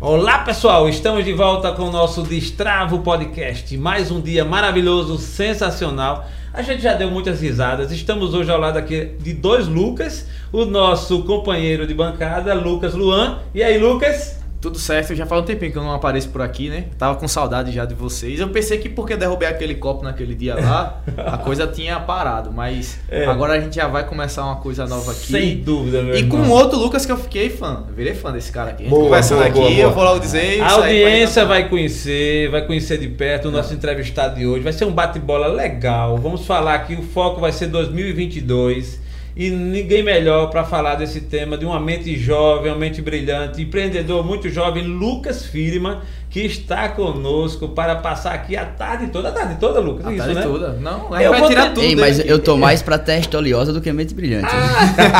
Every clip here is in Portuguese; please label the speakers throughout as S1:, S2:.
S1: Olá pessoal, estamos de volta com o nosso Destravo Podcast. Mais um dia maravilhoso, sensacional. A gente já deu muitas risadas. Estamos hoje ao lado aqui de dois Lucas, o nosso companheiro de bancada, Lucas Luan. E aí, Lucas?
S2: Tudo certo, já faz um tempinho que eu não apareço por aqui, né? Tava com saudade já de vocês. Eu pensei que porque derrubei aquele copo naquele dia lá, a coisa tinha parado. Mas é. agora a gente já vai começar uma coisa nova aqui.
S1: Sem dúvida, meu
S2: E
S1: irmão.
S2: com outro Lucas que eu fiquei fã. Eu virei fã desse cara aqui.
S1: Boa,
S2: conversando
S1: boa,
S2: aqui,
S1: boa,
S2: eu vou logo dizer.
S1: A audiência vai conhecer, vai conhecer de perto o nosso entrevistado de hoje. Vai ser um bate-bola legal. Vamos falar aqui, o foco vai ser 2022. E ninguém melhor para falar desse tema de uma mente jovem, uma mente brilhante, empreendedor muito jovem, Lucas Firma, que está conosco para passar aqui a tarde toda, a tarde toda, Lucas.
S2: A
S1: isso,
S2: tarde
S1: né?
S2: toda. Não, gente vai
S1: vou
S2: tirar
S1: ter-
S2: tudo.
S3: Ei, mas eu tô mais pra testa oleosa do que mente brilhante.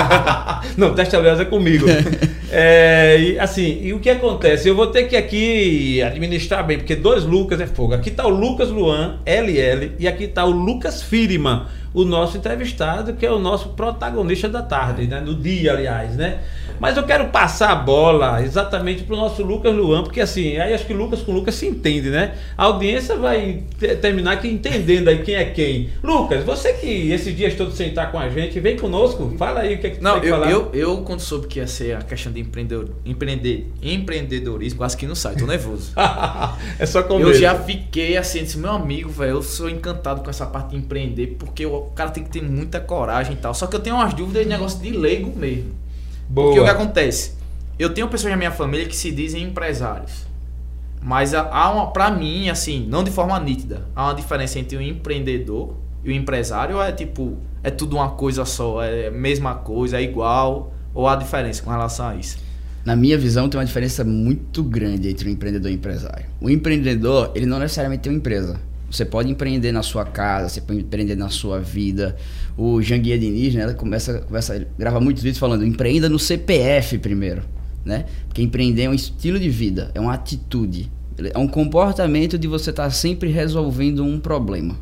S1: Não, teste oleosa é comigo. É, e, assim, e o que acontece? Eu vou ter que aqui administrar bem, porque dois Lucas é fogo. Aqui tá o Lucas Luan, LL, e aqui tá o Lucas Firma, o nosso entrevistado, que é o nosso protagonista da tarde, né? Do dia, aliás, né? Mas eu quero passar a bola exatamente pro nosso Lucas Luan, porque assim, aí acho que Lucas com Lucas se entende, né? A audiência vai te- terminar aqui entendendo aí quem é quem. Lucas, você que esses dias todos sentar com a gente, vem conosco, fala aí o que é que
S2: Não, eu,
S1: falar.
S2: eu, eu, quando soube que ia ser a questão de empreendedor, empreender, empreendedorismo, quase que não sai, tô nervoso.
S1: é só com
S2: Eu já fiquei assim, disse, meu amigo, velho, eu sou encantado com essa parte de empreender, porque o cara tem que ter muita coragem e tal. Só que eu tenho umas dúvidas de negócio de leigo mesmo.
S1: Boa.
S2: Porque o que acontece? Eu tenho pessoas na minha família que se dizem empresários. Mas há- uma, pra mim, assim, não de forma nítida, há uma diferença entre o empreendedor e o empresário, ou é tipo, é tudo uma coisa só, é a mesma coisa, é igual, ou há diferença com relação a isso?
S3: Na minha visão, tem uma diferença muito grande entre o empreendedor e o empresário. O empreendedor, ele não necessariamente tem uma empresa. Você pode empreender na sua casa, você pode empreender na sua vida. O Janguia Diniz, né, ele começa, começa, grava muitos vídeos falando, empreenda no CPF primeiro, né? Porque empreender é um estilo de vida, é uma atitude, é um comportamento de você estar sempre resolvendo um problema,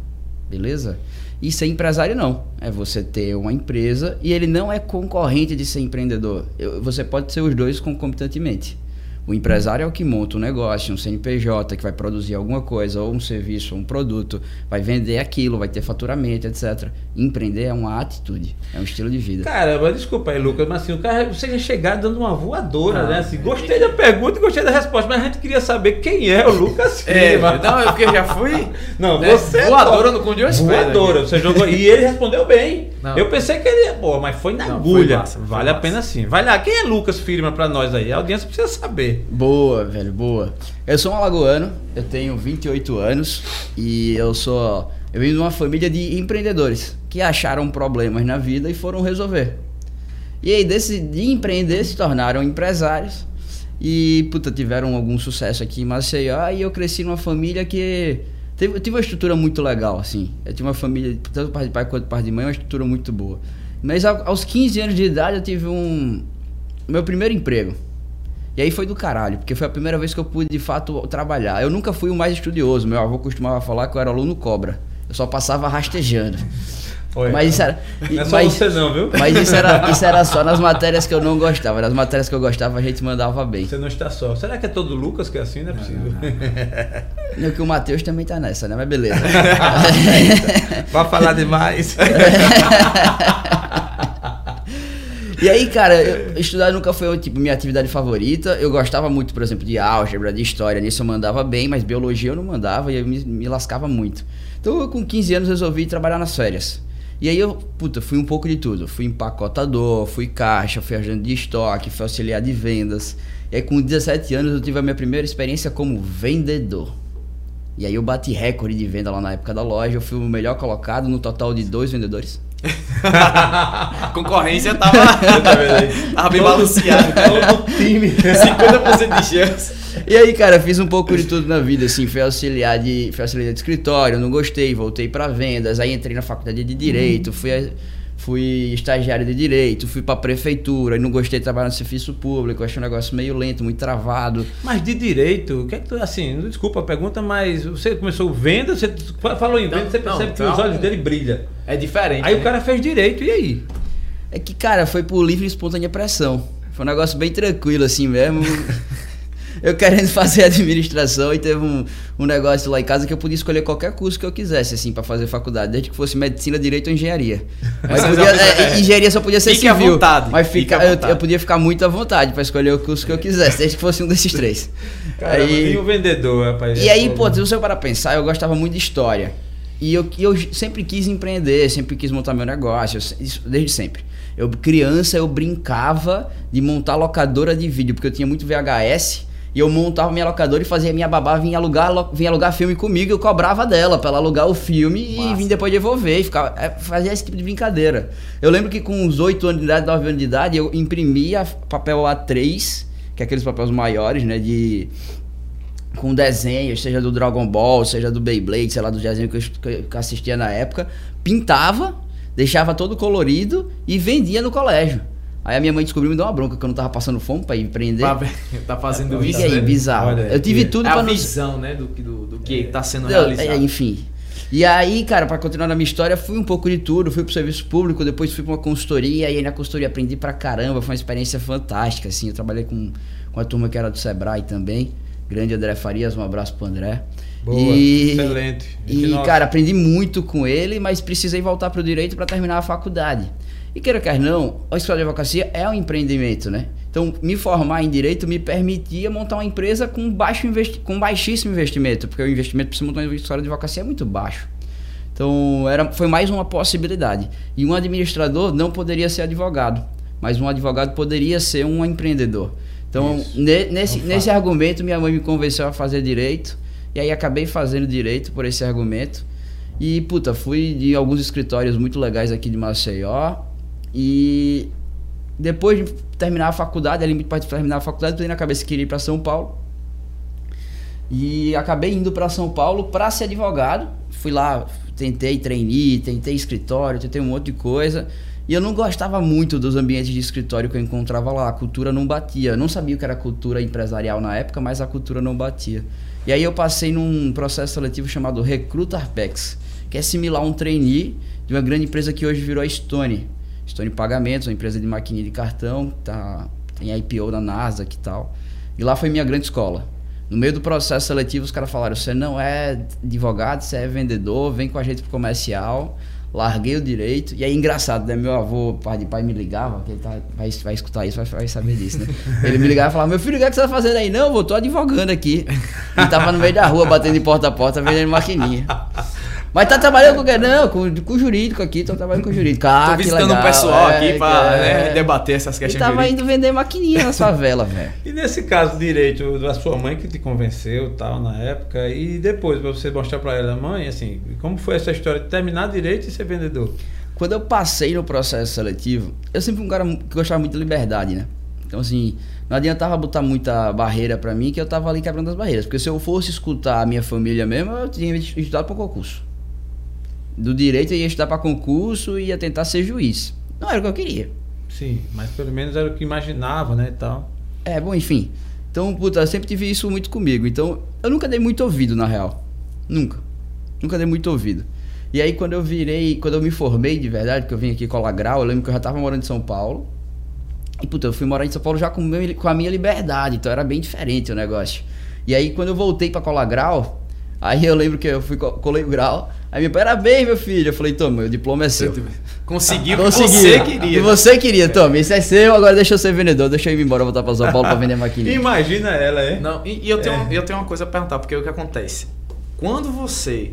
S3: beleza? E ser empresário não, é você ter uma empresa e ele não é concorrente de ser empreendedor. Você pode ser os dois concomitantemente. O empresário é o que monta um negócio, um CNPJ que vai produzir alguma coisa, ou um serviço, ou um produto, vai vender aquilo, vai ter faturamento, etc. Empreender é uma atitude, é um estilo de vida.
S1: Caramba, desculpa aí, Lucas, mas assim, o cara, você já chegar dando uma voadora,
S2: Não,
S1: né? Assim, gostei da pergunta e gostei da resposta, mas a gente queria saber quem é o Lucas
S2: É,
S1: Firma.
S2: não, é porque eu já fui.
S1: Não,
S2: né,
S1: você é
S2: voadora no com Deus pés
S1: Voadora, você jogou. E ele respondeu bem.
S2: Não.
S1: Eu pensei que ele ia, pô, mas foi na
S2: Não, foi
S1: agulha.
S2: massa, foi
S1: vale a
S2: massa.
S1: pena sim. Vai lá, quem é Lucas Firma pra nós aí? A audiência precisa saber.
S3: Boa, velho, boa. Eu sou um alagoano, eu tenho 28 anos e eu sou. Eu venho de uma família de empreendedores que acharam problemas na vida e foram resolver. E aí, desse, de empreender, se tornaram empresários e, puta, tiveram algum sucesso aqui em Maceió. E eu cresci numa família que. Teve, tive uma estrutura muito legal, assim. Eu tive uma família, tanto parte de pai quanto parte de mãe, uma estrutura muito boa. Mas ao- aos 15 anos de idade eu tive um. Meu primeiro emprego. E aí foi do caralho, porque foi a primeira vez que eu pude de fato trabalhar. Eu nunca fui o mais estudioso. Meu avô costumava falar que eu era aluno cobra. Eu só passava rastejando.
S1: Oi,
S3: mas isso era.
S1: Não é só
S3: mas,
S1: você não, viu?
S3: mas isso era, isso era só nas matérias que eu não gostava. Nas matérias que eu gostava, a gente mandava bem.
S1: Você não está só. Será que é todo Lucas que é assim? Não é possível.
S3: E que o Matheus também tá nessa, né? Mas beleza.
S1: Vai falar demais.
S3: E aí, cara, eu, estudar nunca foi tipo minha atividade favorita. Eu gostava muito, por exemplo, de álgebra, de história. Nisso eu mandava bem, mas biologia eu não mandava e eu me, me lascava muito. Então, eu, com 15 anos, resolvi trabalhar nas férias. E aí eu, puta, fui um pouco de tudo. Fui empacotador, fui caixa, fui ajudante de estoque, fui auxiliar de vendas. E aí, com 17 anos, eu tive a minha primeira experiência como vendedor. E aí eu bati recorde de venda lá na época da loja. Eu fui o melhor colocado no total de dois vendedores.
S2: A concorrência tava, tava bem balanceada.
S1: Todo time.
S2: 50% de chance.
S3: E aí, cara, fiz um pouco de tudo na vida, assim, fui auxiliar de, fui auxiliar de escritório, não gostei, voltei pra vendas, aí entrei na faculdade de Direito, fui, fui estagiário de Direito, fui pra prefeitura, e não gostei de trabalhar no serviço público, achei um negócio meio lento, muito travado.
S1: Mas de direito, o que é que tu, assim, desculpa a pergunta, mas você começou venda, você falou em venda,
S2: Não,
S1: você
S2: não,
S1: percebe que
S2: então-
S1: os olhos dele brilham.
S2: É diferente.
S1: Aí
S2: né?
S1: o cara fez direito, e aí?
S3: É que, cara, foi por livre e espontânea pressão. Foi um negócio bem tranquilo, assim mesmo. eu querendo fazer administração e teve um, um negócio lá em casa que eu podia escolher qualquer curso que eu quisesse, assim, para fazer faculdade, desde que fosse medicina, direito ou engenharia. Mas podia, é, engenharia só podia ser
S2: Fique à
S3: civil.
S2: vontade,
S3: Mas
S2: fique
S3: fica,
S2: à
S3: eu,
S2: vontade.
S3: eu podia ficar muito à vontade para escolher o curso que eu quisesse, desde que fosse um desses três.
S1: Caramba,
S3: Aí-
S1: nem o vendedor, rapaz.
S3: e aí, pô, se você para pensar, eu gostava muito de história. E eu, e eu sempre quis empreender, sempre quis montar meu negócio, isso desde sempre. Eu, criança, eu brincava de montar locadora de vídeo, porque eu tinha muito VHS. E eu montava minha locadora e fazia minha babá vir alugar, vinha alugar filme comigo e eu cobrava dela pra ela alugar o filme e
S2: Massa.
S3: vir depois devolver. E ficava, é, fazia esse tipo de brincadeira. Eu lembro que com uns 8 anos de idade, 9 anos de idade, eu imprimia papel A3, que é aqueles papéis maiores, né? De com desenhos, seja do Dragon Ball, seja do Beyblade, sei lá, do desenho que eu, que eu assistia na época, pintava, deixava todo colorido e vendia no colégio. Aí a minha mãe descobriu me deu uma bronca que eu não tava passando fome pra empreender.
S2: Ver- tá fazendo isso,
S3: aí,
S2: né?
S3: bizarro.
S1: Olha,
S3: eu tive
S1: e-
S3: tudo
S2: É
S3: pra
S2: a
S3: não
S2: visão, né, do, que- do, do que tá sendo
S3: eu-
S2: realizado.
S3: é, enfim. E aí, cara, pra continuar na minha história, fui um pouco de tudo. Fui pro serviço público, depois fui pra uma consultoria. E aí na consultoria aprendi pra caramba. Foi uma experiência fantástica, assim. Eu trabalhei com, com a turma que era do Sebrae também. Grande André Farias, um abraço pro André.
S1: Boa,
S3: E-
S1: excelente.
S3: E,
S1: 29.
S3: cara, aprendi muito com ele, mas precisei voltar pro direito pra terminar a faculdade. E queira quer não, a escola de advocacia é um empreendimento, né? Então, me formar em direito me permitia montar uma empresa com, baixo investi com baixíssimo investimento, porque o investimento para você montar uma escola de advocacia é muito baixo. Então, era, foi mais uma possibilidade. E um administrador não poderia ser advogado, mas um advogado poderia ser um empreendedor. Então, ne- nesse,
S1: É um
S3: nesse argumento, minha mãe me convenceu a fazer direito, e aí acabei fazendo direito por esse argumento. E, puta, fui de alguns escritórios muito legais aqui de Maceió. E depois de terminar a faculdade, ali muito de terminar a faculdade, eu na cabeça que queria ir para São Paulo. E acabei indo para São Paulo para ser advogado. Fui lá, tentei trainee, tentei escritório, tentei um monte de coisa. E eu não gostava muito dos ambientes de escritório que eu encontrava lá. A cultura não batia. Eu não sabia o que era cultura empresarial na época, mas a cultura não batia. E aí eu passei num processo seletivo chamado Recruta Arpex, que é similar a um trainee de uma grande empresa que hoje virou a Stone. Stone Pagamentos, uma empresa de maquininha de cartão, tá, tem IPO na Nasdaq e tal. E lá foi minha grande escola. No meio do processo seletivo, os caras falaram: você não é advogado, você é vendedor, vem com a gente pro comercial. Larguei o direito. E aí, engraçado, né? Meu avô, pai de pai, me ligava, que ele tá, vai, vai escutar isso, vai, vai saber disso, né? Ele me ligava e falava: Meu filho, o que, é que você tá fazendo aí? Não, eu tô advogando aqui. E tava no meio da rua, batendo de porta a porta, vendendo maquininha. Mas tá trabalhando com o quê? Não, com, com jurídico aqui, tô trabalhando com jurídico. Ah,
S2: Tô
S3: que
S2: visitando o pessoal
S3: é,
S2: aqui pra
S3: é.
S2: né, debater essas
S3: E
S2: questões
S3: tava
S2: jurídicas.
S3: indo vender maquininha na favela, velho.
S1: E nesse caso direito da sua mãe que te convenceu tal na época e depois pra você mostrar pra ela, mãe, assim, como foi essa história de terminar direito e ser vendedor?
S3: Quando eu passei no processo seletivo, eu sempre fui um cara que gostava muito de liberdade, né? Então, assim, não adiantava botar muita barreira pra mim, que eu tava ali quebrando as barreiras. Porque se eu fosse escutar a minha família mesmo, eu tinha estudado para concurso. Do direito eu ia estudar para concurso e ia tentar ser juiz. Não era o que eu queria.
S1: Sim, mas pelo menos era o que imaginava, né, e tal.
S3: É, bom, enfim. Então, puta, eu sempre tive isso muito comigo. Então, eu nunca dei muito ouvido, na real. Nunca. Nunca dei muito ouvido. E aí, quando eu virei, quando eu me formei de verdade, que eu vim aqui colar grau, eu lembro que eu já tava morando em São Paulo. E, puta, eu fui morar em São Paulo já com, meu- com a minha liberdade, então era bem diferente o negócio. E aí, quando eu voltei pra colar grau, aí eu lembro que eu fui, co- colei o grau. Aí meu pai, parabéns, meu filho. Eu falei, toma, o diploma é seu.
S2: Conseguiu
S3: Consegui.
S2: você queria.
S3: E você queria, toma, isso é seu, agora deixa eu ser vendedor, deixa eu ir embora voltar pra São Paulo pra vender maquininha.
S1: Imagina ela, é?
S2: Não, e, e eu, tenho,
S1: É.
S2: eu tenho uma coisa a perguntar, porque o que acontece? Quando você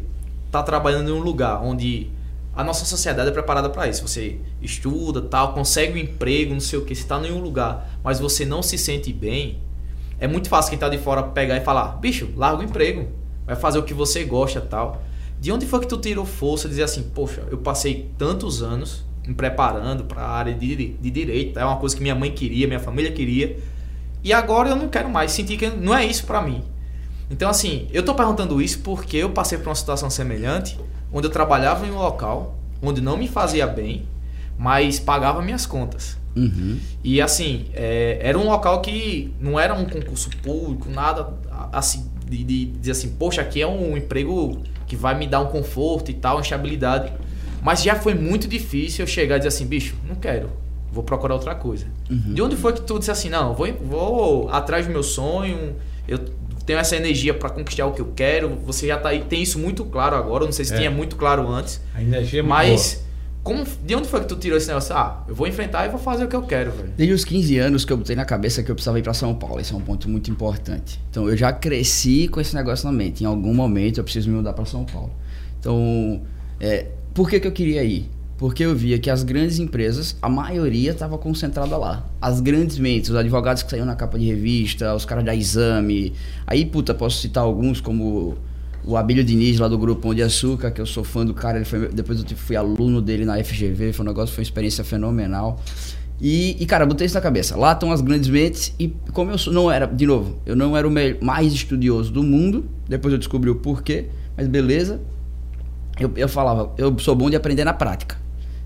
S2: tá trabalhando em um lugar onde a nossa sociedade é preparada para isso, você estuda, tal, consegue um emprego, não sei o que, você tá em um lugar, mas você não se sente bem, é muito fácil quem tá de fora pegar e falar, bicho, larga o emprego, vai fazer o que você gosta, tal. De onde foi que tu tirou força de dizer assim, poxa, eu passei tantos anos me preparando para a área de, de direito, é uma coisa que minha mãe queria, minha família queria, e agora eu não quero mais, senti que não é isso pra mim. Então, assim, eu tô perguntando isso porque eu passei por uma situação semelhante, onde eu trabalhava em um local onde não me fazia bem, mas pagava minhas contas.
S3: Uhum.
S2: E assim, é, era um local que não era um concurso público, nada assim, de, de dizer assim, poxa, aqui é um emprego que vai me dar um conforto e tal, uma estabilidade. Mas já foi muito difícil eu chegar e dizer assim, bicho, não quero, vou procurar outra coisa.
S3: Uhum.
S2: De onde foi que tu disse assim, não, vou, vou atrás do meu sonho eu tenho essa energia pra conquistar o que eu quero. Você já tá aí, tem isso muito claro agora. Eu não sei se
S1: É.
S2: tinha muito claro antes.
S1: A energia é muito
S2: Mas, como, de onde foi que tu tirou esse negócio? Ah, eu vou enfrentar e vou fazer o que eu quero, velho.
S3: Desde os 15 anos que eu botei na cabeça que eu precisava ir para São Paulo. Esse é um ponto muito importante. Então eu já cresci com esse negócio na mente. Em algum momento eu preciso me mudar para São Paulo. Então, é, por que, que eu queria ir? Porque eu via que as grandes empresas, a maioria estava concentrada lá. As grandes mentes, os advogados que saíam na capa de revista, os caras da exame. Aí, puta, posso citar alguns como o Abílio Diniz lá do Grupo Pão de Açúcar, que eu sou fã do cara. Ele foi, depois eu fui aluno dele na FGV, foi um negócio, foi uma experiência fenomenal. E, e, cara, botei isso na cabeça. Lá estão as grandes mentes e como eu sou- não era, de novo, eu não era o mais estudioso do mundo. Depois eu descobri o porquê, mas beleza. Eu, eu falava, eu sou bom de aprender na prática.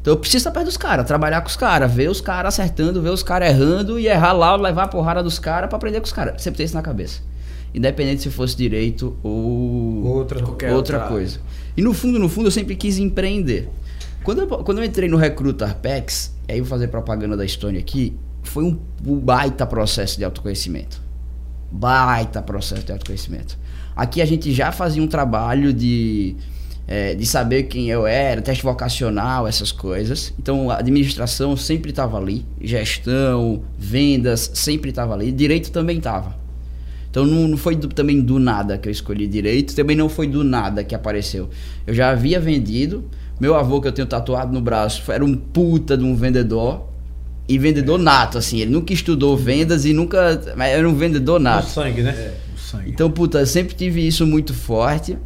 S3: Então eu preciso estar perto dos caras, trabalhar com os caras, ver os caras acertando, ver os caras errando e errar lá, levar a porrada dos caras pra aprender com os caras. Sempre ter isso na cabeça. Independente se fosse direito ou
S1: Outra.
S2: Qualquer
S3: outra
S2: outra-
S3: coisa. E no fundo, no fundo, eu sempre quis empreender. Quando eu, quando eu entrei no Recruta Arpex, e aí eu vou fazer propaganda da Estônia aqui, foi um, um baita processo de autoconhecimento. Baita processo de autoconhecimento. Aqui a gente já fazia um trabalho de, eh, de saber quem eu era, teste vocacional, essas coisas. Então a administração sempre estava ali, gestão, vendas, sempre estava ali, direito também estava. Então não, não foi do- também do nada que eu escolhi direito, também não foi do nada que apareceu. Eu já havia vendido, meu avô que eu tenho tatuado no braço era um puta de um vendedor. E vendedor nato, assim, ele nunca estudou vendas e nunca. Mas era um vendedor nato.
S1: sangue, né? O sangue.
S3: Então, puta, eu sempre tive isso muito forte.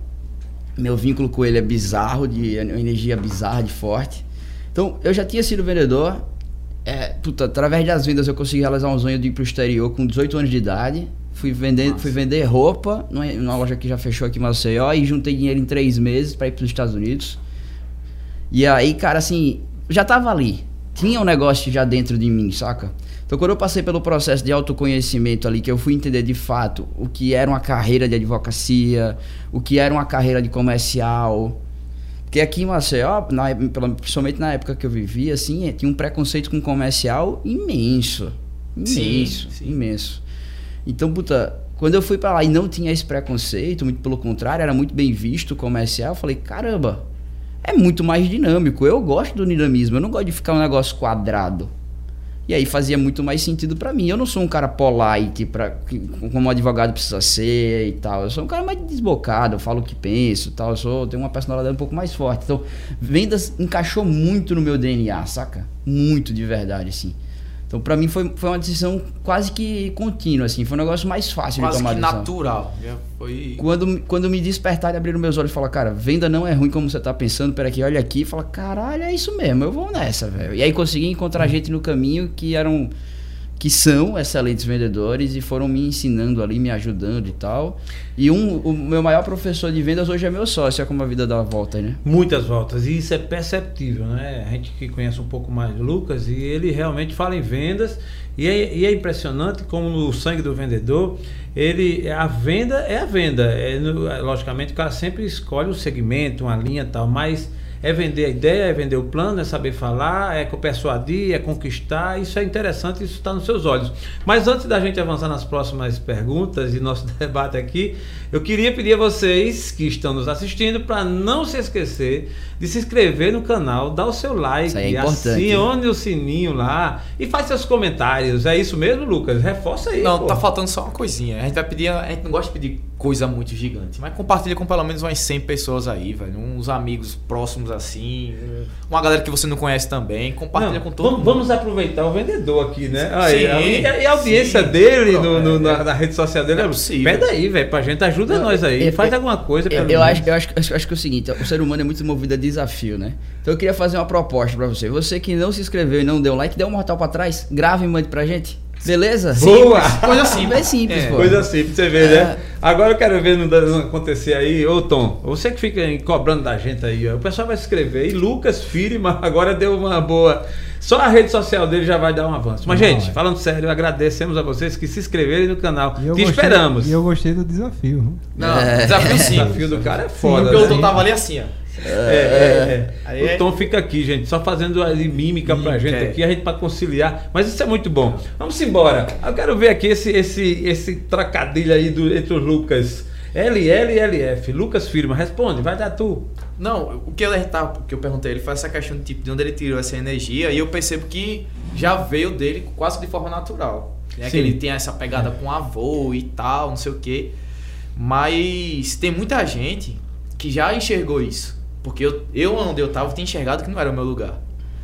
S3: Meu vínculo com ele é bizarro, de uma energia bizarra, de forte. Então, eu já tinha sido vendedor. É, puta, através das vendas eu consegui realizar um sonho de ir pro exterior com 18 anos de idade. Fui vender, fui vender roupa numa, numa loja que já fechou aqui em Maceió e juntei dinheiro em três meses para ir pros Estados Unidos. E aí, cara, assim, já tava ali. Tinha um negócio já dentro de mim, saca? Então, quando eu passei pelo processo de autoconhecimento ali, que eu fui entender de fato o que era uma carreira de advocacia, o que era uma carreira de comercial. Porque aqui em Maceió, na, principalmente na época que eu vivia, assim, tinha um preconceito com comercial imenso. Imenso,
S2: Sim, sim.
S3: imenso. Então, puta, quando eu fui pra lá e não tinha esse preconceito, muito pelo contrário, era muito bem visto comercial, eu falei, caramba, é muito mais dinâmico. Eu gosto do dinamismo, eu não gosto de ficar um negócio quadrado. E aí fazia muito mais sentido pra mim. Eu não sou um cara polite pra, como advogado precisa ser e tal. Eu sou um cara mais desbocado, eu falo o que penso e tal. Eu sou, tenho uma personalidade um pouco mais forte. Então, vendas encaixou muito no meu DNA, saca? Muito de verdade, assim. Então, pra mim foi, foi uma decisão quase que contínua, assim. Foi um negócio mais fácil de
S2: Quase
S3: tomar
S2: que
S3: decisão.
S2: natural. Já foi.
S3: Quando, quando me despertar e abrir meus olhos e falar, cara, venda não é ruim como você tá pensando, peraí, olha aqui, e fala, caralho, é isso mesmo, eu vou nessa, velho. E aí consegui encontrar gente no caminho que eram, que são excelentes vendedores e foram me ensinando ali, me ajudando e tal. E um, o meu maior professor de vendas hoje é meu sócio, é como a vida dá a volta, né?
S1: Muitas voltas, e isso é perceptível, né? A gente que conhece um pouco mais o Lucas, e ele realmente fala em vendas, e é, e é impressionante como no sangue do vendedor, ele a venda é a venda. É, é, logicamente, o cara sempre escolhe um segmento, uma linha tal, mas é vender a ideia, é vender o plano, é saber falar, é persuadir, é conquistar. Isso é interessante, isso está nos seus olhos. Mas antes da gente avançar nas próximas perguntas e nosso debate aqui, eu queria pedir a vocês que estão nos assistindo para não se esquecer de se inscrever no canal, dar o seu like,
S3: é
S1: acione o sininho lá e faz seus comentários. É isso mesmo, Lucas? Reforça aí.
S2: Não,
S1: pô.
S2: tá faltando só uma coisinha. A gente vai pedir. A gente não gosta de pedir coisa muito gigante, mas compartilha com pelo menos umas 100 pessoas aí, velho. Uns amigos próximos assim. um- Uma galera que você não conhece também. Compartilha
S1: Não,
S2: com todo
S1: vamos,
S2: mundo.
S1: vamos aproveitar o vendedor aqui, né? Aí,
S2: Sim,
S1: e, a- e a audiência
S2: sim.
S1: dele no, no- na, na rede social dele
S2: não
S1: é
S2: é possível.
S1: Pede aí, velho, pra gente. Ajuda
S3: Não,
S1: nós aí.
S3: eu-
S1: faz
S3: eu-
S1: alguma coisa
S3: Eu,
S1: pelo
S3: eu
S1: menos.
S3: acho, eu, acho, eu acho que é o seguinte, o ser humano é muito movido a desafio, né? Então eu queria fazer uma proposta pra você. Você que não se inscreveu e não deu like, dê um mortal pra trás, grave e mande pra gente. Beleza?
S1: Boa!
S2: Coisa simples.
S3: É simples,
S2: É,
S3: pô.
S1: Coisa assim, pra você ver,
S3: É.
S1: né? Agora eu quero ver não acontecer aí. Ô, Tom, você que fica cobrando da gente aí, ó, o pessoal vai se inscrever. E Lucas Firma agora deu uma boa. Só a rede social dele já vai dar um avanço. Mas,
S4: Não,
S1: gente,
S4: é.
S1: falando sério, agradecemos a vocês que se inscreverem no canal.
S4: E
S1: Te
S4: gostei-
S1: esperamos.
S4: E eu gostei do desafio. viu?
S2: Não,
S3: É.
S2: desafio
S1: O
S2: sim.
S1: desafio do cara é
S4: Sim,
S1: foda.
S2: Porque o
S1: né?
S2: Tom tava ali assim, ó.
S1: É, é,
S2: Aí
S1: é.
S2: é-
S1: O Tom fica aqui, gente, só fazendo ali mímica pra gente
S2: é.
S1: aqui, a gente pra conciliar. Mas isso é muito bom. Vamos embora. Eu quero ver aqui esse, esse, esse trocadilho aí do, entre os Lucas. LL e LF. Lucas Firma, responde, vai dar tu.
S2: Não, o que o que eu perguntei ele foi essa questão de, tipo, de onde ele tirou essa energia e eu percebo que já veio dele quase de forma natural. Né? Que ele tem essa pegada com avô e tal, não sei o quê. Mas tem muita gente que já enxergou isso. Porque eu, eu onde eu tava, tinha enxergado que não era o meu lugar.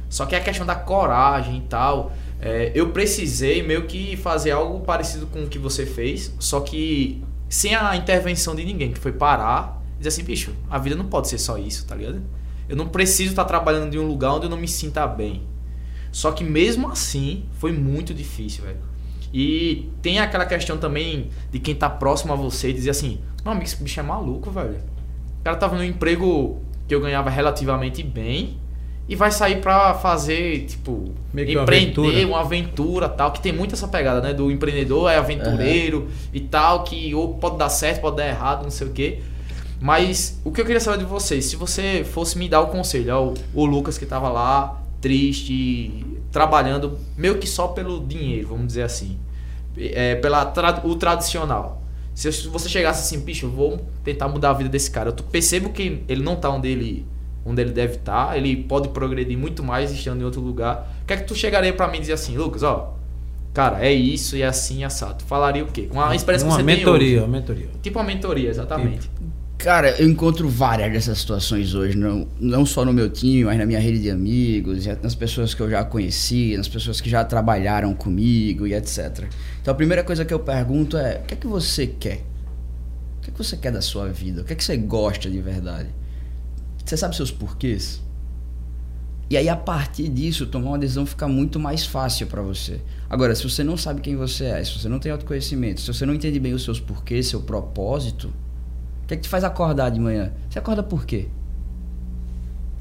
S2: Só que a questão da coragem e tal, é, eu precisei meio que fazer algo parecido com o que você fez, só que sem a intervenção de ninguém, que foi parar e dizer assim, bicho, a vida não pode ser só isso, tá ligado? Eu não preciso estar trabalhando em um lugar onde eu não me sinta bem. Só que mesmo assim, foi muito difícil, velho. E tem aquela questão também de quem tá próximo a você e dizer assim, não, amigo, esse bicho é maluco, velho. O cara tava num emprego que eu ganhava relativamente bem e vai sair pra fazer, tipo,
S1: Meio que uma
S2: empreender,
S1: aventura.
S2: uma aventura tal, que tem muito essa pegada, né? Do empreendedor é aventureiro e tal, que ou pode dar certo, pode dar errado, não sei o quê. Mas o que eu queria saber de vocês, se você fosse me dar o conselho, ó, o, o Lucas que tava lá, triste, trabalhando meio que só pelo dinheiro, vamos dizer assim. É, pela tra- o tradicional. Se você chegasse assim, bicho, eu vou tentar mudar a vida desse cara. Eu percebo que ele não tá onde ele, onde ele deve estar, ele pode progredir muito mais estando em outro lugar. O que é que tu chegaria pra mim e dizer assim, Lucas, ó, cara, é isso e é assim, assado. Tu falaria o quê? Uma experiência
S1: uma
S2: que você tem
S1: mentoria,
S2: hoje.
S1: uma mentoria.
S2: Tipo uma mentoria, exatamente.
S3: Cara, eu encontro várias dessas situações hoje, não, não só no meu time, mas na minha rede de amigos, e nas pessoas que eu já conheci, nas pessoas que já trabalharam comigo e etc. Então a primeira coisa que eu pergunto é: o que é que você quer? O que é que você quer da sua vida? O que é que você gosta de verdade? Você sabe seus porquês? E aí, a partir disso, tomar uma decisão fica muito mais fácil para você. Agora, se você não sabe quem você é, se você não tem autoconhecimento, se você não entende bem os seus porquês, seu propósito, o que é que te faz acordar de manhã? Você acorda por quê?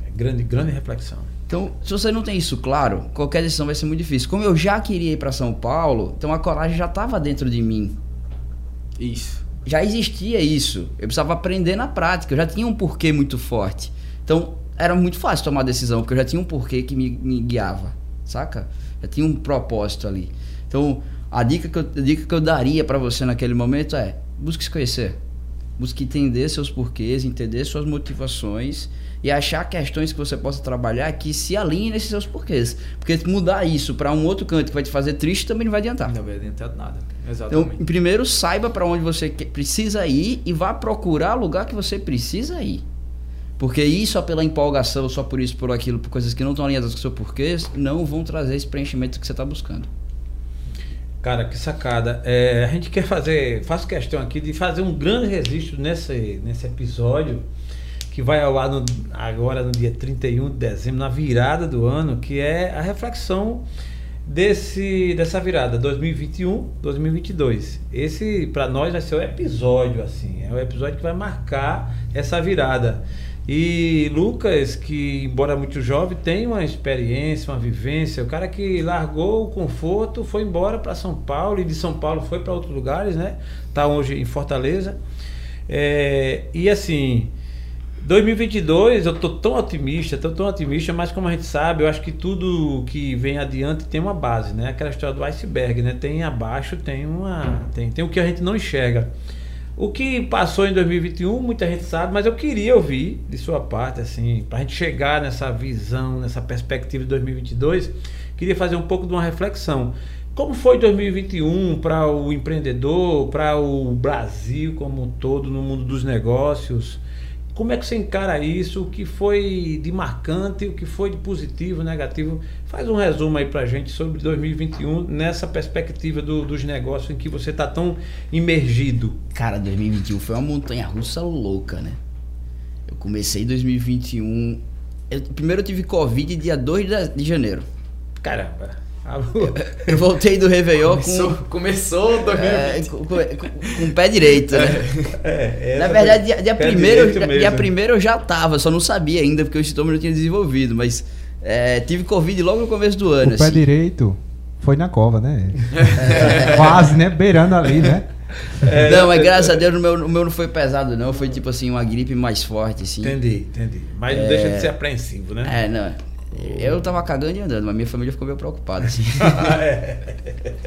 S1: É grande, grande reflexão.
S3: Então, se você não tem isso claro, qualquer decisão vai ser muito difícil. Como eu já queria ir para São Paulo, então a coragem já estava dentro de mim.
S2: Isso.
S3: Já existia isso. Eu precisava aprender na prática. Eu já tinha um porquê muito forte. Então, era muito fácil tomar a decisão, porque eu já tinha um porquê que me, me guiava, saca? Já tinha um propósito ali. Então, a dica que eu, a dica que eu daria para você naquele momento é: busque se conhecer. Busque entender seus porquês, entender suas motivações e achar questões que você possa trabalhar que se alinhem nesses seus porquês. Porque mudar isso para um outro canto que vai te fazer triste também não vai adiantar.
S2: Não vai adiantar nada.
S3: Então,
S2: Exatamente.
S3: primeiro saiba para onde você precisa ir e vá procurar o lugar que você precisa ir. Porque ir só pela empolgação, só por isso, por aquilo, por coisas que não estão alinhadas com o seu porquê, não vão trazer esse preenchimento que você está buscando.
S1: Cara, que sacada. É, a gente quer fazer, faço questão aqui de fazer um grande registro nesse, nesse episódio que vai ao ar no- agora no dia 31 de dezembro, na virada do ano, que é a reflexão desse dessa virada 2021, 2022. Esse para nós vai ser o episódio assim, é o episódio que vai marcar essa virada. E Lucas, que embora muito jovem, tem uma experiência, uma vivência. O cara que largou o conforto, foi embora para São Paulo e de São Paulo foi para outros lugares, né? Tá hoje em Fortaleza. É, e assim, 2022 eu tô tão otimista, tô tão otimista, mas como a gente sabe, eu acho que tudo que vem adiante tem uma base, né? Aquela história do iceberg, né? Tem abaixo, tem uma, tem, tem o que a gente não enxerga. O que passou em 2021, muita gente sabe, mas eu queria ouvir de sua parte, assim, para a gente chegar nessa visão, nessa perspectiva de 2022, queria fazer um pouco de uma reflexão. Como foi 2021 para o empreendedor, para o Brasil como um todo, no mundo dos negócios? Como é que você encara isso? O que foi de marcante, o que foi de positivo, negativo? Faz um resumo aí pra gente sobre 2021 nessa perspectiva do- dos negócios em que você está tão imergido.
S3: Cara, 2021 foi uma montanha russa louca, né? Eu comecei em 2021. eu- primeiro eu tive Covid dia 2 de, de janeiro.
S1: Caramba.
S3: Eu voltei do Réveillon
S2: Começou,
S3: com,
S2: começou 2020.
S3: é, com, com- com- o pé direito, né?
S1: É,
S3: Na
S1: essa
S3: verdade, dia, dia
S1: pé
S3: primeiro, dia, primeiro eu já tava, só não sabia ainda, porque o sintoma não tinha desenvolvido, mas é, tive Covid logo no começo do ano.
S4: O pé
S3: assim.
S4: direito foi na cova, né? Quase, né? Beirando ali, né?
S1: É,
S3: não, mas graças a Deus o meu, o meu não foi pesado, não. Foi tipo assim, uma gripe mais forte, assim.
S1: Entendi, entendi. Mas não deixa de ser apreensivo, né?
S3: É, não. Eu tava cagando e andando, mas minha família ficou meio preocupada, assim.
S1: é.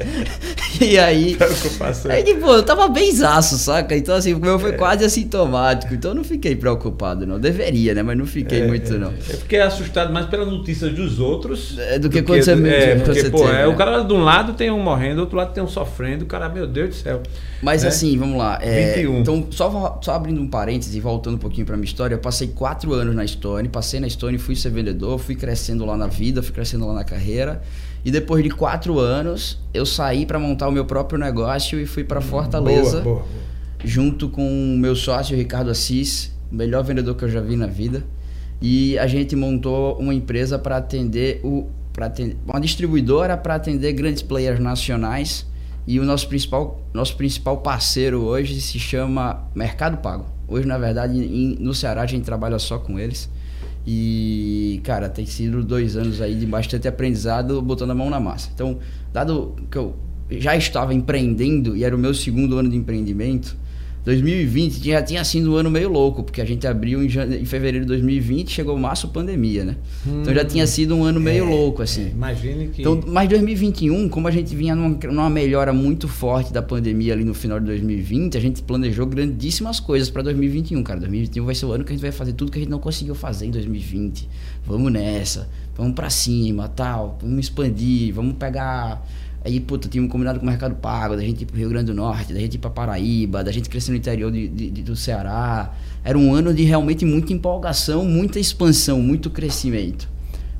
S3: e aí.
S1: Preocupação.
S3: Aí, tipo, eu tava bem zaço, saca? Então, assim, o meu foi quase assintomático. Então, eu não fiquei preocupado, não. Deveria, né? Mas não fiquei
S1: É,
S3: muito,
S1: é.
S3: não.
S1: É porque é assustado mais pelas notícias dos outros.
S3: É, do que quando você
S1: É, porque, pô,
S3: teve,
S1: é,
S3: né?
S1: o cara de um lado tem um morrendo, do outro lado tem um sofrendo. O cara, meu Deus do céu.
S3: Mas
S1: É.
S3: assim, vamos lá. é,
S1: 21.
S3: Então, só, só abrindo um parênteses e voltando um pouquinho pra minha história, eu passei quatro anos na Stone, passei na Stone, fui ser vendedor, fui crescendo lá na vida, fui crescendo lá na carreira. E depois de quatro anos, eu saí pra montar o meu próprio negócio e fui pra Fortaleza,
S1: Boa, boa, boa.
S3: junto com o meu sócio Ricardo Assis, o melhor vendedor que eu já vi na vida. E a gente montou uma empresa para atender o atender, uma distribuidora para atender grandes players nacionais e o nosso principal nosso principal parceiro hoje se chama Mercado Pago. Hoje, na verdade, em- no Ceará a gente trabalha só com eles. E, cara, tem sido dois anos aí de bastante aprendizado, botando a mão na massa. Então, dado que eu já estava empreendendo e era o meu segundo ano de empreendimento, 2020 já tinha sido um ano meio louco, porque a gente abriu em, em fevereiro de 2020, chegou março pandemia, né? então já tinha sido um ano meio
S1: É,
S3: louco, assim.
S1: é, imagine que.
S3: Então, mas 2021, como a gente vinha numa, numa melhora muito forte da pandemia ali no final de 2020, a gente planejou grandíssimas coisas para 2021, cara. 2021 vai ser o ano que a gente vai fazer tudo que a gente não conseguiu fazer em 2020. Vamos nessa, vamos para cima, tal, vamos expandir, vamos pegar Aí, puta, tinha um combinado com o Mercado Pago, da gente ir pro Rio Grande do Norte, da gente ir pra Paraíba, da gente crescer no interior de, de- de- do Ceará. Era um ano de realmente muita empolgação, muita expansão, muito crescimento.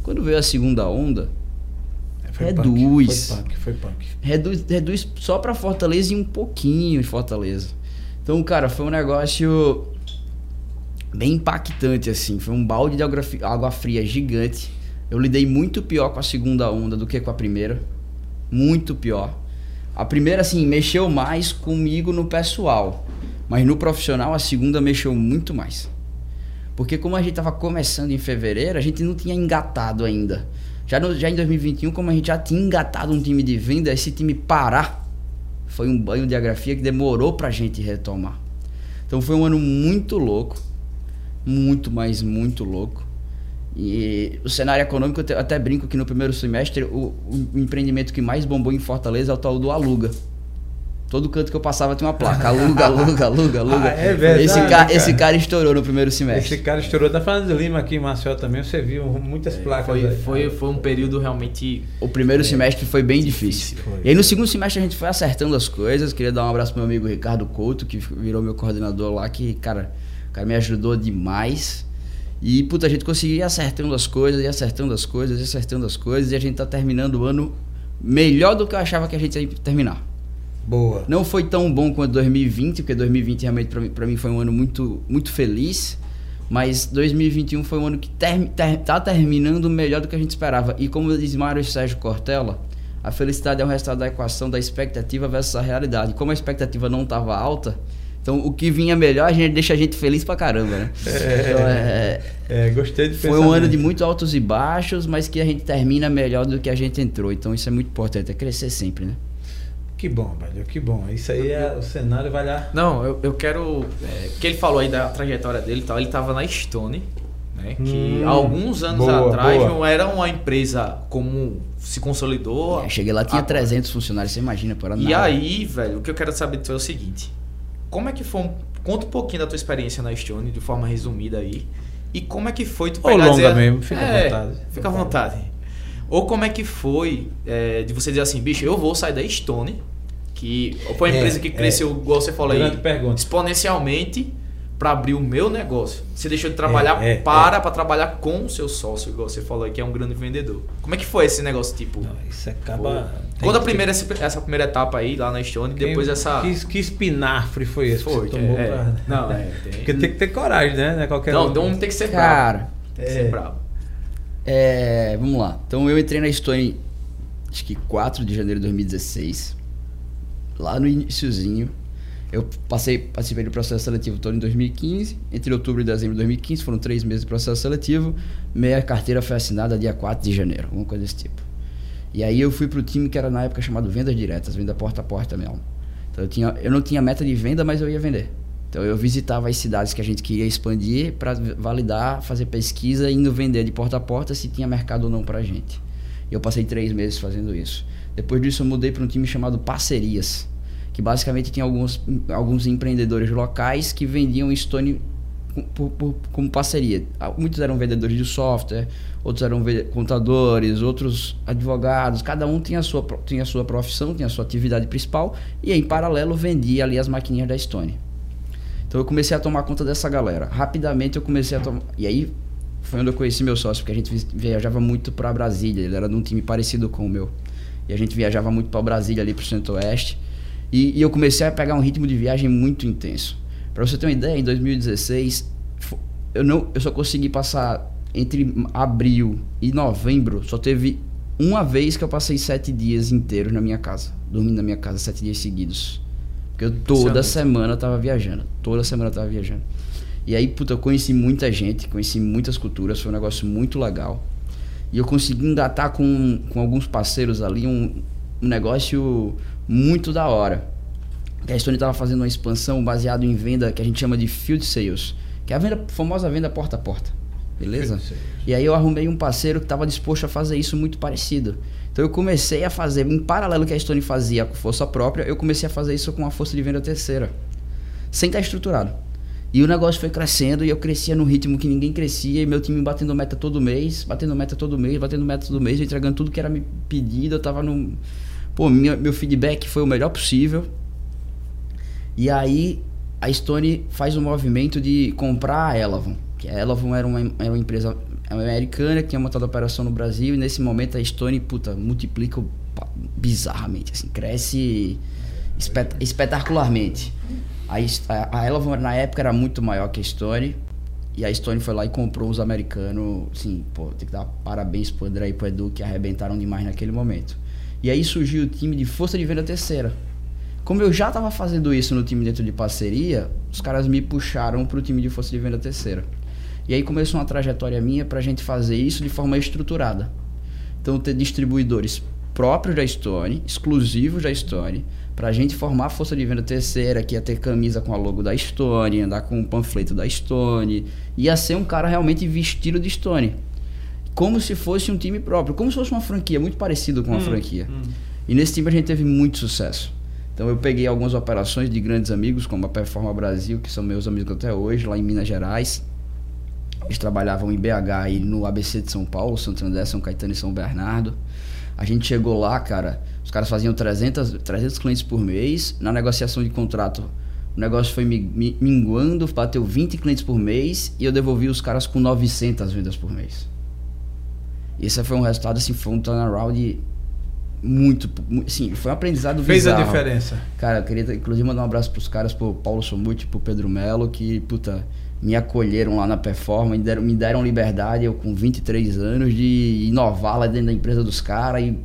S3: Quando veio a segunda onda,
S1: Foi
S3: reduz.
S1: Punk, foi punk, foi punk.
S3: reduz, reduz só pra Fortaleza e um pouquinho em Fortaleza. Então, cara, foi um negócio bem impactante, assim. Foi um balde de água fria gigante. Eu lidei muito pior com a segunda onda do que com a primeira. Muito pior. A primeira, assim, mexeu mais comigo no pessoal. Mas no profissional, a segunda mexeu muito mais. Porque como a gente tava começando em fevereiro, a gente não tinha engatado ainda. Já, no- já em 2021, como a gente já tinha engatado um time de venda, esse time parar foi um banho de agrafia que demorou pra gente retomar. Então foi um ano muito louco. Muito, mas muito louco. E o cenário econômico, eu até brinco que no primeiro semestre o, o empreendimento que mais bombou em Fortaleza é o tal do Aluga. Todo canto que eu passava tinha uma placa. Aluga, aluga, aluga, aluga.
S1: Ah, é verdade,
S3: esse, ca-
S1: cara.
S3: esse cara estourou no primeiro semestre.
S1: Esse cara estourou da Fernando Lima aqui em Maceió também. Você viu muitas placas.
S2: Foi,
S1: aí.
S2: foi, foi um período realmente.
S3: O primeiro semestre foi bem difícil.
S1: Difícil, foi.
S3: E aí no segundo semestre a gente foi acertando as coisas. Queria dar um abraço pro meu amigo Ricardo Couto, que virou meu coordenador lá, que, cara, o cara me ajudou demais. E, puta, a gente conseguiu ir acertando as coisas, e acertando as coisas, e acertando as coisas, e a gente tá terminando o ano melhor do que eu achava que a gente ia terminar.
S1: Boa.
S3: Não foi tão bom quanto 2020, porque 2020 realmente pra mim, mim foi um ano muito, muito feliz. Mas 2021 foi um ano que ter, ter, tá terminando melhor do que a gente esperava. E como diz Mário Sérgio Cortella, a felicidade é o resultado da equação da expectativa versus a realidade. Como a expectativa não estava alta, então o que vinha melhor a gente deixa a gente feliz pra caramba, né? Então, é,
S1: É, gostei de
S3: foi um ano de muito altos e baixos, mas que a gente termina melhor do que a gente entrou. Então isso é muito importante, é crescer sempre, né?
S1: Que bom, velho. Que bom. Isso aí é o cenário vai lá.
S2: Não, eu, eu quero. É, que ele falou aí da trajetória dele e tal. Ele tava na Stone, né? Que
S1: Hum,
S2: alguns anos
S1: boa,
S2: atrás
S1: boa.
S2: não era uma empresa como se consolidou.
S3: É, cheguei lá, tinha
S2: agora.
S3: 300 funcionários, você imagina, por
S2: E aí, velho, o que eu quero saber de tu é o seguinte: como é que foi? Conta um pouquinho da tua experiência na Stone, de forma resumida aí. E como é que foi tu
S1: Ou longa mesmo, fica à
S2: É,
S1: vontade.
S2: Fica à vontade. Ou como é que foi é, de você dizer assim, bicho, eu vou sair da Stone, que foi uma
S1: É,
S2: empresa que
S1: é.
S2: cresceu, igual você falou aí,
S1: pergunta.
S2: exponencialmente para abrir o meu negócio. Você deixou de trabalhar
S1: É, é,
S2: para para trabalhar com o seu sócio, igual você falou aí, que é um grande vendedor. Como é que foi esse negócio, tipo?
S1: Não, isso acaba. tem
S2: Conta a
S1: que-
S2: primeira, essa, essa primeira etapa aí, lá na Stone, e depois essa...
S1: Que, que espinafre foi esse? que
S2: Foi,
S1: você tomou
S2: é,
S1: pra-
S2: não, é, tem-
S1: Porque tem que ter coragem, né? Não é qualquer
S2: Não, então tem que ser bravo.
S3: Cara,
S2: Tem que
S1: é.
S2: ser bravo.
S3: é, vamos lá. Então eu entrei na Stone, acho que 4 de janeiro de 2016. Lá no iniciozinho. Eu passei, participei do processo seletivo todo em 2015. Entre outubro e dezembro de 2015, foram três meses de processo seletivo. Minha carteira foi assinada dia 4 de janeiro, alguma coisa desse tipo. E aí eu fui pro time que era na época chamado Vendas Diretas, venda porta a porta mesmo. Então eu, tinha, eu não tinha meta de venda, mas eu ia vender. Então eu visitava as cidades que a gente queria expandir para validar, fazer pesquisa, indo vender de porta a porta se tinha mercado ou não para a gente. E eu passei três meses fazendo isso. Depois disso eu mudei para um time chamado Parcerias, que basicamente tinha alguns, alguns empreendedores locais que vendiam Stone como parceria. Muitos eram vendedores de software, outros eram contadores, outros advogados. Cada um tinha a sua, tinha a sua profissão, tinha a sua atividade principal e em paralelo vendia ali as maquininhas da Stone. Então eu comecei a tomar conta dessa galera. Rapidamente eu comecei a tomar. E aí foi onde eu conheci meu sócio, porque a gente viajava muito para Brasília. Ele era de um time parecido com o meu. E a gente viajava muito para Brasília, ali para o Centro-Oeste. E, e eu comecei a pegar um ritmo de viagem muito intenso. Para você ter uma ideia, em 2016, eu, não, eu só consegui passar entre abril e novembro, só teve uma vez que eu passei sete dias inteiros na minha casa, dormindo na minha casa sete dias seguidos. Porque eu toda semana tava viajando. Toda semana tava viajando. E aí, puta, eu conheci muita gente, conheci muitas culturas, foi um negócio muito legal. E eu consegui engatar com, com alguns parceiros ali um, um negócio muito da hora. Que a Estônia estava fazendo uma expansão baseado em venda que a gente chama de field sales, que é a venda, famosa venda porta a porta. Beleza? E aí eu arrumei um parceiro que estava disposto a fazer isso muito parecido. Então eu comecei a fazer, em paralelo que a Stone fazia com força própria, eu comecei a fazer isso com a força de venda terceira. Sem estar estruturado. E o negócio foi crescendo e eu crescia num ritmo que ninguém crescia, e meu time batendo meta todo mês, batendo meta todo mês, batendo meta todo mês, entregando tudo que era me pedido, eu tava num. Pô, meu, feedback foi o melhor possível. E aí a Stone faz um movimento de comprar a Elavon. Que a Elavon era uma, era uma empresa americana que tinha montado a operação no Brasil e nesse momento a Stone, puta, multiplica bizarramente, assim, cresce espet espetacularmente. A, a Elavon na época era muito maior que a Stone e a Stone foi lá e comprou os americanos, assim, pô, tem que dar parabéns pro André e pro Edu que arrebentaram demais naquele momento. E aí surgiu o time de força de venda terceira. Como eu já estava fazendo isso no time dentro de parceria, os caras me puxaram para o time de força de venda terceira. E aí começou uma trajetória minha para a gente fazer isso de forma estruturada. Então, ter distribuidores próprios da Stone, exclusivos da Stone, para a gente formar a força de venda terceira, que ia ter camisa com a logo da Stone, andar com um panfleto da Stone, ia ser um cara realmente vestido de Stone. Como se fosse um time próprio, como se fosse uma franquia, muito parecido com uma hum, franquia. Hum. E nesse time a gente teve muito sucesso. Então eu peguei algumas operações de grandes amigos, como a Performa Brasil, que são meus amigos até hoje, lá em Minas Gerais. Eles trabalhavam em BH e no ABC de São Paulo, Santo André, São Caetano e São Bernardo. A gente chegou lá, cara, os caras faziam 300, 300 clientes por mês. Na negociação de contrato, o negócio foi minguando, bateu 20 clientes por mês e eu devolvi os caras com 900 vendas por mês. Esse foi um resultado, assim, foi um turnaround muito, sim, foi um aprendizado
S1: Fez
S3: bizarro.
S1: a diferença.
S3: Cara, eu queria inclusive mandar um abraço pros caras, pro Paulo Somuti, pro Pedro Melo, que, puta, me acolheram lá na performance, me deram, me deram liberdade, eu com 23 anos, de inovar lá dentro da empresa dos caras e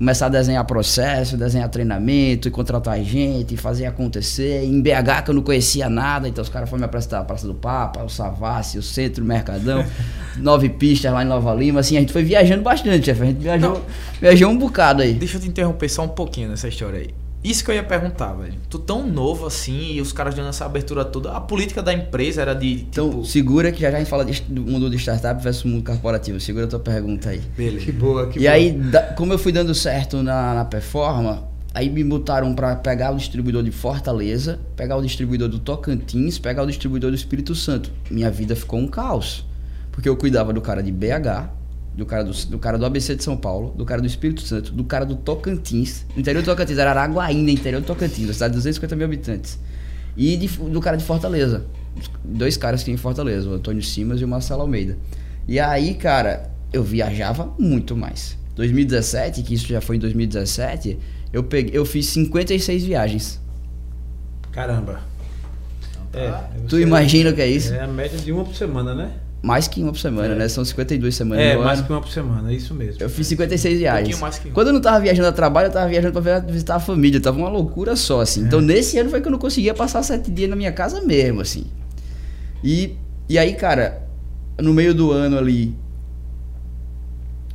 S3: começar a desenhar processo, desenhar treinamento, e contratar gente, e fazer acontecer. Em BH que eu não conhecia nada, então os caras foram me apresentar a Praça do Papa, o Savassi, o Centro, o Mercadão, nove pistas lá em Nova Lima. Assim, a gente foi viajando bastante, chefe. A gente viajou, viajou um bocado aí.
S2: Deixa eu te interromper só um pouquinho nessa história aí. Isso que eu ia perguntar, velho. Tu tão novo assim e os caras dando essa abertura toda. A política da empresa era de.
S3: Então, tipo... Então, segura que já, já a gente fala de, do mundo de startup versus mundo corporativo. Segura a tua pergunta aí.
S1: Beleza. Que boa, que
S3: E
S1: boa.
S3: aí, da, como eu fui dando certo na, na performa, aí me botaram para pegar o distribuidor de Fortaleza, pegar o distribuidor do Tocantins, pegar o distribuidor do Espírito Santo. Minha vida ficou um caos. Porque eu cuidava do cara de BH, do cara do, do cara do ABC de São Paulo, do cara do Espírito Santo, do cara do Tocantins. No interior do Tocantins, era Araguaína, interior do Tocantins, uma cidade de 250 mil habitantes. E de, do cara de Fortaleza. Dois caras que tem em Fortaleza, o Antônio Simas e o Marcelo Almeida. E aí, cara, eu viajava muito mais. 2017, que isso já foi em 2017, eu, peguei, eu fiz 56 viagens.
S1: Caramba.
S3: É, tu imagina o que é isso?
S1: É a média de uma por semana, né?
S3: Mais que uma por semana, é. né? São 52 semanas.
S1: É, mais ano. que uma por semana, é isso mesmo.
S3: Eu fiz 56 viagens.
S2: Um mais que
S3: Quando eu não tava viajando a trabalho, eu tava viajando pra visitar a família. Tava uma loucura só, assim. É. Então, nesse ano foi que eu não conseguia passar sete dias na minha casa mesmo, assim. E, e aí, cara, no meio do ano ali,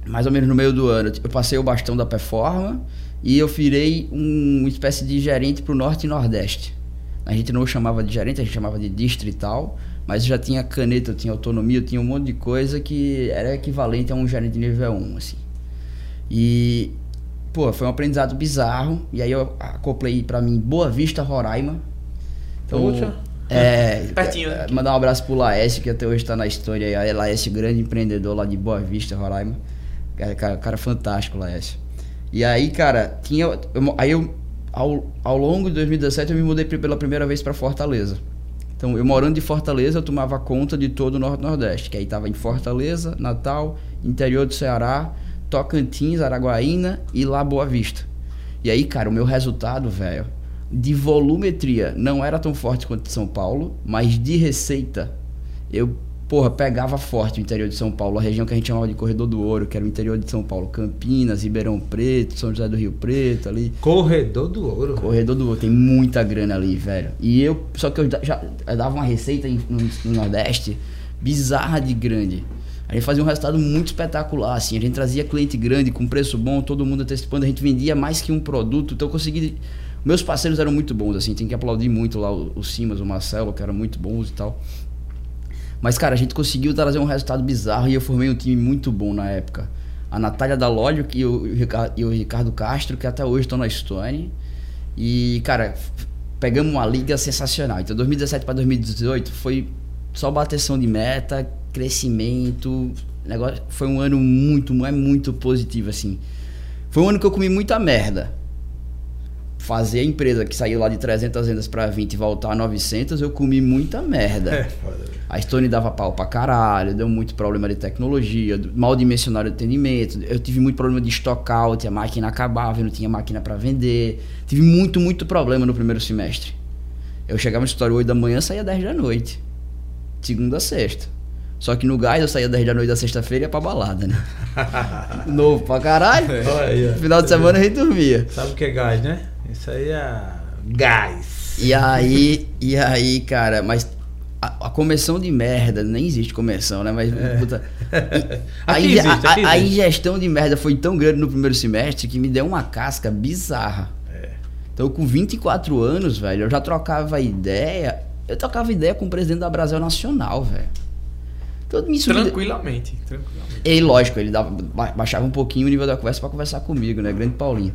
S3: mais ou menos no meio do ano, eu passei o bastão da performance. E eu virei um, uma espécie de gerente para o Norte e Nordeste. A gente não chamava de gerente, a gente chamava de distrital, mas eu já tinha caneta, eu tinha autonomia, eu tinha um monte de coisa que era equivalente a um gerente de nível 1, assim. E, pô, foi um aprendizado bizarro. E aí eu acoplei para mim Boa Vista, Roraima. Então,
S1: Poxa.
S3: é,
S2: Pertinho,
S3: é,
S2: né?
S3: mandar um abraço pro Laércio, que até hoje está na história aí. Laércio, grande empreendedor lá de Boa Vista, Roraima. Cara, cara, cara fantástico, Laércio. E aí, cara, tinha. eu- aí eu, ao, ao longo de 2017, eu me mudei pela primeira vez para Fortaleza. Então, eu morando de Fortaleza, eu tomava conta de todo o Norte e Nordeste, que aí tava em Fortaleza, Natal, interior do Ceará, Tocantins, Araguaína e lá Boa Vista. E aí, cara, o meu resultado, velho, de volumetria não era tão forte quanto de São Paulo, mas de receita, eu, porra, pegava forte o interior de São Paulo, a região que a gente chamava de Corredor do Ouro, que era o interior de São Paulo, Campinas, Ribeirão Preto, São José do Rio Preto, ali.
S1: Corredor do ouro.
S3: Corredor do Ouro, tem muita grana ali, velho. E eu, só que eu já eu dava uma receita em- no, no Nordeste bizarra de grande. A gente fazia um resultado muito espetacular, assim. A gente trazia cliente grande, com preço bom, todo mundo antecipando. A gente vendia mais que um produto. Então eu consegui. Meus parceiros eram muito bons, assim. Tem que aplaudir muito lá o, o Simas, o Marcelo, que eram muito bons e tal. Mas, cara, a gente conseguiu trazer um resultado bizarro e eu formei um time muito bom na época. A Natália Dalódio e o, e o Ricardo Castro, que até hoje estão na Stone. E, cara, pegamos uma liga sensacional. Então, 2017 para 2018 foi só bateção de meta, crescimento. Negócio, foi um ano muito, é muito positivo, assim. Foi um ano que eu comi muita merda. Fazer a empresa que saiu lá de 300 vendas para 20 e voltar a 900, eu comi muita merda.
S1: É foda.
S3: A Stone dava pau pra caralho, deu muito problema de tecnologia, mal dimensionaram o atendimento. Eu tive muito problema de stockout, a máquina acabava, eu não tinha máquina pra vender. Tive muito, muito problema no primeiro semestre. Eu chegava no escritório 8 da manhã, saía 10 da noite. Segunda a sexta. Só que no gás eu saía 10 da noite da sexta-feira e ia pra balada, né? Novo pra caralho.
S1: Aí, ó.
S3: Final de semana a gente dormia.
S1: Sabe o que é gás, né? Isso aí é gás.
S3: E aí, e aí, cara, mas a, a de merda, nem existe conversão, né? Mas, puta, a,
S1: É. Aqui
S3: inge-
S1: existe,
S3: a- a ingestão de merda foi tão grande no primeiro semestre que me deu uma casca bizarra.
S1: É.
S3: Então, com 24 anos, velho, eu já trocava ideia. Eu trocava ideia com o presidente da Brasil Nacional, velho. Então, me surpre-
S2: Tranquilamente, tranquilamente.
S3: e lógico, ele dava, ba- baixava um pouquinho o nível da conversa pra conversar comigo, né? Grande Paulinho.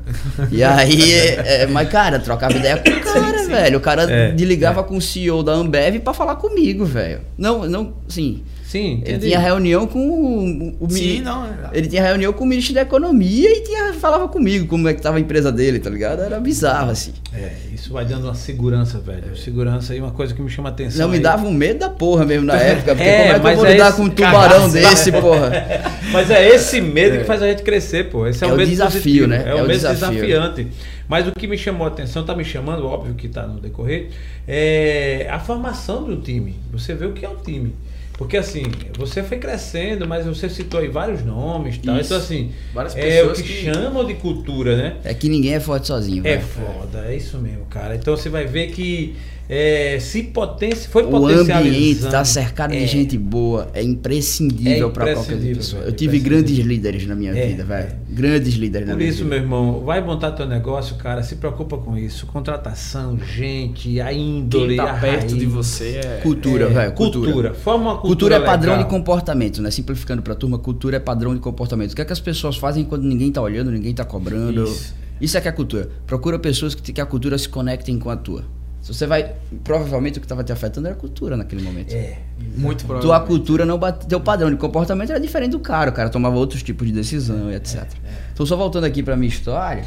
S3: E aí, é, mas cara, trocava ideia com o cara, velho. O cara
S1: É,
S3: desligava com o CEO da Ambev pra falar comigo, velho. Não, não, sim.
S1: Sim,
S3: Ele
S1: entendi.
S3: tinha reunião com o, o
S2: Sim, não. é-
S3: Ele tinha reunião com o ministro da Economia e tinha, falava comigo como é que tava a empresa dele, tá ligado? Era bizarro, assim.
S1: É, isso vai dando uma segurança, velho. Segurança aí, uma coisa que me chama atenção.
S3: Não, me
S1: aí.
S3: dava um medo da porra mesmo na época. Porque
S1: É,
S3: como é que eu vou
S1: é
S3: lidar
S1: esse-
S3: com um tubarão
S1: Caraca.
S3: desse, porra?
S1: Mas é esse medo que faz a gente crescer, pô. Esse é,
S3: É
S1: o
S3: o
S1: medo
S3: desafio,
S1: positivo.
S3: né?
S1: É,
S3: É
S1: o
S3: o
S1: medo
S3: desafio.
S1: desafiante. Mas o que me chamou a atenção, tá me chamando, óbvio que tá no decorrer, é a formação do time. Você vê o que é o time. Porque assim, você foi crescendo, mas você citou aí vários nomes e tal.
S3: Isso.
S1: Então, assim,
S2: Várias
S1: é o
S2: pessoas
S1: que,
S2: que-
S1: chamam de cultura, né?
S3: É que ninguém é forte sozinho,
S1: É
S3: velho.
S1: foda, é isso mesmo, cara. Então você vai ver que é, se potenci... foi
S3: O
S1: potencializando.
S3: ambiente tá cercado
S1: É.
S3: de gente boa, é imprescindível
S1: É
S3: pra qualquer pessoa. Eu tive grandes líderes na minha
S1: É,
S3: vida, velho.
S1: é.
S3: Grandes líderes na
S1: Por
S3: minha
S1: isso,
S3: vida.
S1: meu irmão, vai montar teu negócio, cara, se preocupa com isso. Contratação, gente, a índole,
S2: Quem tá
S1: a
S2: perto
S1: raiz.
S2: de você é.
S3: Cultura,
S1: É,
S3: velho.
S1: Cultura.
S3: Cultura.
S1: Forma uma cultura.
S3: Cultura é padrão
S1: legal.
S3: de comportamento, né? Simplificando pra turma, cultura é padrão de comportamento. O que é que as pessoas fazem quando ninguém tá olhando, ninguém tá cobrando?
S2: Isso.
S3: Isso, é que é cultura. Procura pessoas que, que a cultura se conectem com a tua. Se você vai. Provavelmente o que tava te afetando era a cultura naquele momento.
S1: É.
S2: Muito
S3: Tua
S2: provavelmente.
S3: cultura não bate, teu padrão de comportamento era diferente do cara, o cara tomava outros tipos de decisão e etc. Então só voltando aqui pra minha história,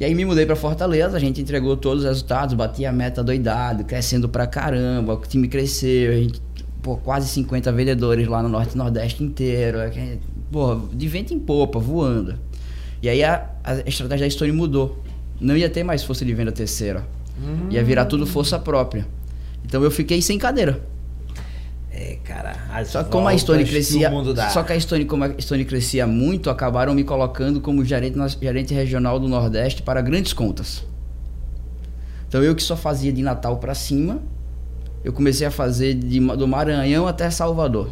S3: e aí me mudei pra Fortaleza, a gente entregou todos os resultados, bati a meta doidado, crescendo pra caramba, o time cresceu, a gente, pô, quase 50 vendedores lá no Norte e Nordeste inteiro, gente, pô, de vento em popa, voando. E aí a, a estratégia da Stone mudou. Não ia ter mais força de venda terceira. Ia virar tudo força própria. Então eu fiquei sem cadeira.
S1: É, cara.
S3: Só que como a Stone
S1: que
S3: crescia, só que a Stone, como a Stone crescia muito, acabaram me colocando como gerente, gerente regional do Nordeste para grandes contas. Então eu que só fazia de Natal para cima, eu comecei a fazer de, do Maranhão até Salvador.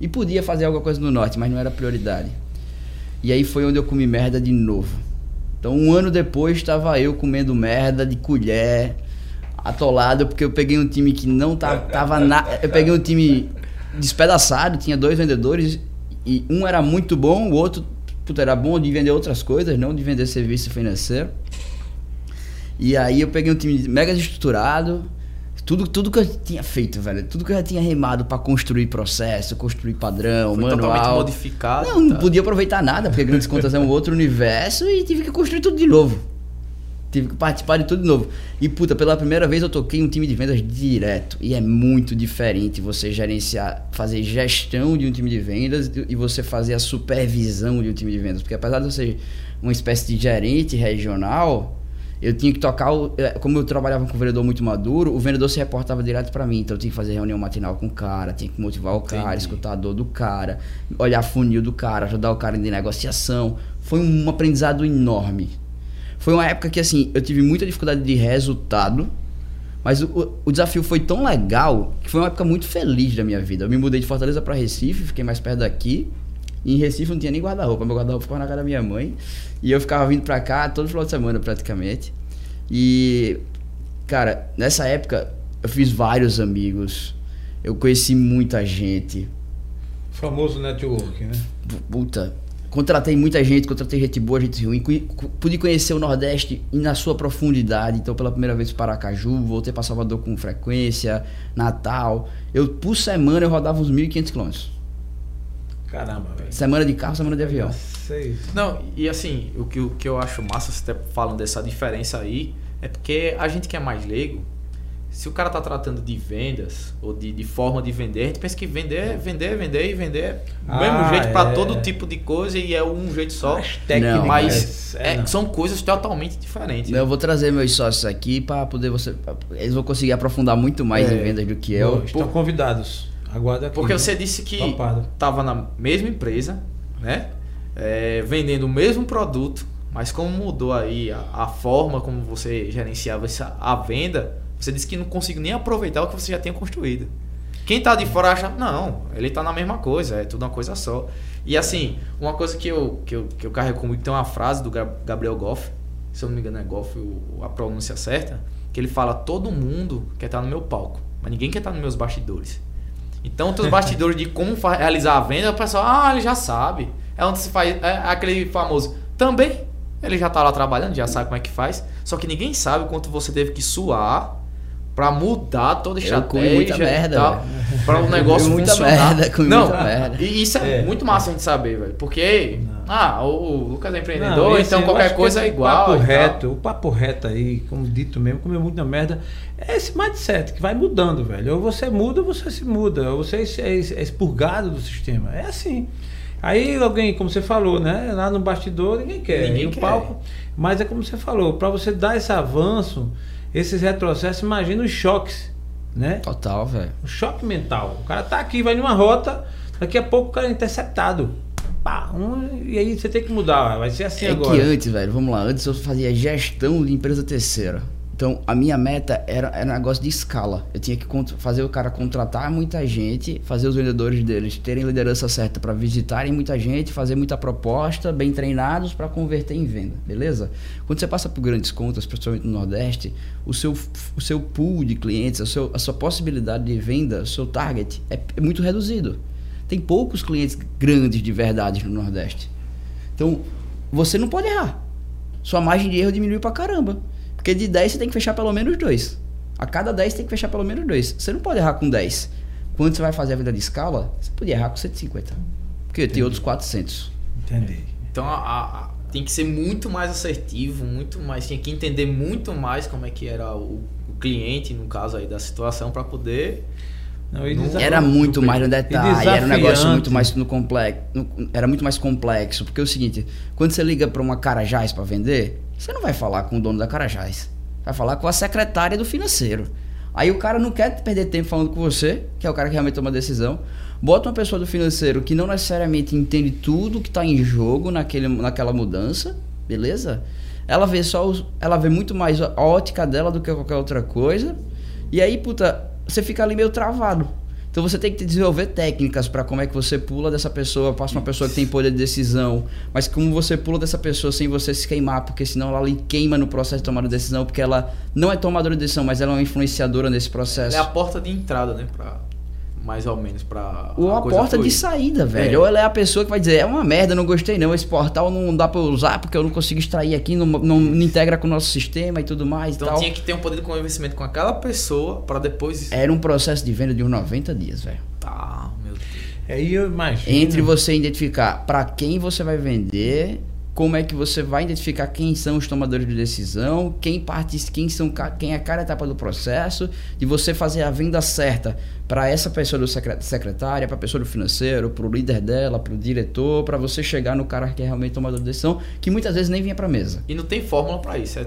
S3: E podia fazer alguma coisa no Norte, mas não era prioridade. E aí foi onde eu comi merda de novo. Então, um ano depois, estava eu comendo merda de colher, atolado, porque eu peguei um time que não tava, tava na, Eu peguei um time despedaçado, tinha dois vendedores, e um era muito bom, o outro puta, era bom de vender outras coisas, não de vender serviço financeiro. E aí eu peguei um time mega estruturado, tudo, tudo que eu tinha feito, velho. Tudo que eu já tinha remado para construir processo, construir padrão,
S2: Foi
S3: manual.
S2: totalmente modificado.
S3: Não, não
S2: tá?
S3: podia aproveitar nada, porque Grandes Contas é um outro universo e tive que construir tudo de novo. Tive que participar de tudo de novo. E, puta, pela primeira vez eu toquei um time de vendas direto. E é muito diferente você gerenciar, fazer gestão de um time de vendas e você fazer a supervisão de um time de vendas. Porque apesar de eu ser uma espécie de gerente regional, eu tinha que tocar, o, é, como eu trabalhava com um vendedor muito maduro, o vendedor se reportava direto para mim, então eu tinha que fazer reunião matinal com o cara, tinha que motivar o cara,
S2: Entendi.
S3: escutar a dor do cara, olhar funil do cara, ajudar o cara em negociação. Foi um aprendizado enorme. Foi uma época que assim, eu tive muita dificuldade de resultado, mas o, o desafio foi tão legal que foi uma época muito feliz da minha vida. Eu me mudei de Fortaleza para Recife, fiquei mais perto daqui. Em Recife não tinha nem guarda-roupa, meu guarda-roupa ficava na casa da minha mãe. E eu ficava vindo pra cá todo final de semana praticamente. E, cara, nessa época eu fiz vários amigos, eu conheci muita gente.
S1: Famoso network, né?
S3: Puta, contratei muita gente, contratei gente boa, gente ruim. Pude conhecer o Nordeste e na sua profundidade. Então, pela primeira vez para Aracaju, voltei para Salvador com frequência, Natal. Eu, por semana, eu rodava uns 1.500 quilômetros.
S1: Caramba, velho.
S3: Semana de carro, semana de avião.
S1: Sei.
S2: Não, e assim, o que, o que eu acho massa, você tá falando dessa diferença aí, é porque a gente que é mais leigo, se o cara tá tratando de vendas ou de, de forma de vender, a gente pensa que vender é vender, vender e vender do mesmo
S1: Ah,
S2: jeito para
S1: é.
S2: todo tipo de coisa e é um jeito só.
S1: As técnicas,
S3: Não,
S2: Mas
S1: é,
S2: é,
S1: não.
S2: são coisas totalmente diferentes.
S3: Eu vou trazer meus sócios aqui para poder você. Eles vão conseguir aprofundar muito mais
S1: É.
S3: em vendas do que eu.
S1: Estão convidados. Aguarda aqui.
S2: Porque
S1: né?
S2: você disse que estava na mesma empresa, né? É, vendendo o mesmo produto, mas como mudou aí a, a forma como você gerenciava essa, a venda, você disse que não conseguiu nem aproveitar o que você já tinha construído. Quem tá de fora acha, não, ele tá na mesma coisa, é tudo uma coisa só. E assim, uma coisa que eu, que eu, que eu carrego comigo, tem uma frase do Gab- Gabriel Goff, se eu não me engano é Goff a pronúncia certa, que ele fala, todo mundo quer estar no meu palco, mas ninguém quer estar nos meus bastidores. Então, os bastidores de como realizar a venda, o pessoal, ah, ele já sabe. É onde se faz, é aquele famoso, também. Ele já tá lá trabalhando, já sabe como é que faz. Só que ninguém sabe o quanto você teve que suar pra mudar toda a
S3: Eu
S2: estratégia
S3: comi muita
S2: e
S3: merda, velho.
S2: para o negócio
S3: muita
S2: funcionar.
S3: merda, comi
S2: Não,
S3: muita merda.
S2: e isso é,
S1: É.
S2: muito massa a gente saber, velho. Porque,
S1: Não.
S2: ah, o, Lucas é
S1: Não,
S2: empreendedor,
S1: esse,
S2: então
S1: eu
S2: qualquer coisa é igual.
S1: Papo
S2: tal.
S1: reto, o papo reto aí, como dito mesmo, comeu muita merda. É esse mindset que vai mudando, velho. Ou você muda ou você se muda. Ou você é, é expurgado do sistema. É assim. Aí alguém, como você falou, né? Lá no bastidor ninguém quer.
S2: Ninguém
S1: no
S2: quer.
S1: palco. Mas é como você falou, para você dar esse avanço, esses retrocessos, imagina os choques, né?
S3: Total, velho.
S1: Um choque mental. O cara tá aqui, vai numa rota, daqui a pouco o cara é interceptado. Pá, um- e aí você tem que mudar, vai ser assim
S3: é
S1: agora.
S3: que antes, velho, vamos lá, antes eu fazia gestão de empresa terceira. Então, a minha meta era, era um negócio de escala. Eu tinha que fazer o cara contratar muita gente, fazer os vendedores deles terem liderança certa para visitarem muita gente, fazer muita proposta, bem treinados para converter em venda, beleza? Quando você passa por grandes contas, principalmente no Nordeste, o seu, o seu pool de clientes, a, seu, a sua possibilidade de venda, o seu target é, é muito reduzido. Tem poucos clientes grandes de verdade no Nordeste. Então, você não pode errar. Sua margem de erro diminuiu pra caramba. Porque de 10 você tem que fechar pelo menos dois. A cada 10 você tem que fechar pelo menos dois. Você não pode errar com 10. Quando você vai fazer a venda de escala, você podia errar com 150. Porque tem outros 400.
S1: Entendi.
S2: Então a- a- tem que ser muito mais assertivo, muito mais, tinha que entender muito mais como é que era o, o cliente, no caso aí da situação, para poder.
S1: Não,
S3: Era muito mais no detalhe, era um negócio muito mais no complexo, era muito mais complexo, porque é o seguinte, quando você liga para uma Carajás para vender, você não vai falar com o dono da Carajás, vai falar com a secretária do financeiro. Aí o cara não quer perder tempo falando com você, que é o cara que realmente toma a decisão. Bota uma pessoa do financeiro que não necessariamente entende tudo que está em jogo naquele, naquela mudança, beleza? Ela vê só os- ela vê muito mais a ótica dela do que qualquer outra coisa. E aí, puta, você fica ali meio travado. Então você tem que desenvolver técnicas para como é que você pula dessa pessoa, passa uma pessoa que tem poder de decisão, mas como você pula dessa pessoa sem você se queimar, porque senão ela lhe queima no processo de tomada de decisão, porque ela não é tomadora de decisão, mas ela é uma influenciadora nesse processo.
S2: É a porta de entrada, né? Pra, mais ou menos pra.
S3: Ou a
S2: coisa
S3: porta de
S2: fluir.
S3: saída, velho.
S2: É.
S3: Ou ela é a pessoa que vai dizer, é uma merda, não gostei não, esse portal não dá pra eu usar porque eu não consigo extrair aqui, não, não, não integra com o nosso sistema e tudo mais e
S2: Então
S3: tal.
S2: tinha que ter um poder de convencimento com aquela pessoa pra depois.
S3: Era um processo de venda de uns 90 dias, velho.
S2: Tá, meu Deus.
S1: Aí eu imagino.
S3: Entre você identificar para quem você vai vender, como é que você vai identificar quem são os tomadores de decisão, quem participa, quem são quem é cada etapa do processo, de você fazer a venda certa para essa pessoa do secre- secretária, para a pessoa do financeiro, para o líder dela, para o diretor, para você chegar no cara que é realmente tomador de decisão, que muitas vezes nem vinha para mesa.
S2: E não tem fórmula pra isso. É...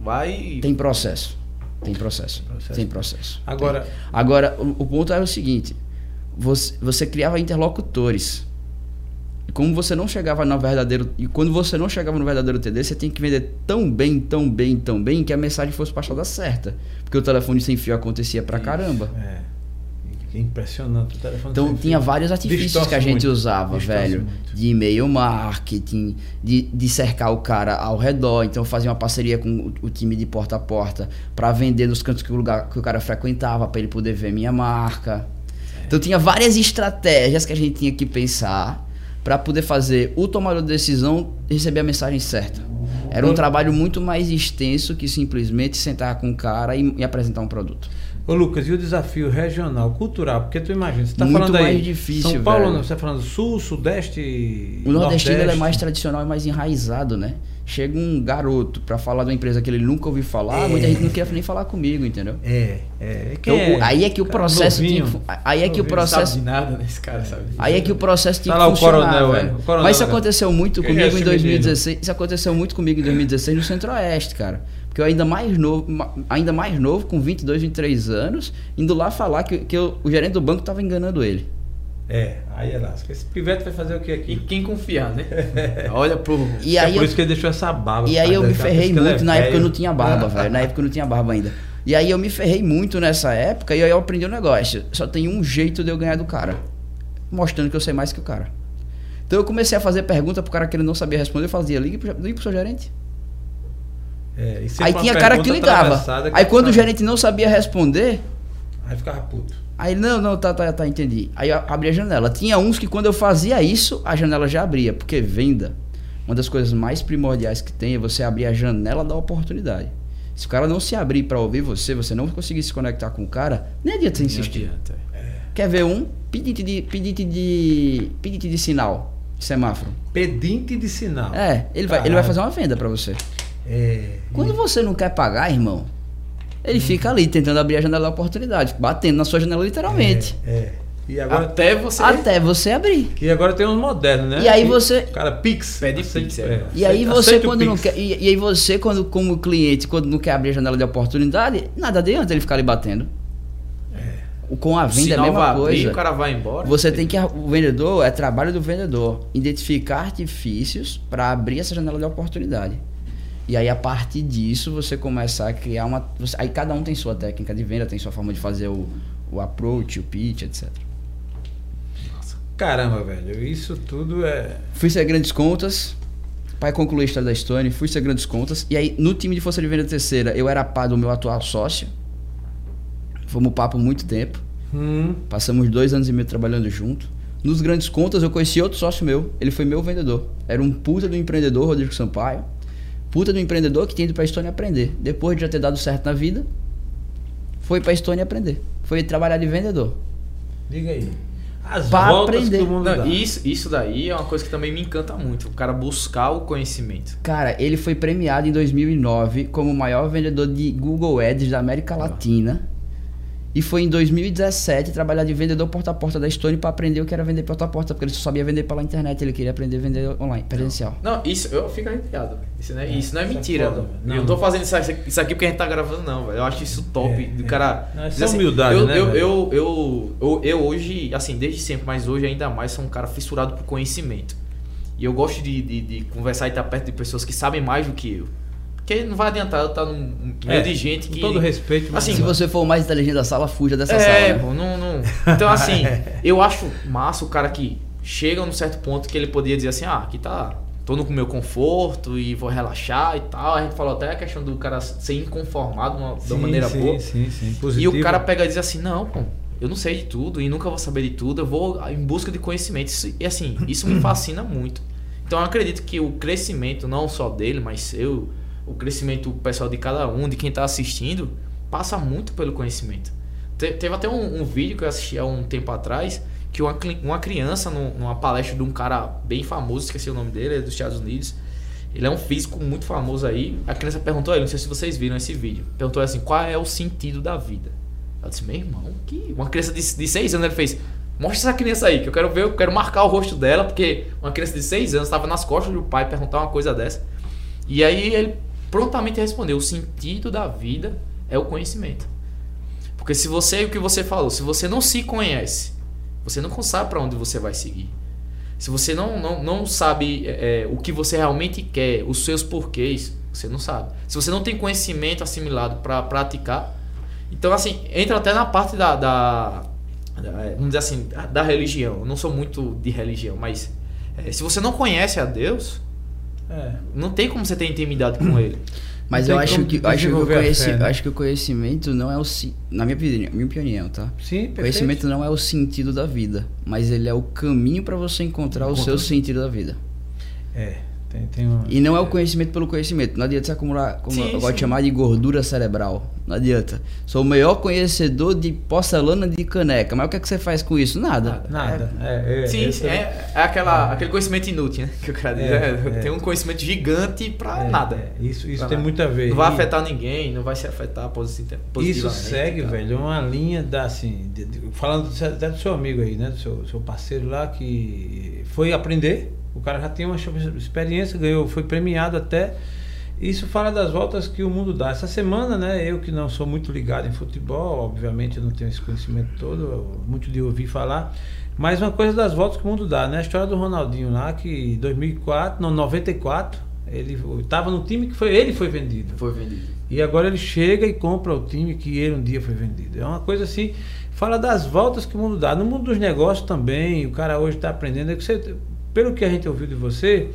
S2: Vai.
S3: Tem processo. Tem processo.
S1: Processo.
S3: Tem processo.
S1: Agora,
S3: Tem. Agora, o, o ponto é o seguinte: você, você criava interlocutores. E como você não chegava no verdadeiro. E quando você não chegava no verdadeiro TD, você tinha que vender tão bem, tão bem, tão bem, que a mensagem fosse passada certa. Porque o telefone sem fio acontecia pra caramba.
S1: é. Que impressionante. O telefone
S3: Então tinha
S1: fio.
S3: vários artifícios
S1: Distorce
S3: que a gente
S1: muito.
S3: usava,
S1: Distorce
S3: velho.
S1: muito.
S3: De e-mail marketing, de, de cercar o cara ao redor. Então fazia uma parceria com o, o time de porta a porta para vender nos cantos que o, lugar, que o cara frequentava, para ele poder ver minha marca. Então tinha várias estratégias que a gente tinha que pensar para poder fazer o tomador de decisão receber a mensagem certa. Era um trabalho muito mais extenso que simplesmente sentar com o cara e- e apresentar um produto.
S1: Ô Lucas, e o desafio regional, cultural? Porque tu imagina, você tá
S3: Muito
S1: falando aí.
S3: mais difícil,
S1: São Paulo,
S3: velho.
S1: não, você tá falando sul, sudeste.
S3: O nordestino ele é
S1: Nordeste.
S3: mais tradicional e mais enraizado, né? Chega um garoto pra falar de uma empresa que ele nunca ouviu falar,
S1: É.
S3: muita gente não quer nem falar comigo, entendeu?
S1: É, é.
S3: Então,
S1: Quem
S3: o- aí é que o processo
S1: novinho.
S3: que, aí é que o processo
S2: Sabe de nada, né? Esse cara sabe.
S3: Aí é que o processo tinha
S1: Tá
S3: que
S1: lá o
S3: funcionar,
S1: coronel,
S3: velho.
S1: é. O coronel,
S3: Mas isso
S1: né?
S3: aconteceu muito
S1: Quem é
S3: comigo em 2016. Isso aconteceu muito comigo em 2016 no Centro-Oeste, cara. Porque eu ainda mais novo, ainda mais novo, com 22, 23 anos, indo lá falar que, que eu- o gerente do banco tava enganando ele.
S1: É, aí é lasca. Esse pivete vai fazer o que
S2: E
S1: aqui?
S2: quem confiar, né? Olha pro.
S3: E
S1: é
S3: aí
S1: por
S3: eu
S1: isso que ele deixou essa barba.
S3: E aí eu me ferrei
S1: ele é
S3: muito, na época eu não tinha barba, velho. Na época eu não tinha barba ainda. E aí eu me ferrei muito nessa época e aí eu aprendi um negócio. Só tem um jeito de eu ganhar do cara. Mostrando que eu sei mais que o cara. Então eu comecei a fazer pergunta pro cara que ele não sabia responder. Eu fazia, ligue pro, ligue pro seu gerente.
S1: É, e
S3: Aí tinha cara que ligava.
S1: que
S3: Aí quando o
S1: ficava-
S3: gerente não sabia responder,
S1: Aí ficava puto.
S3: Aí ele, não, não, tá, tá, tá, entendi. Aí eu abri a janela. Tinha uns que quando eu fazia isso, a janela já abria. Porque venda, uma das coisas mais primordiais que tem é você abrir a janela da oportunidade. Se o cara não se abrir para ouvir você, você não conseguir se conectar com o cara, nem adianta você
S2: Não
S3: insistir.
S2: adianta.
S3: Quer ver um? Pedinte de, pedinte de, pedinte de sinal, de semáforo.
S1: Pedinte de sinal.
S3: É, ele vai, ele vai fazer uma venda para você.
S1: É.
S3: Quando você não quer pagar, irmão, ele fica ali tentando abrir a janela da oportunidade, batendo na sua janela literalmente.
S1: É. é. E agora,
S2: Até você.
S3: Até você abrir.
S1: e agora tem uns modernos, né?
S3: E aí você-
S1: Cara, Pix.
S2: Pede
S1: Aceita-
S2: Pix, é.
S3: E aí você
S1: aceita
S3: quando não quer, e, e aí você quando como cliente, quando não quer abrir a janela de oportunidade, nada adianta ele ficar ali batendo. O Com a venda é a mesma
S2: abrir,
S3: coisa.
S2: o cara vai embora.
S3: Você tem que o vendedor é trabalho do vendedor identificar artifícios para abrir essa janela de oportunidade. E aí a partir disso você começar a criar uma, você- aí cada um tem sua técnica de venda, tem sua forma de fazer o, o approach, o pitch, etc.
S1: Caramba, velho. Isso tudo é.
S3: Fui ser grandes contas. Para concluir a história da Stone, fui ser grandes contas. E aí, no time de força de venda terceira, eu era pá do meu atual sócio. Fomos papo muito tempo.
S1: Hum,
S3: Passamos dois anos e meio trabalhando junto. Nos grandes contas, eu conheci outro sócio meu. Ele foi meu vendedor. Era um puta do empreendedor, Rodrigo Sampaio. Puta do empreendedor que tinha ido pra Estônia aprender. Depois de já ter dado certo na vida, foi pra Estônia aprender. Foi trabalhar de vendedor.
S1: diga aí. As
S3: Pra
S1: voltas
S3: aprender.
S1: que o mundo
S2: Não,
S1: dá.
S2: isso, isso daí é uma coisa que também me encanta muito. O cara buscar o conhecimento.
S3: Cara, ele foi premiado em 2009 como o maior vendedor de Google Ads da América Latina. E foi em 2017 trabalhar de vendedor porta a porta da Stone para aprender o que era vender porta a porta, porque ele só sabia vender pela internet, ele queria aprender a vender online, presencial.
S2: Não, isso eu fico arrepiado. velho. Isso, não é,
S1: É,
S2: isso não é
S1: isso é
S2: mentira.
S1: foda,
S2: velho.
S1: velho.
S2: eu
S1: Não,
S2: não tô
S1: não.
S2: fazendo isso, isso aqui porque a gente tá gravando, não, velho. Eu acho isso top.
S1: É,
S2: do
S1: é.
S2: cara.
S1: Não, isso
S2: dizer
S1: é humildade,
S2: eu,
S1: né,
S2: Eu, eu, eu, eu, eu hoje, assim, desde sempre, mas hoje ainda mais, sou um cara fissurado por conhecimento. E eu gosto de, de, de conversar e estar perto de pessoas que sabem mais do que eu. Porque não vai adiantar eu estar num num meio
S1: É,
S2: de gente
S1: com
S2: que.
S1: todo respeito, mas
S2: Assim,
S3: Se você for o mais inteligente da sala, fuja dessa
S2: é,
S3: sala. né?
S2: pô, não, não. Então, assim, eu acho massa o cara que chega num certo ponto que ele poderia dizer assim: ah, aqui tá. Tô no meu conforto e vou relaxar e tal. A gente falou até a questão do cara ser inconformado de uma, de uma
S1: Sim,
S2: maneira
S1: sim,
S2: boa.
S1: Sim, sim,
S2: E
S1: positivo.
S2: o cara pega e diz assim: não, pô, eu não sei de tudo e nunca vou saber de tudo, eu vou em busca de conhecimento. Isso- e assim, isso me fascina muito. Então eu acredito que o crescimento, não só dele, mas seu, o crescimento pessoal de cada um, de quem tá assistindo, passa muito pelo conhecimento. Te- teve até um, um vídeo que eu assisti há um tempo atrás, que uma, uma criança, num- numa palestra de um cara bem famoso, esqueci o nome dele, é dos Estados Unidos. Ele é um físico muito famoso aí. A criança perguntou a ele, não sei se vocês viram esse vídeo. Perguntou assim: qual é o sentido da vida? Eu disse, meu irmão, que. Uma criança de, de 6 anos ele fez. Mostra essa criança aí, que eu quero ver, eu quero marcar o rosto dela, porque uma criança de 6 anos estava nas costas do pai perguntar uma coisa dessa. E aí ele prontamente respondeu: o sentido da vida é o conhecimento. Porque se você, o que você falou, se você não se conhece, você não sabe para onde você vai seguir. Se você não, não, não sabe é, é, o que você realmente quer, os seus porquês, você não sabe. Se você não tem conhecimento assimilado para praticar, então assim, entra até na parte da, da, da, vamos dizer assim, da religião. Eu não sou muito de religião, mas é, se você não conhece a Deus,
S1: É.
S2: não tem como você ter intimidade com ele.
S3: Mas
S1: Não
S3: eu acho que, eu acho, que
S1: a
S3: conheci-
S1: fé, né?
S3: eu acho que o conhecimento não é o. Na minha opinião, minha opinião tá?
S1: Sim, perfeito.
S3: Conhecimento não é o sentido da vida, mas ele é o caminho para você encontrar o seu sentido da vida.
S1: É, tem, tem um...
S3: E não é o conhecimento pelo conhecimento. Não adianta você acumular, como
S2: Sim,
S3: eu gosto
S2: sim.
S3: de chamar de gordura cerebral. Não adianta. Sou o maior conhecedor de porcelana de caneca. Mas o que, é que você faz com isso? Nada.
S1: Nada. É, é,
S2: Sim,
S1: esse
S2: sim, é, é aquela, aquele conhecimento inútil, né? Que eu quero dizer.
S1: É,
S2: É,
S1: é.
S2: Tem um conhecimento gigante pra
S1: é,
S2: nada.
S1: é, isso isso
S2: Pra
S1: tem
S2: nada.
S1: muito a ver.
S2: Não vai
S1: E
S2: afetar ninguém, não vai se afetar posi-
S1: Isso
S2: positivamente.
S1: segue, velho, uma linha da, assim, de- de- falando até do seu amigo aí, né? Do seu, seu parceiro lá que foi aprender. O cara já tinha uma experiência, ganhou, foi premiado até. Isso fala das voltas que o mundo dá. Essa semana, né, eu que não sou muito ligado em futebol, obviamente eu não tenho esse conhecimento todo, muito de ouvir falar, mas uma coisa das voltas que o mundo dá, né? A história do Ronaldinho lá, que em 2004, não, 94, ele estava no time que foi ele foi vendido.
S2: Foi vendido.
S1: E agora ele chega e compra o time que ele um dia foi vendido. É uma coisa assim, fala das voltas que o mundo dá. No mundo dos negócios também, o cara hoje está aprendendo. É que você, pelo que a gente ouviu de você,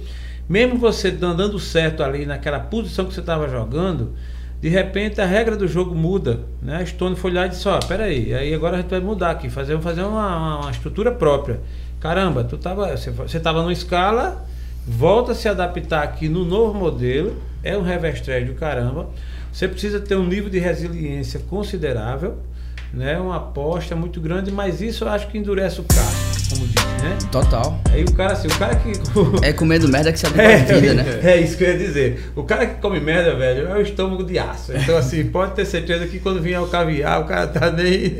S1: mesmo você dan- dando certo ali naquela posição que você estava jogando, de repente a regra do jogo muda. Né? A Stone foi lá e disse, ó, peraí, aí agora a gente vai mudar aqui, fazer, fazer uma, uma- estrutura própria. Caramba, tu tava, você, você tava numa escala, volta a se adaptar aqui no novo modelo, é um revestrez do caramba. Você precisa ter um nível de resiliência considerável, né? Uma aposta muito grande, mas isso eu acho que endurece o casco, como disse, né?
S3: Total.
S1: Aí o cara assim, o cara que
S3: É comendo merda que adequa à vida, né?
S1: é isso que eu ia dizer. O cara que come merda, velho, é o estômago de aço. Então, assim, pode ter certeza que quando vier o caviar, o cara tá nem.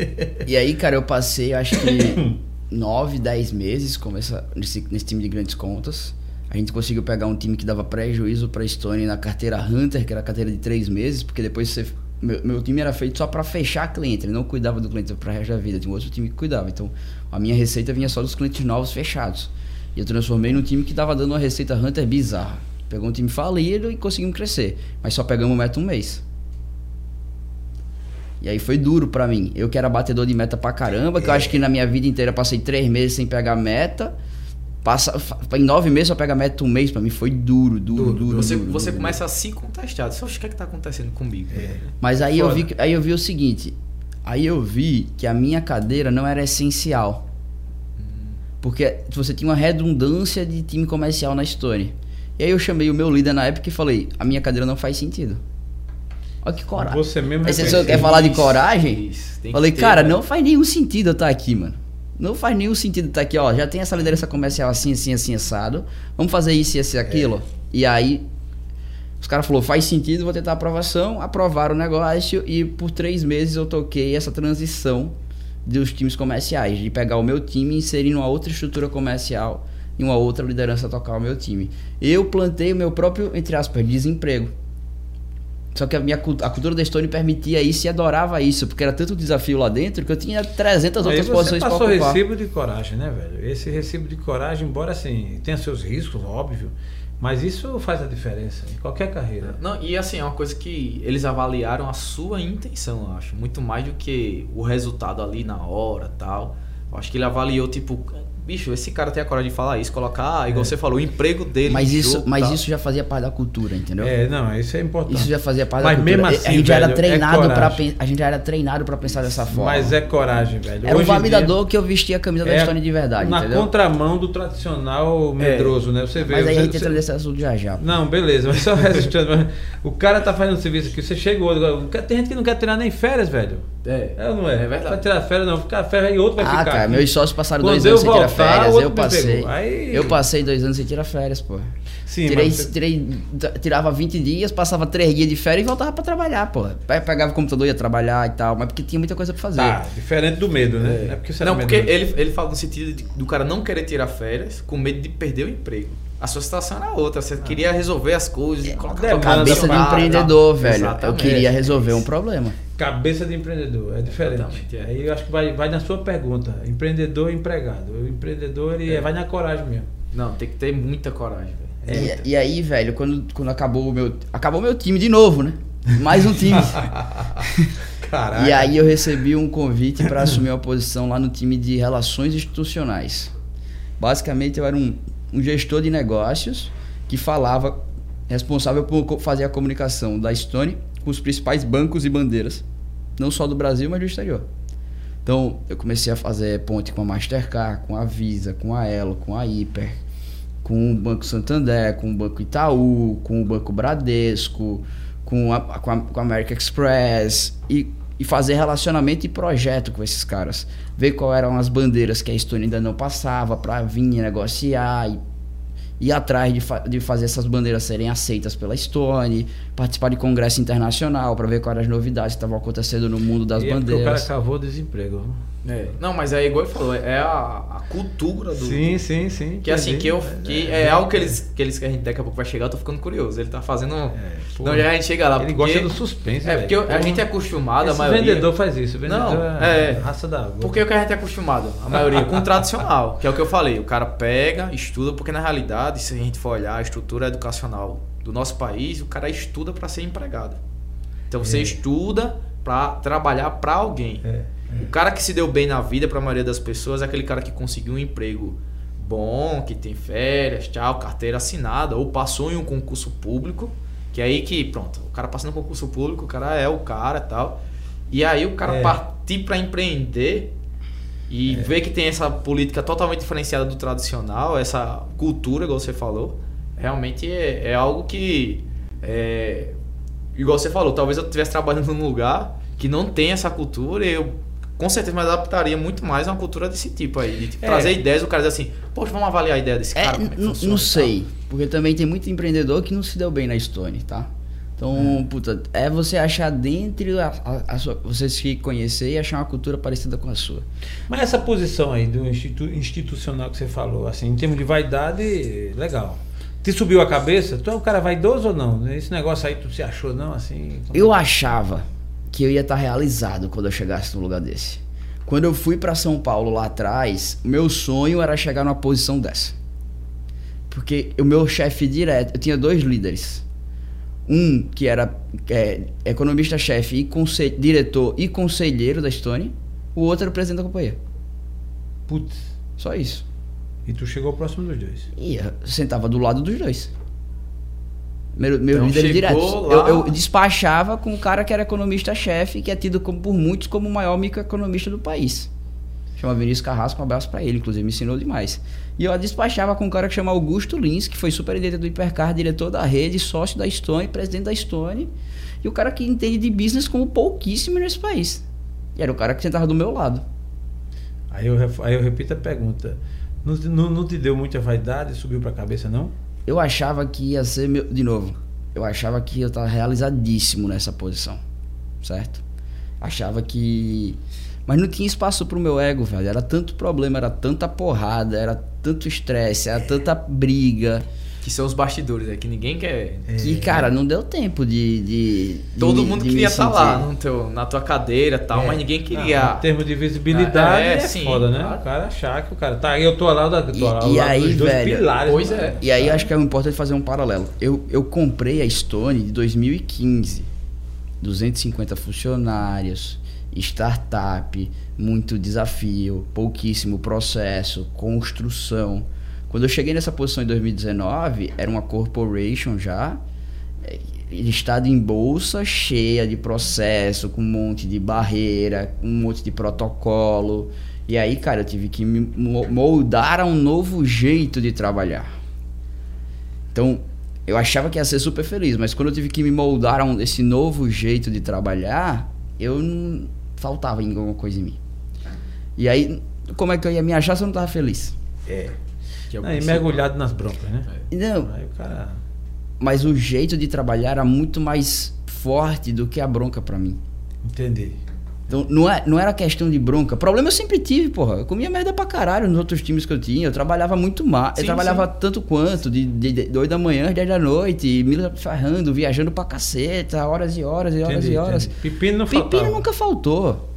S3: E aí, cara, eu passei, acho que 9, 10 meses com essa, nesse, nesse time de grandes contas. A gente conseguiu pegar um time que dava prejuízo pra Stone na carteira Hunter, que era a carteira de 3 meses, porque depois você. Meu, meu time era feito só pra fechar cliente, ele não cuidava do cliente pra resto da vida, tinha um outro time que cuidava. Então, a minha receita vinha só dos clientes novos fechados. E eu transformei num time que tava dando uma receita Hunter bizarra. Pegou um time falido e conseguimos crescer. Mas só pegamos meta um mês. E aí foi duro pra mim. Eu que era batedor de meta pra caramba, que eu acho que na minha vida inteira passei três meses sem pegar meta. Passa, em nove meses só pega meta um mês, pra mim foi duro, duro, duro.
S2: Você,
S3: duro,
S2: você
S3: duro.
S2: começa a se contestar. "Oxe, o que é que tá acontecendo comigo?
S3: Mas aí eu, vi, aí eu vi o seguinte. Aí eu vi que a minha cadeira não era essencial. Porque você tinha uma redundância de time comercial na Stone. E aí eu chamei o meu líder na época e falei, a minha cadeira não faz sentido. Olha que coragem.
S1: Você mesmo
S3: Aí você só quer falar de coragem?
S2: isso,
S3: Falei,
S2: ter,
S3: cara,
S2: né?
S3: não faz nenhum sentido eu estar aqui, mano. Não faz nenhum sentido estar aqui, ó. Já tem essa liderança comercial assim, assim, assim, assado. Vamos fazer isso, isso e aquilo. E aí, os caras falaram, faz sentido, vou tentar a aprovação. Aprovaram o negócio e por três meses eu toquei essa transição dos times comerciais. De pegar o meu time e inserir numa outra estrutura comercial e uma outra liderança tocar o meu time. Eu plantei o meu próprio, entre aspas, desemprego. Só que a minha a cultura da Stone permitia isso e adorava isso, porque era tanto desafio lá dentro que eu tinha 300
S1: Aí
S3: outras posições para
S1: passou
S3: ocupar.
S1: recibo de coragem, né, velho? Esse recibo de coragem, embora assim tenha seus riscos, óbvio, Mas isso faz a diferença em qualquer carreira.
S2: Não, e assim, é uma coisa que eles avaliaram a sua intenção, eu acho. Muito mais do que o resultado ali na hora tal. Eu acho que ele avaliou, tipo, bicho, esse cara tem a coragem de falar isso, colocar, igual
S1: É.
S2: você falou, o emprego dele.
S3: Mas isso,
S2: jogo,
S3: mas
S2: tal.
S3: isso já fazia parte da cultura, entendeu?
S1: É, não, isso é importante.
S3: Isso já fazia parte
S1: Mas
S3: da cultura.
S1: mesmo assim,
S3: a gente já era
S1: velho, é
S3: treinado para a gente era treinado para pensar dessa forma.
S1: Mas é coragem, velho.
S3: Era
S1: Hoje em
S3: validador que eu vestia a camisa da
S1: é
S3: Estônia de verdade,
S1: Na
S3: entendeu?
S1: contramão do tradicional medroso, né? Você vê.
S3: Mas aí
S1: você-
S3: a gente entra nesse assunto já já.
S1: Não, beleza, mas só resistindo. o cara tá fazendo serviço aqui, você chegou. Tem gente que não quer tirar nem férias, velho.
S2: É,
S1: É não é?
S2: É verdade.
S1: Vai tirar férias, não. Ficar férias e outro vai
S3: Ah,
S1: ficar.
S3: cara,
S1: aqui.
S3: meus sócios passaram
S1: Quando
S3: dois anos sem tirar férias. Eu passei.
S1: Aí-
S3: Eu passei dois anos sem tirar férias, pô.
S1: Sim,
S3: Tirei,
S1: mas
S3: tirei, tirava 20 dias, passava 3 dias de férias e voltava pra trabalhar, pô. Pe- Pegava o computador, ia trabalhar e tal, mas porque tinha muita coisa pra fazer.
S1: Tá, diferente do medo, né? É, porque você
S2: não, porque
S1: medo, né?
S2: ele, ele fala no sentido de- do cara não querer tirar férias com medo de perder o emprego. A sua situação era outra, você queria resolver as coisas e colocar tua
S3: Cabeça de empreendedor, velho. Eu
S2: Exatamente.
S3: queria resolver um problema.
S1: Cabeça de empreendedor, é diferente.
S2: Exatamente, é.
S1: Aí eu acho que vai, vai na sua pergunta. Empreendedor e empregado. O empreendedor ele
S2: É.
S1: vai na coragem mesmo.
S2: Não, tem que ter muita coragem, velho. Muita.
S3: E, e aí, velho, quando, quando acabou o meu. Acabou meu time de novo, né? Mais um time.
S1: Caralho.
S3: E aí eu recebi um convite para assumir uma posição lá no time de relações institucionais. Basicamente eu era um, um gestor de negócios que falava, responsável por fazer a comunicação da Stone com os principais bancos e bandeiras, não só do Brasil, mas do exterior. Então eu comecei a fazer ponte com a Mastercard, com a Visa, com a Elo, com a Hiper, com o Banco Santander, com o Banco Itaú, com o Banco Bradesco, com a, com a, com a American Express e, e fazer relacionamento e projeto com esses caras. Ver quais eram as bandeiras que a Estônia ainda não passava para vir negociar e ir atrás de, fa de fazer essas bandeiras serem aceitas pela Estônia, participar de congresso internacional para ver quais eram as novidades que estavam acontecendo no mundo das
S1: E é porque o cara
S3: bandeiras.
S1: cavou desemprego.
S2: É. Não, mas é igual ele falou, é a, a cultura do.
S1: Sim, sim, sim.
S2: Que assim, que, eu, que é, algo que eles, que eles que a gente daqui a pouco vai chegar, eu tô ficando curioso. Ele tá fazendo.
S1: É,
S2: não, já a gente chega lá.
S1: Ele
S2: porque,
S1: gosta do suspense,
S2: É, porque eu- a gente é acostumado, a
S1: Esse
S2: maioria.
S1: vendedor faz isso. O vendedor
S2: Não,
S1: é,
S2: é.
S1: raça da água.
S2: Porque o que a gente é acostumado, a maioria, com o tradicional, que é o que eu falei. O cara pega, estuda, porque na realidade, se a gente for olhar a estrutura educacional do nosso país, o cara estuda para ser empregado. Então você
S1: É.
S2: estuda para trabalhar para alguém.
S1: É.
S2: O cara que se deu bem na vida, para a maioria das pessoas, é aquele cara que conseguiu um emprego bom, que tem férias, tchau, carteira assinada, ou passou em um concurso público, que é aí que, pronto, o cara passa no concurso público, o cara é o cara e tal. E aí o cara
S1: É.
S2: partir para empreender e ver que tem essa política totalmente diferenciada do tradicional, essa cultura, igual você falou, realmente é, é algo que, é, igual você falou, talvez eu estivesse trabalhando num lugar que não tem essa cultura e eu com certeza me adaptaria muito mais a uma cultura desse tipo aí, de tipo,
S1: É.
S2: trazer ideias, o cara diz assim, poxa, vamos avaliar a ideia desse
S3: É,
S2: cara, como é que
S3: n-
S2: funciona
S3: não sei, porque também tem muito empreendedor que não se deu bem na Stone, tá? Então, puta, é você achar dentro a, a- a sua, você se conhecer e achar uma cultura parecida com a sua.
S1: Mas essa posição aí do institu- institucional que você falou, assim, em termos de vaidade, legal. Te subiu a cabeça? Tu é um cara vaidoso ou não? Esse negócio aí tu se achou não, assim? como-
S3: Eu achava que eu ia estar realizado quando eu chegasse num lugar desse. Quando eu fui pra São Paulo lá atrás, meu sonho era chegar numa posição dessa. Porque o meu chefe direto, eu tinha dois líderes. Um que era é, economista-chefe e diretor e conselheiro da Stone, o outro era o presidente da companhia.
S1: Putz.
S3: Só isso.
S1: E tu chegou próximo dos dois.
S3: E eu sentava do lado dos dois. Meu, meu
S2: Então,
S3: líder
S2: chegou
S3: direto. Eu, eu despachava com o cara que era economista-chefe, que é tido como, por muitos como o maior microeconomista do país. Chama Vinícius Carrasco, um abraço pra ele, inclusive, me ensinou demais. E eu despachava com um cara que chama Augusto Lins, que foi superintendente do Hipercar, diretor da rede, sócio da Stone, presidente da Stone, e o cara que entende de business como pouquíssimo nesse país. E era o cara que sentava do meu lado.
S1: Aí eu, aí eu repito a pergunta. Não, te- não, não te deu muita vaidade subiu pra cabeça, não?
S3: Eu achava que ia ser meu. De novo, eu achava que eu estava realizadíssimo nessa posição. Certo? Achava que. Mas não tinha espaço pro meu ego, velho. Era tanto problema, era tanta porrada, era tanto estresse, era tanta briga.
S2: Que são os bastidores, é que ninguém quer.
S3: Que, cara, não deu tempo de. de- de
S2: Todo
S3: me-
S2: mundo
S3: de
S2: queria estar
S3: sentir.
S2: lá no teu, na tua cadeira e tal,
S1: É.
S2: mas ninguém
S1: Não,
S2: queria.
S1: em termos de visibilidade,
S2: É,
S1: é,
S2: sim,
S1: foda, né?
S2: claro.
S1: O cara achar que o cara tá eu tô lado, da, tô
S3: E- e aí,
S1: dos dois
S3: velho,
S1: pilares.
S2: pois
S1: mano.
S2: é.
S3: E aí acho que é importante fazer um paralelo. Eu, eu comprei a Stone de 2015. 250 funcionários, startup, muito desafio, pouquíssimo processo, construção. Quando eu cheguei nessa posição em 2019, era uma corporation já, eh, listada em bolsa, cheia de processo, com um monte de barreira, um monte de protocolo. E aí, cara, eu tive que me mo- moldar a um novo jeito de trabalhar. Então, eu achava que ia ser super feliz, mas quando eu tive que me moldar a um, esse novo jeito de trabalhar, eu não faltava alguma coisa em mim. E aí, como é que eu ia me achar se eu não tava feliz?
S1: É.
S2: que é o
S1: Aí,
S2: principal.
S1: mergulhado nas broncas, né?
S3: Não,
S1: Aí o cara.
S3: mas o jeito de trabalhar era muito mais forte do que a bronca pra mim.
S1: Entendi.
S3: Então, não, é, não era questão de bronca. Problema eu sempre tive, porra. Eu comia merda pra caralho nos outros times que eu tinha. Eu trabalhava muito mal. Eu
S2: Sim,
S3: trabalhava tanto quanto, de, de, de 8 da manhã às 10 da noite, me ferrando, viajando pra caceta, horas e horas e horas
S1: entendi,
S3: e horas.
S1: entendi. Pepino não
S3: Pepino
S1: faltava.
S3: nunca faltou.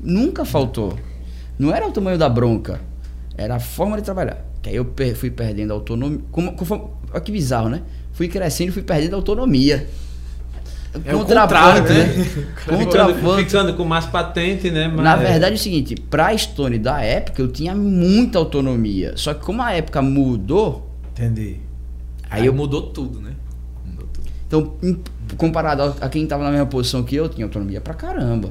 S3: Nunca faltou. Não era o tamanho da bronca. Era a forma de trabalhar. Que aí eu fui perdendo autonomia. Como, conforme- olha que bizarro, né? Fui crescendo e fui perdendo autonomia.
S2: É o contrário, né?
S1: Ficando,
S3: Contraponto.
S1: ficando com mais patente, né? Mas-
S3: Na verdade é o seguinte, pra Stone da época eu tinha muita autonomia. Só que como a época mudou,
S1: Entendi.
S3: aí eu
S2: mudou tudo, né? Mudou tudo.
S3: Então, comparado a, a quem tava na mesma posição que eu, tinha autonomia pra caramba.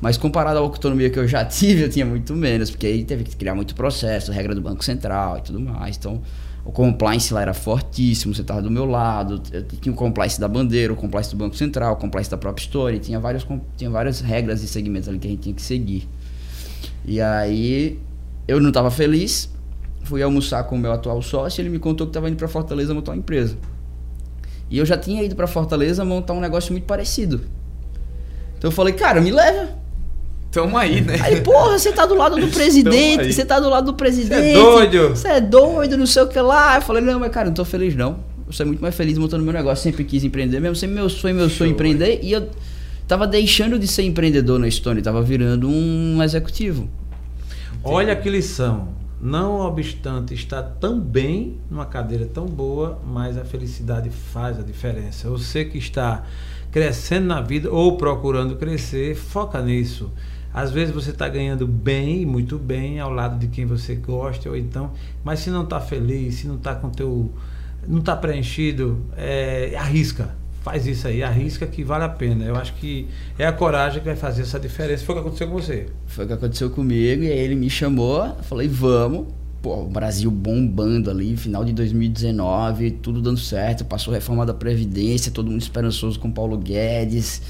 S3: Mas comparado à autonomia que eu já tive, eu tinha muito menos, porque aí teve que criar muito processo, regra do Banco Central e tudo mais. Então, o compliance lá era fortíssimo, você tava do meu lado, eu tinha o compliance da bandeira, o compliance do Banco Central, o compliance da própria Story, tinha, vários, com- tinha várias regras e segmentos ali que a gente tinha que seguir. E aí, eu não tava feliz, fui almoçar com o meu atual sócio, ele me contou que tava indo pra Fortaleza montar uma empresa. E eu já tinha ido pra Fortaleza montar um negócio muito parecido. Então eu falei, cara, me leva.
S2: Tamo aí, né?
S3: Aí, porra, você tá do lado do presidente, você tá do lado do presidente.
S1: doido?
S3: Você é doido, não sei o que lá. Eu falei, não, mas cara, não tô feliz não. Eu sou muito mais feliz montando meu negócio. Sempre quis empreender, mesmo sempre meu sonho, meu sonho empreender. E eu tava deixando de ser empreendedor na Stone, tava virando um executivo.
S1: Olha que lição. Não obstante estar tão bem numa cadeira tão boa, mas a felicidade faz a diferença. Você que está crescendo na vida ou procurando crescer, foca nisso. Às vezes você está ganhando bem, muito bem, ao lado de quem você gosta, ou então, mas se não está feliz, se não está com teu, não está preenchido, é, arrisca. Faz isso aí, arrisca que vale a pena. Eu acho que é a coragem que vai fazer essa diferença. Foi o que aconteceu com você.
S3: Foi o que aconteceu comigo, e aí ele me chamou, falei, vamos. Pô, o Brasil bombando ali, final de 2019, tudo dando certo, passou a reforma da Previdência, todo mundo esperançoso com Paulo Guedes.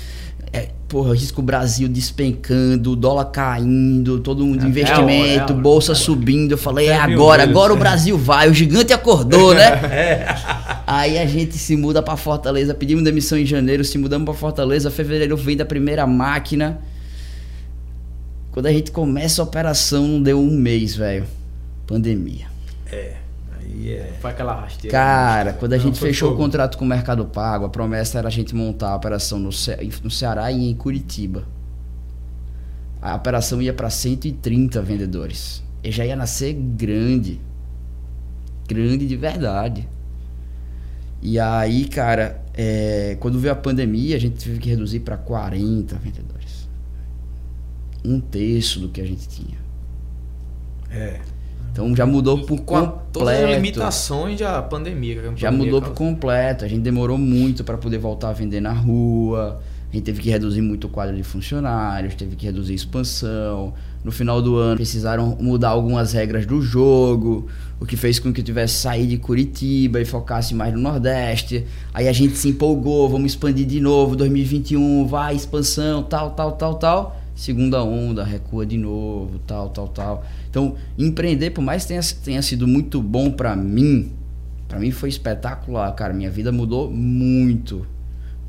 S3: É, porra, risco Brasil despencando, dólar caindo, todo mundo
S1: É, é
S3: investimento,
S1: é hora.
S3: bolsa subindo. Eu falei, é agora, agora o
S1: é.
S3: Brasil vai, o gigante acordou, né?
S1: É.
S3: Aí a gente se muda pra Fortaleza, pedimos demissão em janeiro, se mudamos pra Fortaleza, fevereiro vem da primeira máquina. Quando a gente começa a operação, não deu um mês, velho. Pandemia.
S1: Aí é.
S2: Foi aquela rasteira.
S3: Cara, quando a gente fechou
S1: fogo.
S3: o contrato com o Mercado Pago, a promessa era a gente montar a operação no, Ce no Ceará e em Curitiba. A operação ia para 130 vendedores. E já ia nascer grande. Grande de verdade. E aí, cara, é, quando veio a pandemia, a gente teve que reduzir para 40 vendedores. Um terço do que a gente tinha.
S1: É.
S3: Então já mudou por
S2: Com a- todas as
S3: completo.
S2: limitações da pandemia. que a
S3: Já
S2: pandemia
S3: mudou por
S2: causou.
S3: completo. A gente demorou muito para poder voltar a vender na rua. A gente teve que reduzir muito o quadro de funcionários, teve que reduzir a expansão. No final do ano precisaram mudar algumas regras do jogo, o que fez com que eu tivesse sair de Curitiba e focasse mais no Nordeste. Aí a gente se empolgou, vamos expandir de novo, 2021, vai expansão, tal, tal, tal, tal. Segunda onda, recua de novo, tal, tal, tal. Então, empreender, por mais que tenha, tenha sido muito bom para mim, Pra mim foi espetacular, cara. Minha vida mudou muito.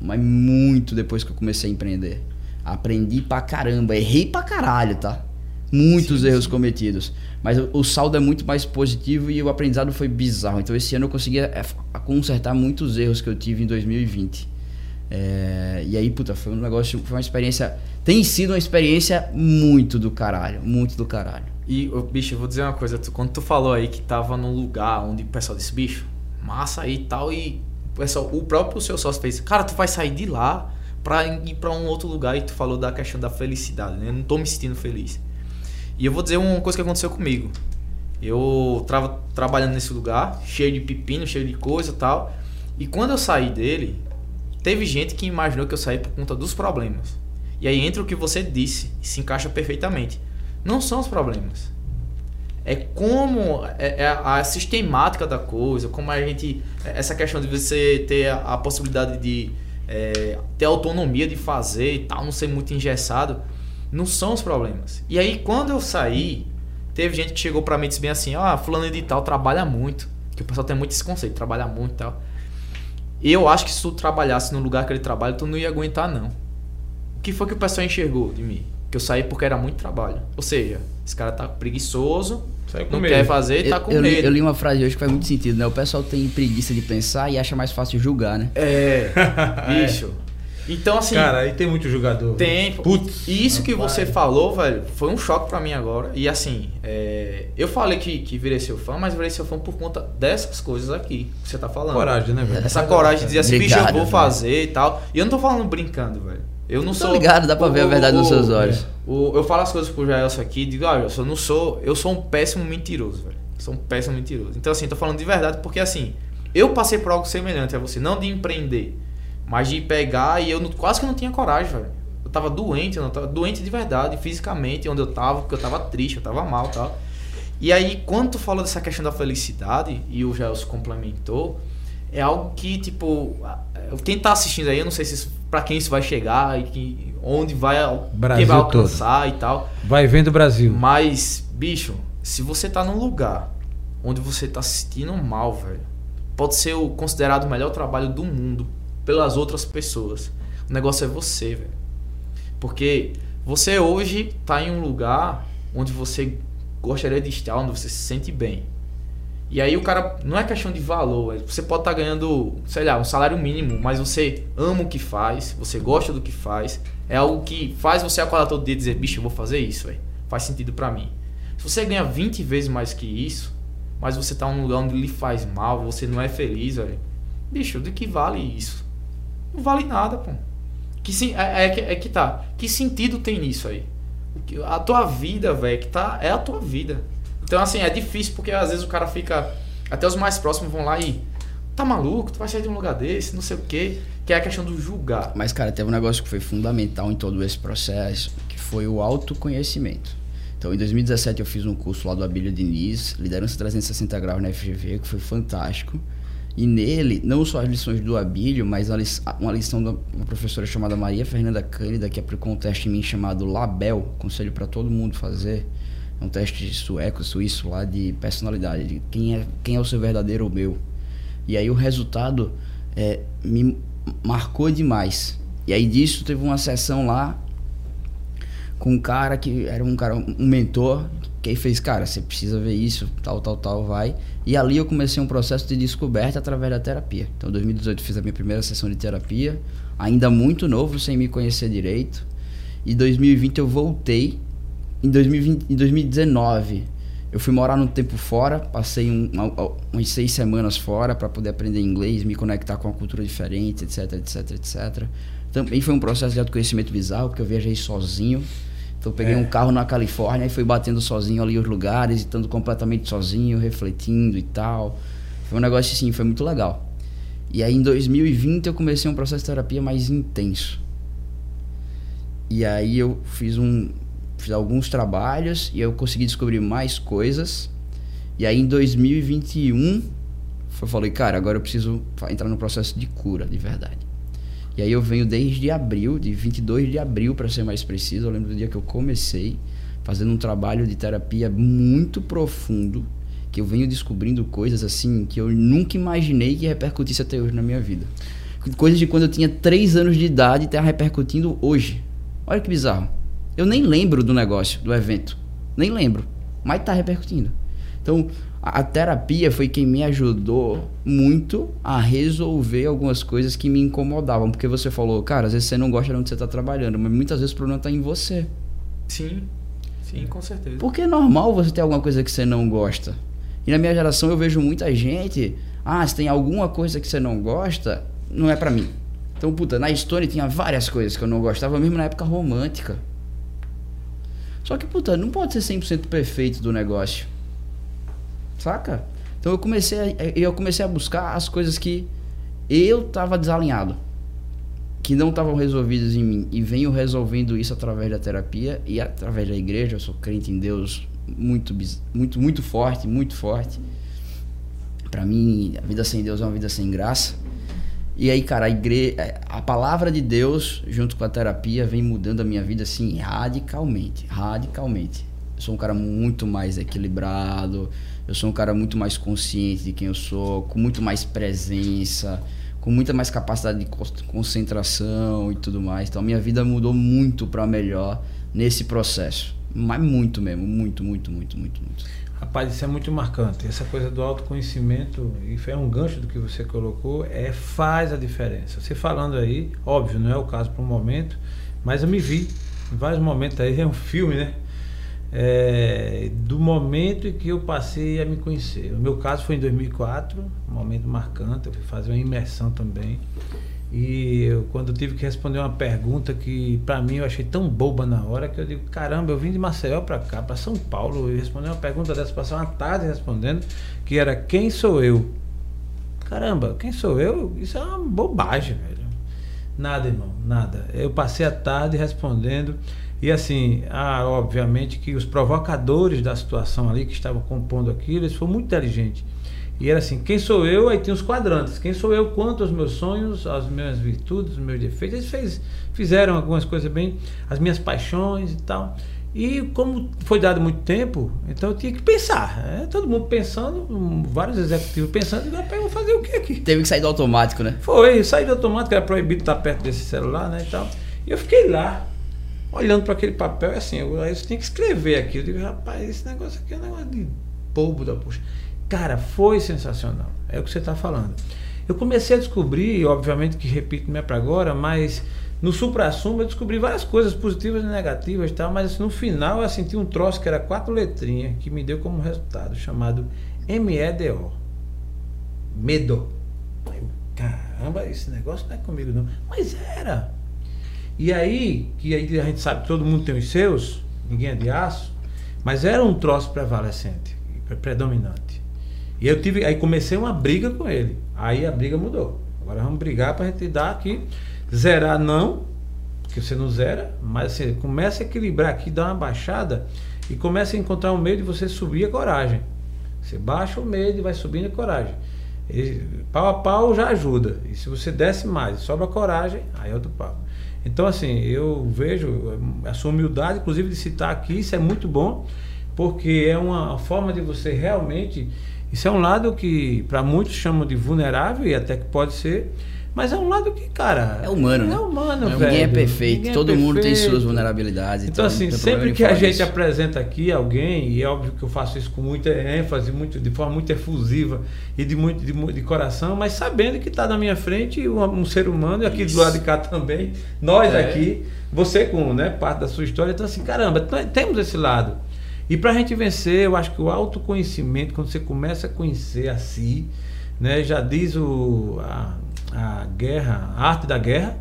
S3: Mas muito depois que eu comecei a empreender. Aprendi pra caramba. Errei pra caralho, tá? Muitos
S1: Sim,
S3: erros
S1: sim.
S3: cometidos. Mas o, o saldo é muito mais positivo e o aprendizado foi bizarro. Então esse ano eu consegui é, consertar muitos erros que eu tive em 2020. É, e aí, puta, foi um negócio, foi uma experiência. Tem sido uma experiência muito do caralho. Muito do caralho.
S2: E, bicho, eu vou dizer uma coisa. Tu- quando tu falou aí que tava num lugar onde o pessoal disse, bicho, massa aí e tal, e o, pessoal, o próprio seu sócio fez, cara, tu vai sair de lá pra ir pra um outro lugar e tu falou da questão da felicidade, né? Eu não tô me sentindo feliz. E eu vou dizer uma coisa que aconteceu comigo. Eu tava trabalhando nesse lugar, cheio de pepino, cheio de coisa e tal. E quando eu saí dele, teve gente que imaginou que eu saí por conta dos problemas. E aí entra o que você disse, se encaixa perfeitamente. Não são os problemas. É como é, é a sistemática da coisa, como a gente. Essa questão de você ter a, possibilidade de é, ter autonomia de fazer e tal, não ser muito engessado, não são os problemas. E aí, quando eu saí, teve gente que chegou pra mim e disse bem assim: Ah, fulano de tal trabalha muito. Que o pessoal tem muito esse conceito, trabalha muito e tal. Eu acho que se tu trabalhasse no lugar que ele trabalha, tu não ia aguentar, não. O que foi que o pessoal enxergou de mim? Que eu saí porque era muito trabalho. Ou seja, esse cara tá preguiçoso, não
S1: medo.
S2: quer fazer e tá
S3: Eu-
S2: com
S3: eu, li,
S2: medo.
S3: eu li uma frase hoje que faz muito sentido, né? O pessoal tem preguiça de pensar e acha mais fácil julgar, né?
S2: É, bicho. Então, assim,
S1: Cara, aí tem muito jogador.
S2: tem.
S1: Putz.
S2: E isso que
S1: rapaz.
S2: você falou, velho, foi um choque pra mim agora. E assim, é, eu falei que, que virei seu fã, mas virei seu fã por conta dessas coisas aqui que você tá falando.
S1: Coragem, né, velho?
S2: Essa coragem de dizer assim, bicho, eu
S3: Obrigado,
S2: vou
S3: velho.
S2: fazer e tal. E eu não tô falando brincando, velho. Eu não
S3: Tô
S2: sou.
S3: ligado, dá pra ver a verdade nos seus
S2: o-
S3: olhos.
S2: o- eu falo as coisas pro Jaelson aqui, digo, olha, eu não sou. Eu sou um péssimo mentiroso, velho. Sou um péssimo mentiroso. Então, assim, tô falando de verdade porque assim, eu passei por algo semelhante a você, não de empreender, mas de pegar e eu não- quase que não tinha coragem, velho. Eu tava doente, eu não tava doente de verdade, fisicamente, onde eu tava, porque eu tava triste, eu tava mal e tal. E aí, quando tu falou dessa questão da felicidade, e o Gelson complementou, é algo que, tipo, quem tá assistindo aí, eu não sei se isso, pra quem isso vai chegar e que, onde vai,
S1: Brasil
S2: quem vai
S1: todo.
S2: alcançar e tal.
S1: Vai vendo Brasil.
S2: Mas, bicho, se você tá num lugar onde você tá se sentindo mal, velho, pode ser o considerado o melhor trabalho do mundo pelas outras pessoas. O negócio é você, velho. Porque você hoje tá em um lugar onde você gostaria de estar, onde você se sente bem. E aí o cara, não é questão de valor, velho. você pode estar ganhando, sei lá, um salário mínimo, mas você ama o que faz, você gosta do que faz, é algo que faz você acordar todo dia e dizer, bicho, eu vou fazer isso, velho. Faz sentido pra mim. Se você ganha 20 vezes mais que isso, mas você tá num lugar onde lhe faz mal, você não é feliz, velho. Bicho, do que vale isso? Não vale nada, pô. Que sim, é, é, que- é que tá. Que sentido tem nisso aí? A tua vida, velho, que tá. É a tua vida. Então, assim, é difícil porque às vezes o cara fica. Até os mais próximos vão lá e. Tá maluco? Tu vai sair de um lugar desse, não sei o quê. Que é a questão do julgar.
S3: Mas, cara, teve um negócio que foi fundamental em todo esse processo, que foi o autoconhecimento. Então, em 2017, eu fiz um curso lá do Abílio Diniz, Liderança 360 Graus na FGV, que foi fantástico. E nele, não só as lições do Abílio, mas uma, lição de uma professora chamada Maria Fernanda Cândida, que aplicou um teste em mim chamado Label, conselho para todo mundo fazer. Um teste sueco, suíço lá de personalidade, de quem é, quem é o seu verdadeiro ou meu. E aí o resultado é, me marcou demais. E aí disso teve uma sessão lá com um cara que era um cara, um mentor, que aí fez, cara, você precisa ver isso, tal, tal, tal, vai. E ali eu comecei um processo de descoberta através da terapia. Então, em 2018 eu fiz a minha primeira sessão de terapia, ainda muito novo, sem me conhecer direito. E 2020 eu voltei. Em, 2020, em 2019 eu fui morar um tempo fora, passei um, uma- umas seis semanas fora para poder aprender inglês, me conectar com uma cultura diferente, etc, etc, etc. Também foi um processo de autoconhecimento bizarro, porque eu viajei sozinho. Então eu peguei
S1: É.
S3: um carro na Califórnia e fui batendo sozinho ali os lugares, estando completamente sozinho, refletindo e tal. Foi um negócio assim, foi muito legal. E aí em 2020 eu comecei um processo de terapia mais intenso. E aí eu fiz um fiz alguns trabalhos e eu consegui descobrir mais coisas. E aí em 2021 eu falei, cara, agora eu preciso entrar no processo de cura, de verdade. E aí eu venho desde abril, de 22 de abril para ser mais preciso, eu lembro do dia que eu comecei fazendo um trabalho de terapia muito profundo, que eu venho descobrindo coisas assim que eu nunca imaginei que repercutisse até hoje na minha vida. Coisas de quando eu tinha 3 anos de idade e tá repercutindo hoje. Olha que bizarro. Eu nem lembro do negócio, do evento. Nem lembro. Mas tá repercutindo. Então, a, terapia foi quem me ajudou muito a resolver algumas coisas que me incomodavam. Porque você falou, cara, às vezes você não gosta de onde você tá trabalhando, mas muitas vezes o problema tá em você.
S2: Sim, sim, com certeza.
S3: Porque é normal você ter alguma coisa que você não gosta. E na minha geração eu vejo muita gente, ah, se tem alguma coisa que você não gosta, não é pra mim. Então, puta, na Stone tinha várias coisas que eu não gostava, mesmo na época romântica. Só que, puta, não pode ser 100% perfeito do negócio. Saca? Então eu comecei a, eu comecei a buscar as coisas que eu tava desalinhado. Que não estavam resolvidas em mim. E venho resolvendo isso através da terapia e através da igreja. Eu sou crente em Deus muito, muito, muito forte, muito forte. Pra mim, a vida sem Deus é uma vida sem graça. E aí, cara, a, igre... a palavra de Deus, junto com a terapia, vem mudando a minha vida assim radicalmente. Radicalmente. Eu sou um cara muito mais equilibrado, eu sou um cara muito mais consciente de quem eu sou, com muito mais presença, com muita mais capacidade de concentração e tudo mais. Então, a minha vida mudou muito pra melhor nesse processo. Mas muito mesmo, muito, muito, muito, muito, muito.
S1: Rapaz, isso é muito marcante. Essa coisa do autoconhecimento, e foi um gancho do que você colocou, é faz a diferença. Você falando aí, óbvio, não é o caso para o momento, mas eu me vi em vários momentos aí, é um filme, né? É, do momento em que eu passei a me conhecer. O meu caso foi em 2004, um momento marcante, eu fui fazer uma imersão também. E eu, quando eu tive que responder uma pergunta que para mim eu achei tão boba na hora que eu digo, caramba, eu vim de Maceió para cá, para São Paulo, e responder uma pergunta dessa, passar uma tarde respondendo, que era quem sou eu? Caramba, quem sou eu? Isso é uma bobagem, velho. Nada, irmão, nada. Eu passei a tarde respondendo e assim, ah, obviamente que os provocadores da situação ali que estavam compondo aquilo, eles foram muito inteligentes. E era assim, quem sou eu? Aí tinha os quadrantes. Quem sou eu quanto aos meus sonhos, às minhas virtudes, aos meus defeitos. Eles fez, fizeram algumas coisas bem, as minhas paixões e tal. E como foi dado muito tempo, então eu tinha que pensar. né? Todo mundo pensando, vários executivos pensando, e eu vou fazer o que aqui?
S3: Teve que sair do automático, né?
S1: Foi, saí do automático, era proibido estar perto desse celular, né, e tal. E eu fiquei lá, olhando para aquele papel, e assim, eu, aí você tem que escrever aqui. Eu digo, rapaz, esse negócio aqui é um negócio de bobo da puxa. Cara, foi sensacional. É o que você está falando. Eu comecei a descobrir, obviamente que repito, não é para agora, mas no supra-sumo eu descobri várias coisas positivas e negativas e tal, mas no final eu senti um troço que era quatro letrinhas que me deu como resultado, chamado MEDO. Medo. Aí eu, caramba, esse negócio não é comigo não. Mas era. E aí, que aí a gente sabe que todo mundo tem os seus, ninguém é de aço, mas era um troço prevalecente, pre- predominante. E eu tive, aí comecei uma briga com ele. Aí a briga mudou. Agora vamos brigar pra gente dar aqui, zerar não, porque você não zera, mas você começa a equilibrar aqui, dá uma baixada e começa a encontrar um meio de você subir a coragem. Você baixa o medo e vai subindo a coragem. E, pau a pau já ajuda. E se você desce mais, sobra a coragem, aí é outro pau. Então, assim, eu vejo a sua humildade, inclusive, de citar aqui, isso é muito bom, porque é uma forma de você realmente. Isso é um lado que para muitos chamam de vulnerável e até que pode ser, mas é um lado que, cara.
S3: É humano, né?
S1: É humano,
S3: Ninguém
S1: velho.
S3: é perfeito,
S1: Ninguém é
S3: todo mundo tem
S1: perfeito.
S3: suas vulnerabilidades.
S1: Então,
S3: não
S1: assim, sempre
S3: em
S1: que a gente apresenta aqui alguém, e é óbvio que eu faço isso com muita ênfase, muito, de forma muito efusiva e de muito de, de coração, mas sabendo que está na minha frente um, um ser humano, e aqui
S2: Isso.
S1: do lado de cá também, nós
S2: É.
S1: aqui, você com né, parte da sua história, então assim, caramba, temos esse lado. E para a gente vencer, eu acho que o autoconhecimento, quando você começa a conhecer a si, né, já diz o, a, a guerra, a arte da guerra,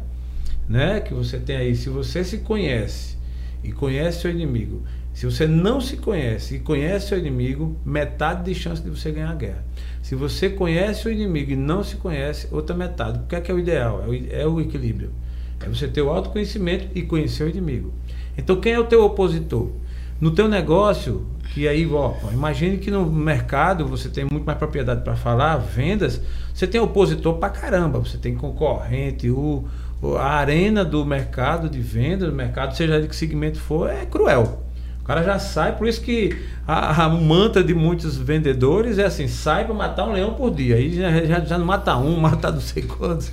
S1: né, que você tem aí, se você se conhece e conhece seu inimigo, se você não se conhece e conhece seu inimigo, metade de chance de você ganhar a guerra. Se você conhece o inimigo e não se conhece, outra metade. O que é que é o ideal? É o, é o equilíbrio. É você ter o autoconhecimento e conhecer o inimigo. Então quem é o teu opositor? No teu negócio, que aí, ó, imagine que no mercado você tem muito mais propriedade para falar, vendas, você tem opositor pra caramba, você tem concorrente, o, a arena do mercado de vendas, do mercado, seja de que segmento for, é cruel. O cara já sai, por isso que a, a mantra de muitos vendedores é assim, sai para matar um leão por dia. Aí já, já, já não mata um, mata não sei quantos.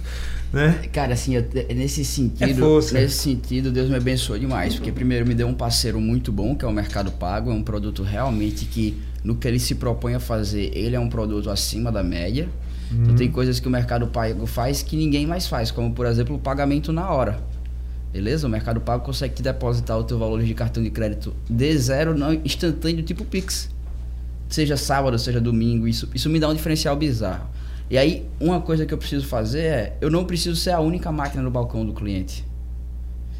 S1: Né?
S3: Cara, assim, eu- nesse sentido,
S1: É
S3: nesse sentido, Deus me abençoou demais, porque primeiro me deu um parceiro muito bom, que é o Mercado Pago, é um produto realmente que no que ele se propõe a fazer, ele é um produto acima da média. Então
S1: Uhum.
S3: tem coisas que o Mercado Pago faz que ninguém mais faz, como por exemplo o pagamento na hora. Beleza? O Mercado Pago consegue te depositar o teu valor de cartão de crédito de zero, não instantâneo, tipo Pix. Seja sábado, seja domingo, isso, isso me dá um diferencial bizarro. E aí, uma coisa que eu preciso fazer é, eu não preciso ser a única máquina no balcão do cliente.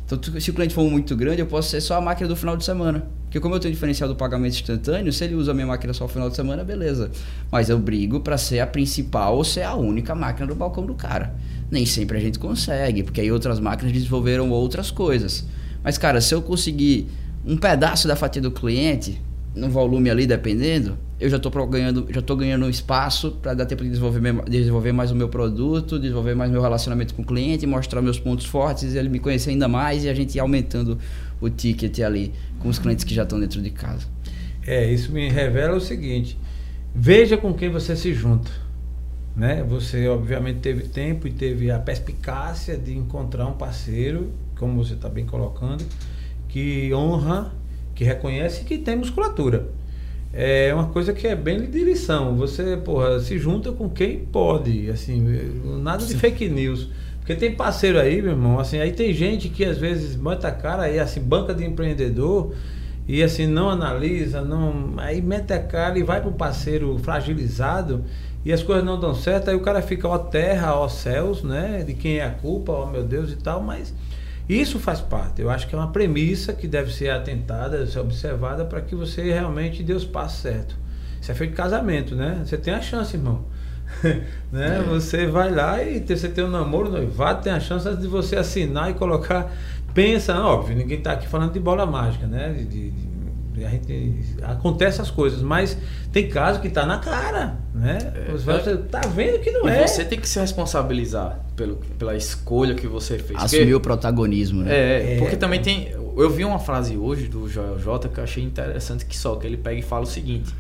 S3: Então, se o cliente for muito grande, eu posso ser só a máquina do final de semana. Porque como eu tenho diferencial do pagamento instantâneo, se ele usa a minha máquina só no final de semana, beleza. Mas eu brigo para ser a principal ou ser a única máquina do balcão do cara. Nem sempre a gente consegue, porque aí outras máquinas desenvolveram outras coisas. Mas, cara, se eu conseguir um pedaço da fatia do cliente, no volume ali, dependendo, eu já estou ganhando, já tô ganhando espaço para dar tempo de desenvolver, desenvolver mais o meu produto, desenvolver mais meu relacionamento com o cliente, mostrar meus pontos fortes, ele me conhecer ainda mais e a gente ir aumentando o ticket ali com os clientes que já estão dentro de casa.
S1: É, isso me revela o seguinte: veja com quem você se junta. Né? Você, obviamente, teve tempo e teve a perspicácia de encontrar um parceiro, como você está bem colocando, que honra, que reconhece que tem musculatura. É uma coisa que é bem de lição. Você, porra, se junta com quem pode, assim, nada de fake news. Porque tem parceiro aí, meu irmão, assim, aí tem gente que às vezes bota a cara aí, assim, banca de empreendedor e assim, não analisa, não. Aí mete a cara e vai um parceiro fragilizado e as coisas não dão certo, aí o cara fica, ó terra, ó céus, né? De quem é a culpa, ó meu Deus e tal, mas isso faz parte. Eu acho que é uma premissa que deve ser atentada, deve ser observada para que você realmente dê os passos certos. Isso é feito de casamento, né? Você tem a chance, irmão. né? Você vai lá e você tem um namoro, noivado, tem a chance de você assinar e colocar. Pensa, óbvio, ninguém está aqui falando de bola mágica, né? De- de- a gente, acontece as coisas, mas tem caso que está na cara, né? Você vai- você tá vendo que não
S2: E
S1: é.
S2: você tem que se responsabilizar pelo, pela escolha que você fez.
S3: Assumir
S2: Porque-
S3: o protagonismo, né?
S2: É,
S1: É.
S2: porque também tem. Eu vi uma frase hoje do Joel J que eu achei interessante que só que ele pega e fala o seguinte: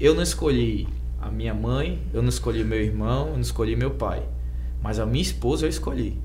S2: Eu não escolhi a minha mãe, eu não escolhi meu irmão, eu não escolhi meu pai, mas a minha esposa eu escolhi.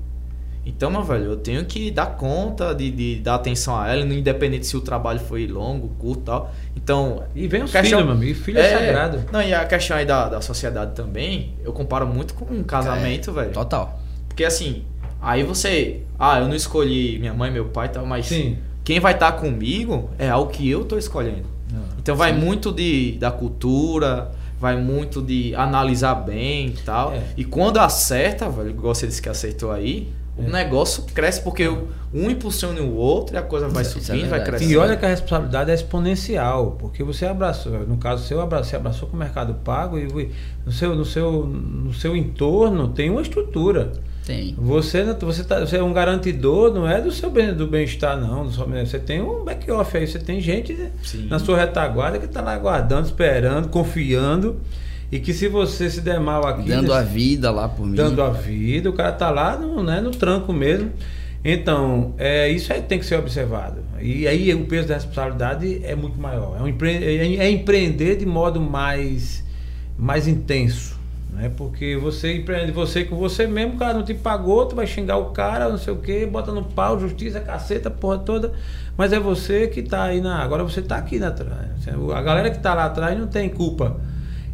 S2: Então, meu velho, eu tenho que dar conta de, de dar atenção a ela, independente se o trabalho foi longo, curto e tal. Então.
S1: E vem os
S2: questão-
S1: filhos, meu amigo. Filho é, sagrado.
S2: Não, e a questão aí da, da sociedade também, eu comparo muito com um casamento, velho.
S3: Total.
S2: Porque assim, aí você. Ah, eu não escolhi minha mãe, meu pai e tal, mas
S1: Sim.
S2: quem vai estar comigo é algo que eu tô escolhendo. Então vai muito de, da cultura, vai muito de analisar bem e tal.
S1: É.
S2: E quando acerta, velho, igual você disse que acertou aí, o
S1: É.
S2: negócio cresce porque um impulsiona o outro e a coisa vai
S3: Isso é
S2: subindo, vai
S3: verdade.
S2: crescendo.
S1: E olha que a responsabilidade é exponencial, porque você abraçou, no caso seu, abra- você abraçou com o Mercado Pago e no seu, no seu, no seu entorno tem uma estrutura.
S3: Tem.
S1: Você, você, tá, você é um garantidor, não é do seu bem, do bem-estar, não. do seu você tem um back-off aí, você tem gente
S2: Sim.
S1: na sua retaguarda que está lá aguardando, esperando, confiando. E que se você se der mal aqui.
S3: Dando a vida lá por mim.
S1: dando a vida, o cara tá lá no, né, no tranco mesmo. Então, é, isso aí tem que ser observado. E aí o peso da responsabilidade é muito maior. É, um empre é, é empreender de modo mais, mais intenso. Né? Porque você empreende você com você mesmo, o cara não te pagou, tu vai xingar o cara, não sei o que, bota no pau, justiça, caceta, porra toda. Mas é você que tá aí na. Agora você tá aqui na. A galera que tá lá atrás não tem culpa.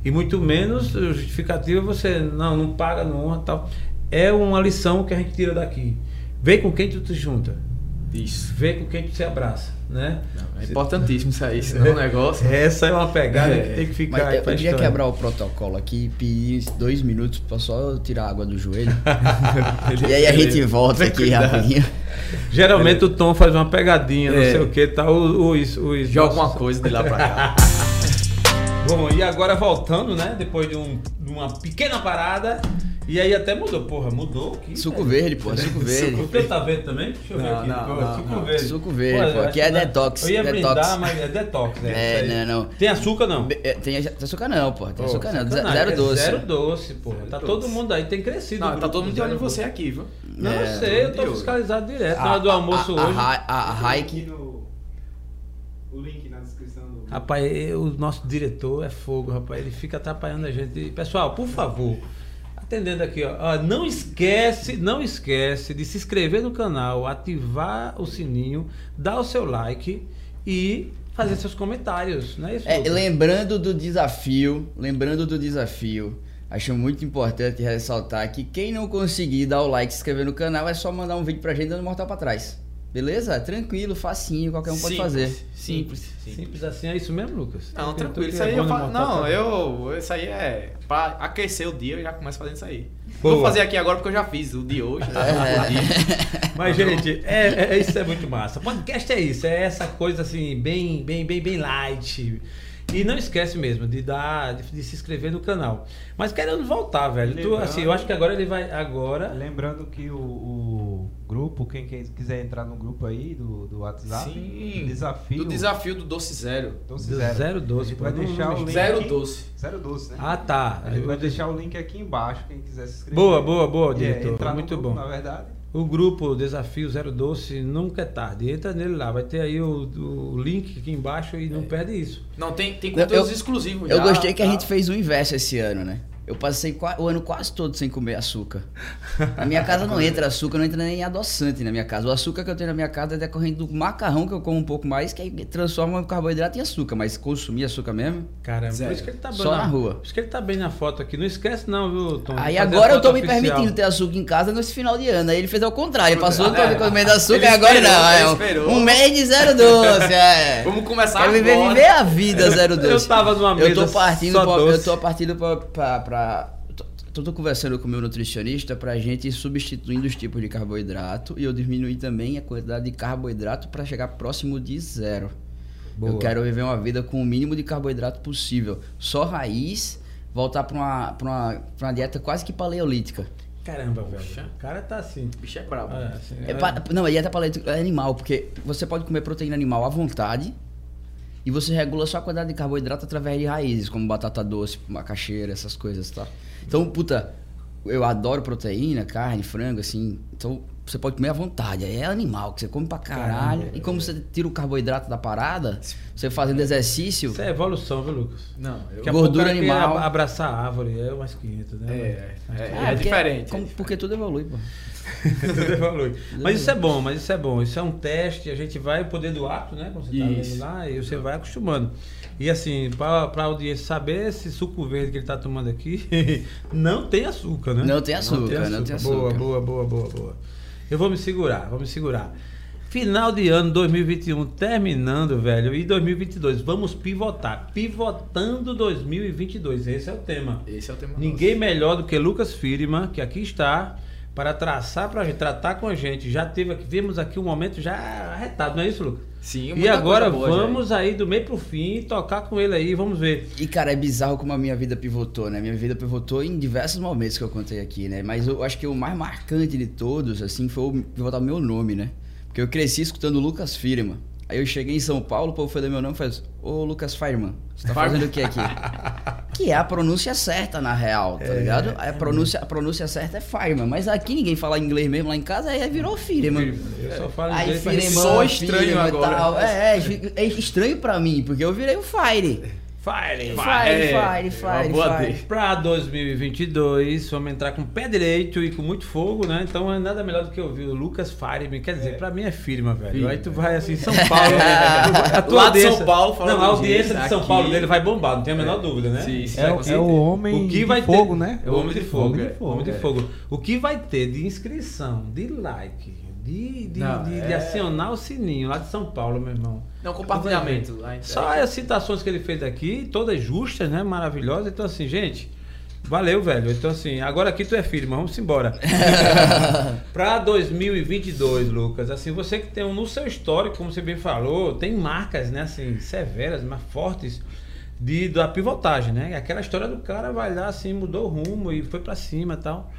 S1: E muito menos justificativa você não, não paga, não honra tal. É uma lição que a gente tira daqui. Vê com quem tu te junta.
S2: Isso.
S1: Vê com quem tu se abraça, né?
S2: É importantíssimo isso aí, senão o negócio.
S1: Essa é uma pegada
S2: É.
S1: que tem que ficar
S3: Mas
S1: aí
S3: eu
S1: história.
S3: quebrar o protocolo aqui e pedir dois minutos pra só tirar a água do joelho. e aí a gente volta aqui rapidinho.
S1: Geralmente o Tom faz uma pegadinha, não
S2: É.
S1: sei o que, tal. O, o, o, o,
S2: Joga uma coisa de lá pra cá.
S1: Bom, e agora voltando, né? Depois de, um- de uma pequena parada. E aí até mudou, porra, mudou aqui.
S3: Suco verde, pô, suco
S1: O
S3: verde.
S1: teu tá verde também? Deixa eu ver
S2: Não,
S1: aqui.
S2: não, não,
S1: suco
S2: não.
S1: verde.
S3: Suco verde, pô, aqui é detox,
S1: Eu ia
S3: detox.
S1: brindar, mas é detox, né?
S3: É,
S1: aí.
S3: não, não.
S1: Tem açúcar não?
S3: É, Tem, tem açúcar não, pô. Tem açúcar não.
S1: sacanagem,
S3: Zero
S1: é
S3: doce.
S1: Zero doce, pô. Tá
S2: doce.
S1: todo mundo aí, tem crescido. o
S2: Não, tá todo mundo
S1: Zero
S2: você aqui, viu?
S1: Não,
S3: É,
S1: eu sei, eu tô fiscalizado direto. Na hora do almoço
S3: a,
S1: hoje.
S3: A, a, a Hike.
S4: o link.
S1: Rapaz, o nosso diretor é fogo, rapaz. Ele fica atrapalhando a gente. Pessoal, por favor, Atendendo aqui, ó. Não esquece, não esquece de se inscrever no canal, ativar o sininho, dar o seu like e fazer seus comentários, não é isso?
S3: É, lembrando do desafio, lembrando do desafio, acho muito importante ressaltar que quem não conseguir dar o like e se inscrever no canal é só mandar um vídeo pra gente dando mortal pra trás. Beleza? Tranquilo, facinho, qualquer um pode
S2: Simples,
S3: fazer.
S2: Simples.
S1: Simples assim, é isso mesmo, Lucas?
S2: Não,
S1: Tem
S2: tranquilo. Isso
S1: é
S2: aí eu
S1: no
S2: faço. Não, eu. Isso aí é. Pra aquecer o dia, eu já começo fazendo isso aí.
S1: Boa.
S2: Vou fazer aqui agora porque eu já fiz o de hoje. Tá?
S3: É.
S1: Mas, gente, é, é- isso é muito massa. Podcast é isso, é essa coisa assim, bem, bem, bem, bem light. E não esquece mesmo de dar, de, de se inscrever no canal. Mas querendo voltar, velho. Tu, assim, eu acho que agora ele vai. Agora.
S4: Lembrando que o, o grupo, quem, quem quiser entrar no grupo aí do, do WhatsApp,
S2: Sim.
S4: do desafio.
S2: Do desafio do Doce Zero.
S4: Doce
S1: Do
S4: Zero.
S1: Zero Doce,
S4: vai deixar
S1: não-
S4: o link.
S2: Zero
S4: aqui-
S2: Doce.
S4: Zero Doce, né?
S1: Ah, tá.
S4: A gente
S1: Eu-
S4: vai deixar o link aqui embaixo, quem quiser se inscrever.
S1: Boa, boa, boa,
S4: É,
S1: diretor.
S4: no
S1: muito
S4: grupo,
S1: bom.
S4: Na verdade.
S1: O grupo Desafio Zero Doce nunca é tarde. Entra nele lá, vai ter aí o, o link aqui embaixo e não perde isso.
S2: Não, tem, tem conteúdos
S3: eu-
S2: exclusivos
S3: Eu
S2: já,
S3: gostei que a
S2: tá?
S3: gente fez o inverso esse ano, né? Eu passei o ano quase todo sem comer açúcar. Na minha casa não entra açúcar, não entra nem adoçante na minha casa. O açúcar que eu tenho na minha casa é decorrente do macarrão que eu como um pouco mais, que aí transforma o carboidrato em açúcar. Mas consumir açúcar mesmo,
S1: Caramba,
S2: Zero.
S1: por isso que ele tá bem
S3: Só na rua.
S1: Por isso que ele tá bem na foto aqui. Não esquece não, viu, Tom?
S3: Aí
S1: fazer
S3: agora eu tô me
S1: oficial.
S3: permitindo ter açúcar em casa nesse final de ano. Aí ele fez ao contrário. Ele passou
S2: É.
S3: todo comendo açúcar e agora
S2: esperou,
S3: não.
S2: ele
S3: É um-
S2: esperou.
S3: um mês de zero doce. É.
S2: Vamos começar
S3: viver,
S2: agora.
S3: viver a vida zero doce.
S1: Eu tava numa
S3: Eu
S1: mesa
S3: tô partindo
S1: só
S3: pra,
S1: doce.
S3: eu tô partindo pra, pra, pra- tô, tô conversando com o meu nutricionista pra gente ir substituindo os tipos de carboidrato e eu diminuir também a quantidade de carboidrato pra chegar próximo de zero.
S1: Boa.
S3: Eu quero viver uma vida com o mínimo de carboidrato possível. Só raiz, voltar pra uma, pra uma, pra uma dieta quase que paleolítica.
S1: Caramba, velho. O cara tá assim.
S2: O bicho é brabo.
S1: É, assim,
S3: É
S1: é-
S3: pa- não, a dieta paleolítica é animal, porque você pode comer proteína animal à vontade e você regula só a quantidade de carboidrato através de raízes, como batata doce, macaxeira, essas coisas, tá? Então, puta, eu adoro proteína, carne, frango, assim. Então, você pode comer à vontade. Aí É animal, que você come pra caralho.
S1: Caramba,
S3: e como você tira o carboidrato da parada, você fazendo exercício.
S1: Isso é evolução, viu, Lucas?
S2: Não, eu...
S3: Gordura animal.
S1: ab- Abraçar a árvore é mais 500, né?
S2: É, é,
S3: Ah,
S2: é
S3: porque-
S2: diferente.
S3: como- porque tudo evolui, pô.
S1: Tudo evolui. Mas isso é bom, mas isso é bom. Isso é um teste, a gente vai poder do ato, né? Quando você tá
S2: Isso.
S1: vendo lá, e você vai acostumando. E assim, para a audiência saber, esse suco verde que ele tá tomando aqui não tem açúcar, né?
S3: Não tem açúcar, não tem
S1: Boa,
S3: açúcar.
S1: boa, boa, boa, boa. Eu vou me segurar, vou me segurar. Final de ano 2021 terminando, velho, e 2022. Vamos pivotar. Pivotando 2022. Esse é o tema.
S2: Esse é o tema
S1: Ninguém melhor do que Lucas Firma, que aqui está, para traçar para a gente, tratar com a gente. Já teve aqui, vimos aqui um momento já arretado, não é isso, Lucas?
S2: Sim,
S1: E agora
S2: boa já
S1: vamos aí do meio pro fim tocar com ele aí, vamos ver.
S3: E, cara, é bizarro como a minha vida pivotou, né? Minha vida pivotou em diversos momentos que eu contei aqui, né? Mas eu acho que o mais marcante de todos, assim, foi o pivotar o meu nome, né? Porque eu cresci escutando Lucas Firma. Aí eu cheguei em São Paulo, o povo foi ler meu nome e faz, ô Lucas Fireman, você tá fazendo o que aqui? que é a pronúncia certa, na real, tá ligado? A pronúncia, a pronúncia certa é Fireman, mas aqui ninguém fala inglês mesmo lá em casa, aí virou Firman.
S1: Eu só falo
S3: Aí
S1: inglês,
S3: Firman,
S2: Sou estranho agora.
S3: tal. É, é, é estranho pra mim, porque eu virei o Fire.
S1: Fire!
S3: Fire,
S2: É,
S3: fire,
S2: é uma
S3: fire,
S2: boa
S3: fire.
S2: deixa.
S1: Para 2022, vamos entrar com o pé direito e com muito fogo, né? Então é nada melhor do que ouvir o Lucas Fire. Quer dizer, pra mim é firma, velho.
S2: Firma.
S1: Aí tu vai assim, São Paulo. a tua
S2: Lá de São
S1: audiência-
S2: Paulo, falando
S1: Não, a audiência de São
S2: aqui-
S1: Paulo dele vai bombar, não tem a menor dúvida, né?
S2: Sim, sim.
S4: É, é o homem
S1: o que
S4: de
S1: vai
S4: fogo,
S1: ter,
S4: né?
S1: É o homem de fogo,
S4: Homem
S1: é.
S4: de fogo,
S1: Homem de
S4: é.
S1: fogo. O que vai ter de inscrição, de like, de, de,
S2: Não,
S1: de- de
S2: é-
S1: acionar o sininho lá de São Paulo, meu irmão.
S2: Não, compartilhamento.
S1: Só as citações que ele fez aqui, todas justas, né? Maravilhosas. Então, assim, gente, valeu, velho. Então, assim, agora aqui tu é firme, vamos embora. pra 2022, Lucas, assim, você que tem um no seu histórico, como você bem falou, tem marcas, né, assim, severas, mas fortes. De, da pivotagem, né? Aquela história do cara vai lá, assim, mudou o rumo e foi pra cima e tal.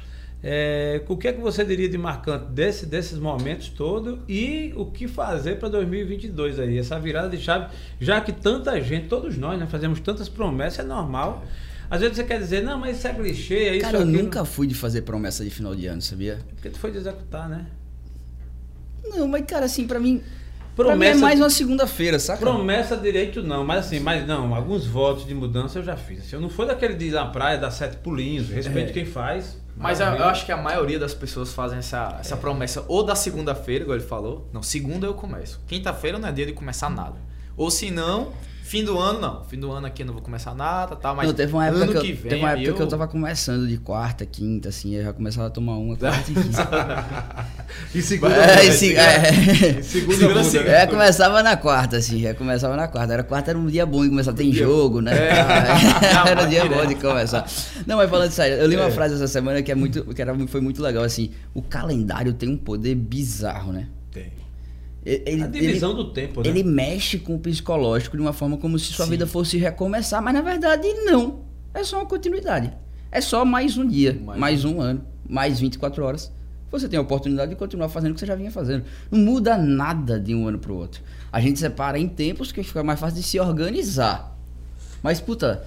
S1: É, o que é que você diria de marcante desse, desses momentos todos e o que fazer para 2022 aí? Essa virada de chave, já que tanta gente, todos nós, né, fazemos tantas promessas, é normal. Às vezes você quer dizer, não, mas isso é clichê, é isso
S3: Cara, eu
S1: aquilo.
S3: nunca fui de fazer promessa de final de ano, sabia?
S1: Porque tu foi de executar, né?
S3: Não, mas cara, assim, pra mim. Pra mim é
S1: Promessa,
S3: mais uma segunda-feira, saca?
S1: promessa direito não, mas assim, mas não, alguns votos de mudança eu já fiz. Assim, eu não foi daquele de ir na praia dar sete pulinhos, respeito
S2: É.
S1: quem faz.
S2: Mas eu, eu acho que a maioria das pessoas fazem essa, essa promessa ou da segunda-feira, igual ele falou. Não, segunda eu começo. Quinta-feira não é dia de começar nada. Ou se não, fim do ano não. Fim do ano aqui eu não vou começar nada, tá? Mas
S3: não, teve uma época,
S2: ano
S3: que,
S2: que
S3: eu,
S2: vem
S3: teve uma época que eu tava começando de quarta, quinta, assim, eu já começava a tomar uma, quarta e quinta.
S1: E segunda
S3: é,
S1: muda,
S3: esse-
S1: né?
S3: é.
S1: E segunda
S2: Segunda,
S1: né?
S3: É, começava na quarta, assim, já começava na quarta. Era quarta era um dia bom de começar, tem jogo, né?
S2: É.
S3: era um dia bom de começar. Não, mas falando sério, eu li uma
S1: É.
S3: frase essa semana que é muito, que era, foi muito legal, assim, o calendário tem um poder bizarro, né?
S1: Tem.
S3: Ele, ele-
S1: A divisão do tempo, né?
S3: ele mexe com o psicológico de uma forma como se sua
S2: Sim.
S3: vida fosse recomeçar, mas na verdade não. É só uma continuidade. É só mais um dia,
S2: Mais
S3: mais, um ano, mais 24 horas. Você tem a oportunidade de continuar fazendo o que você já vinha fazendo. Não muda nada de um ano pro outro. A gente separa em tempos que fica mais fácil de se organizar. Mas, puta,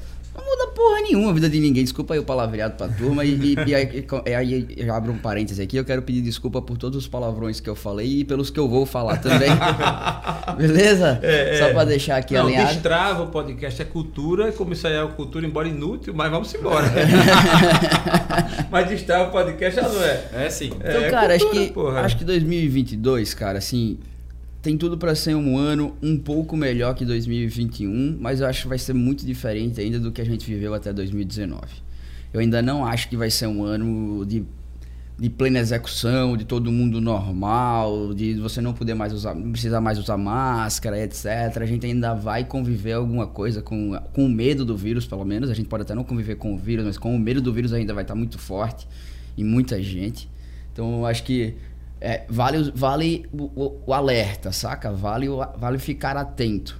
S3: porra nenhuma a vida de ninguém. Desculpa aí o palavreado pra turma. E, e- e aí, e aí eu abro um parêntese aqui. Eu quero pedir desculpa por todos os palavrões que eu falei e pelos que eu vou falar também. Beleza?
S1: É,
S3: Só
S1: é.
S3: pra deixar aqui
S1: não,
S3: alinhado.
S1: destrava o podcast é cultura, e como isso aí é cultura, embora inútil, mas vamos embora. mas destrava o podcast já não é.
S2: É sim.
S3: Então,
S1: É,
S3: cara,
S1: cultura,
S3: acho que
S1: porra.
S3: acho que 2022, cara, assim, tem tudo pra ser um ano um pouco melhor que 2021, mas eu acho que vai ser muito diferente ainda do que a gente viveu até 2019. Eu ainda não acho que vai ser um ano de de plena execução, de todo mundo normal, de você não poder mais usar, precisar mais usar máscara, etc. A gente ainda vai conviver alguma coisa com, com o medo do vírus, pelo menos. A gente pode até não conviver com o vírus, mas com o medo do vírus ainda vai estar muito forte em muita gente. Então eu acho que é, vale, o- vale o, o- o alerta, saca? Vale, o- vale ficar atento.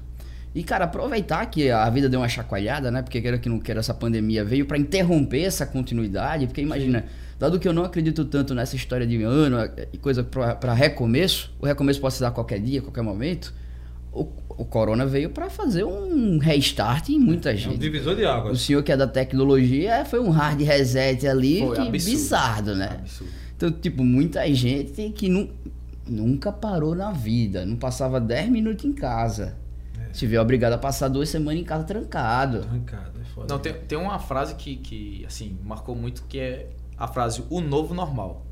S3: E, cara, aproveitar que a vida deu uma chacoalhada, né? Porque queira que não queira, essa pandemia veio pra interromper essa continuidade. Porque imagina, dado que eu não acredito tanto nessa história de ano e coisa pra pra recomeço, o recomeço pode se dar qualquer dia, qualquer momento. O, o corona veio pra fazer um restart em muita
S1: É um
S3: gente.
S1: divisor de
S3: O
S1: águas.
S3: senhor que é da tecnologia foi um hard reset ali,
S2: Foi
S3: que
S2: absurdo.
S3: bizarro, né?
S2: Absurdo.
S3: Então, tipo, muita gente que nu- nunca parou na vida, não passava 10 minutos em casa. Se vê obrigado a passar duas semanas em casa trancado.
S1: Arrancado, é foda.
S2: Não, tem, tem uma frase que, que, assim, marcou muito, que é a frase o novo normal.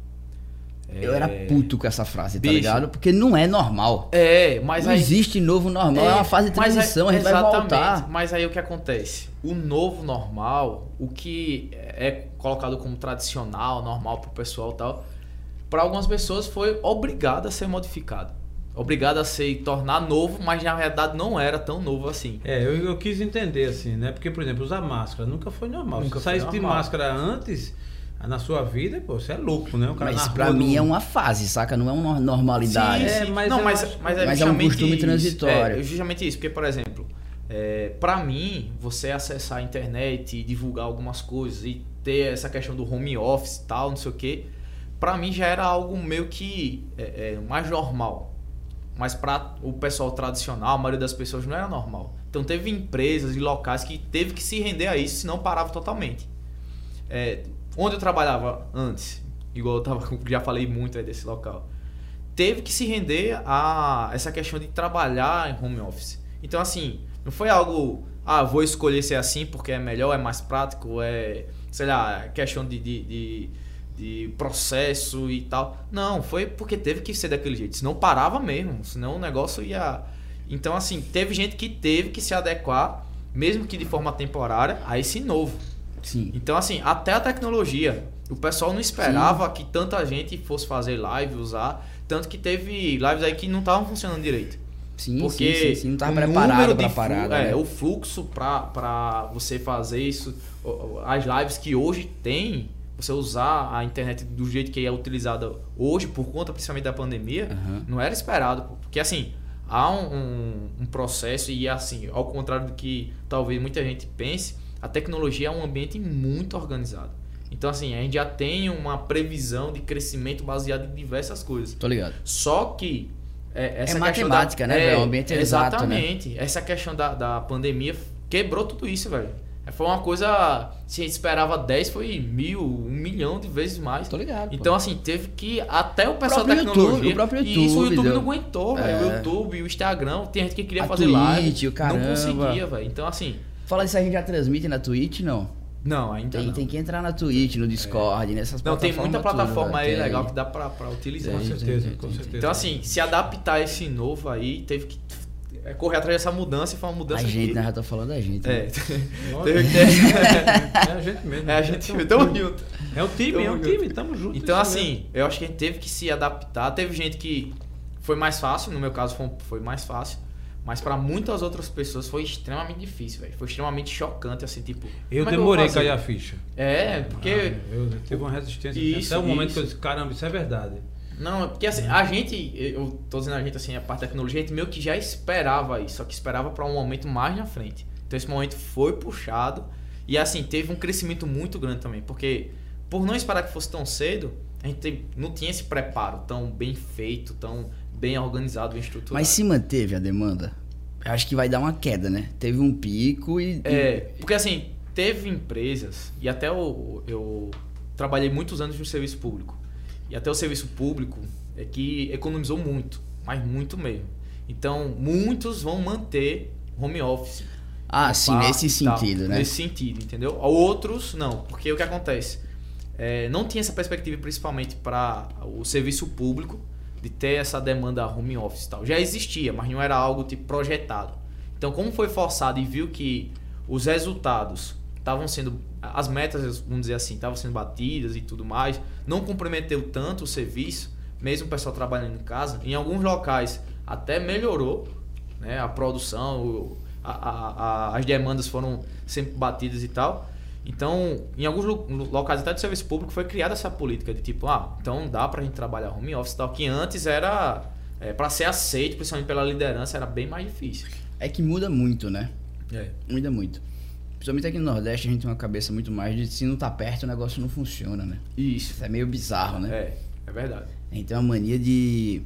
S3: Eu era puto com essa frase, tá
S2: Bicho.
S3: ligado? Porque não é normal.
S2: É, mas
S3: não
S2: aí...
S3: existe novo normal, é, uma fase de
S2: mas aí-
S3: transição, a gente vai
S2: exatamente,
S3: voltar.
S2: Mas aí o que acontece? O novo normal, o que é colocado como tradicional, normal pro pessoal e tal, para algumas pessoas foi obrigado a ser modificado. Obrigado a se tornar novo, mas na verdade não era tão novo assim.
S1: É, eu, eu quis entender assim, né? Porque, por exemplo, usar máscara nunca foi normal.
S2: Nunca
S1: Se saísse de máscara antes, na sua vida, pô, você é louco, né? O cara
S3: Mas pra mim
S1: não-
S3: é uma fase, saca? Não é uma normalidade.
S1: Sim, é, mas
S2: não,
S1: eu
S2: mas,
S1: acho-
S2: mas é
S3: Mas é um costume
S2: isso.
S3: transitório.
S2: É, justamente isso, porque, por exemplo, é, para mim, você acessar a internet e divulgar algumas coisas e ter essa questão do home office e tal, não sei o que, pra mim já era algo meio que é, é, mais normal. Mas para o pessoal tradicional, a maioria das pessoas não era normal. Então teve empresas e locais que teve que se render a isso, senão parava totalmente. É, onde eu trabalhava antes, igual eu tava, já falei muito aí desse local, teve que se render a essa questão de trabalhar em home office. Então, assim, não foi algo, ah, vou escolher ser assim porque é melhor, é mais prático, é, sei lá, questão de, de, de, de processo e tal. Não, foi porque teve que ser daquele jeito, senão parava mesmo, senão o negócio ia. Então, assim, teve gente que teve que se adequar, mesmo que de forma temporária, a esse novo.
S3: Sim.
S2: Então, assim, até a tecnologia. O pessoal não esperava que tanta gente fosse fazer live, usar. Tanto que teve lives aí que não estavam funcionando direito.
S3: Sim,
S2: Porque
S3: sim, sim, sim. Não tava
S2: o
S3: preparado
S2: flu-
S3: parada.
S2: é,
S3: né?
S2: o fluxo pra você fazer isso, as lives que hoje tem, você usar a internet do jeito que é utilizada hoje, por conta principalmente da pandemia,
S3: Aham.
S2: não era esperado. Porque assim, há um, um- um processo e assim, ao contrário do que talvez muita gente pense, a tecnologia é um ambiente muito organizado. Então assim, a gente já tem uma previsão de crescimento baseado em diversas coisas.
S3: Tô ligado.
S2: Só que é, essa
S3: É matemática,
S2: da,
S3: né, velho? É um ambiente exato, né?
S2: Exatamente. Essa questão da, da pandemia quebrou tudo isso, velho. Foi uma coisa. Se a gente esperava 10, foi mil, um milhão de vezes mais.
S3: Tô ligado. pô.
S2: Então, assim, teve que. Até o pessoal da
S3: próprio
S2: tecnologia.
S3: YouTube, o próprio
S2: e isso o
S3: YouTube
S2: YouTube
S3: deu.
S2: não aguentou, velho.
S3: É.
S2: O YouTube, o Instagram, tem gente que queria
S3: A
S2: fazer
S3: Twitch,
S2: live.
S3: o caramba.
S2: Não conseguia, velho. Então, assim.
S3: Fala isso, a gente já transmite na Twitch, não?
S2: Não, ainda
S3: Tem,
S2: não.
S3: tem que entrar na Twitch, no Discord, nessas
S2: Não, tem muita
S3: plataformas
S2: plataforma
S3: tudo,
S2: aí
S3: tem.
S2: legal que dá pra, pra utilizar.
S1: Com
S3: Tem,
S1: certeza,
S3: tem,
S1: com
S3: tem,
S1: certeza.
S2: Então, assim, se adaptar a esse novo aí, teve que é, correr atrás dessa mudança e foi uma
S3: A
S2: mudança
S3: gente,
S2: que...
S3: né? Já tô falando da gente.
S2: É.
S3: né?
S2: Teve que-
S1: é a gente mesmo.
S2: É a gente
S1: Tamo
S2: tamo
S1: junto. É um time, é um
S2: Tamo junto.
S1: time, tamo junto.
S2: Então,
S1: isso mesmo.
S2: assim, eu acho que a gente teve que se adaptar. Teve gente que foi mais fácil, no meu caso foi mais fácil. Mas pra muitas outras pessoas foi extremamente difícil, velho. Foi extremamente chocante, assim, tipo.
S1: Eu
S2: é
S1: demorei a cair a ficha.
S2: É, porque.
S1: Ah, eu tive uma resistência.
S2: Isso,
S1: até o momento
S2: isso.
S1: que eu disse, caramba, isso é verdade.
S2: Não, porque assim, a gente, eu tô dizendo a gente assim, a parte da tecnologia, a gente meio que já esperava isso, só que esperava pra um momento mais na frente. Então esse momento foi puxado e assim, teve um crescimento muito grande também, porque por não esperar que fosse tão cedo, a gente não tinha esse preparo tão bem feito, tão bem organizado, bem estruturado.
S3: Mas se manteve a demanda, eu acho que vai dar uma queda, né? Teve um pico e.
S2: É, porque assim, teve empresas, e até eu, eu trabalhei muitos anos no serviço público. E até o serviço público é que economizou muito, mas muito mesmo. Então, muitos vão manter home office.
S3: Ah, sim, nesse
S2: e tal.
S3: sentido, né?
S2: Nesse sentido, entendeu? Outros não, porque o que acontece? É, não tinha essa perspectiva principalmente para o serviço público de ter essa demanda home office e tal. Já existia, mas não era algo tipo projetado. Então, como foi forçado e viu que os resultados estavam sendo as metas, vamos dizer assim, estavam sendo batidas e tudo mais, não comprometeu tanto o serviço, mesmo o pessoal trabalhando em casa, em alguns locais até melhorou, né, a produção, a- a- a- as demandas foram sempre batidas e tal. Então, em alguns lo- locais até do serviço público foi criada essa política de tipo, ah, então dá pra gente trabalhar home office e tal, que antes era é, para ser aceito, principalmente pela liderança, era bem mais difícil.
S3: É que muda muito, né?
S2: É.
S3: Muda muito. Principalmente aqui no Nordeste, a gente tem uma cabeça muito mais de se não tá perto, o negócio não funciona, né?
S2: Isso.
S3: Isso é meio bizarro, né?
S2: É, é verdade.
S3: A gente tem uma mania de,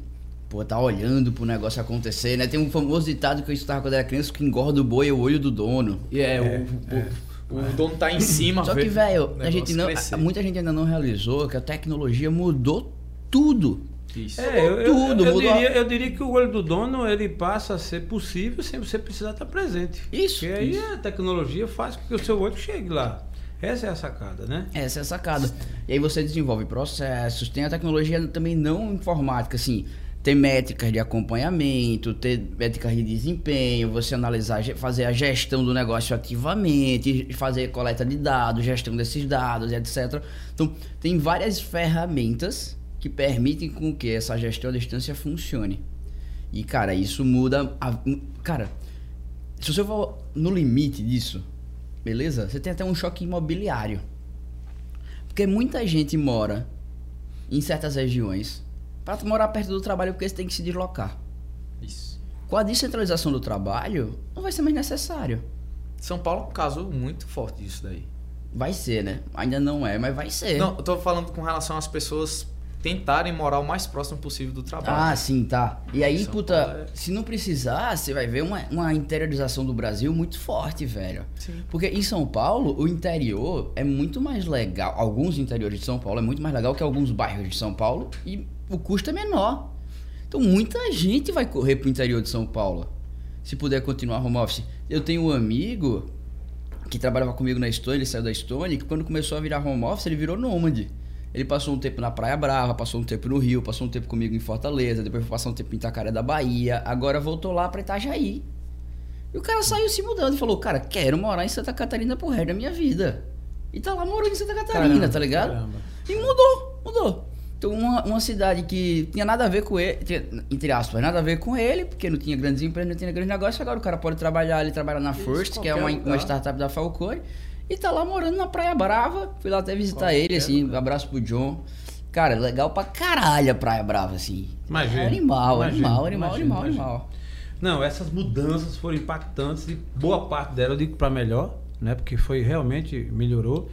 S3: pô, tá olhando pro negócio acontecer, né? Tem um famoso ditado que eu escutava quando era criança, que engorda o boi é o olho do dono.
S2: E é, o, o, o dono tá em cima,
S3: Só que, velho, a gente não,
S2: crescer.
S3: muita gente ainda não realizou que a tecnologia mudou tudo.
S2: Isso.
S1: É, eu, eu-
S3: tudo,
S1: eu,
S3: mudou.
S1: diria, eu diria que o olho do dono ele passa a ser possível sem você precisar estar presente.
S3: Isso,
S1: Porque aí
S3: isso.
S1: a tecnologia faz com que o seu olho chegue lá. Essa é a sacada, né?
S3: Essa é a sacada. E aí você desenvolve processos, tem a tecnologia também não informática, assim, tem métricas de acompanhamento, ter métricas de desempenho, você analisar, fazer a gestão do negócio ativamente, fazer coleta de dados, gestão desses dados, etc. Então, tem várias ferramentas que permitem com que essa gestão à distância funcione. E, cara, isso muda. A, cara, se você for no limite disso, beleza? Você tem até um choque imobiliário. Porque muita gente mora em certas regiões para morar perto do trabalho porque você tem que se deslocar.
S2: Isso.
S3: Com a descentralização do trabalho, não vai ser mais necessário.
S2: São Paulo é um caso muito forte disso daí.
S3: Vai ser, né? Ainda não é, mas vai ser.
S2: Não, eu tô falando com relação às pessoas tentarem morar o mais próximo possível do trabalho.
S3: Ah, sim, tá. E aí,
S2: São
S3: puta,
S2: Paulo é-
S3: se não precisar, você vai ver uma, uma interiorização do Brasil muito forte, velho.
S2: Sim.
S3: Porque em São Paulo, o interior é muito mais legal. Alguns interiores de São Paulo é muito mais legal que alguns bairros de São Paulo e o custo é menor. Então muita gente vai correr pro interior de São Paulo. Se puder continuar home office. Eu tenho um amigo que trabalhava comigo na Stone, ele saiu da Stone, que quando começou a virar home office, ele virou nômade. Ele passou um tempo na Praia Brava, passou um tempo no Rio, passou um tempo comigo em Fortaleza, depois foi passar um tempo em Itacaré da Bahia, agora voltou lá pra Itajaí. E o cara saiu se mudando e falou, cara, quero morar em Santa Catarina pro resto da minha vida. E tá lá morando em Santa Catarina,
S1: Caramba,
S3: tá ligado?
S1: caramba.
S3: E mudou, mudou. Então uma, uma cidade que tinha nada a ver com ele, tinha, entre aspas, nada a ver com ele, porque não tinha grandes empresas, não tinha grandes negócios, agora o cara pode trabalhar, ele trabalha na
S2: Isso,
S3: First, que é uma, uma startup da Falcone, e tá lá morando na Praia Brava. Fui lá até visitar
S2: Qualquer
S3: ele, assim,
S2: lugar.
S3: abraço pro John. Cara, legal pra caralho a Praia Brava, assim.
S1: Imagina,
S3: É animal,
S1: imagina,
S3: animal, animal,
S1: imagina,
S3: animal,
S1: imagina.
S3: animal.
S1: Não, essas mudanças foram impactantes e boa parte dela eu digo para melhor, né? Porque foi realmente melhorou.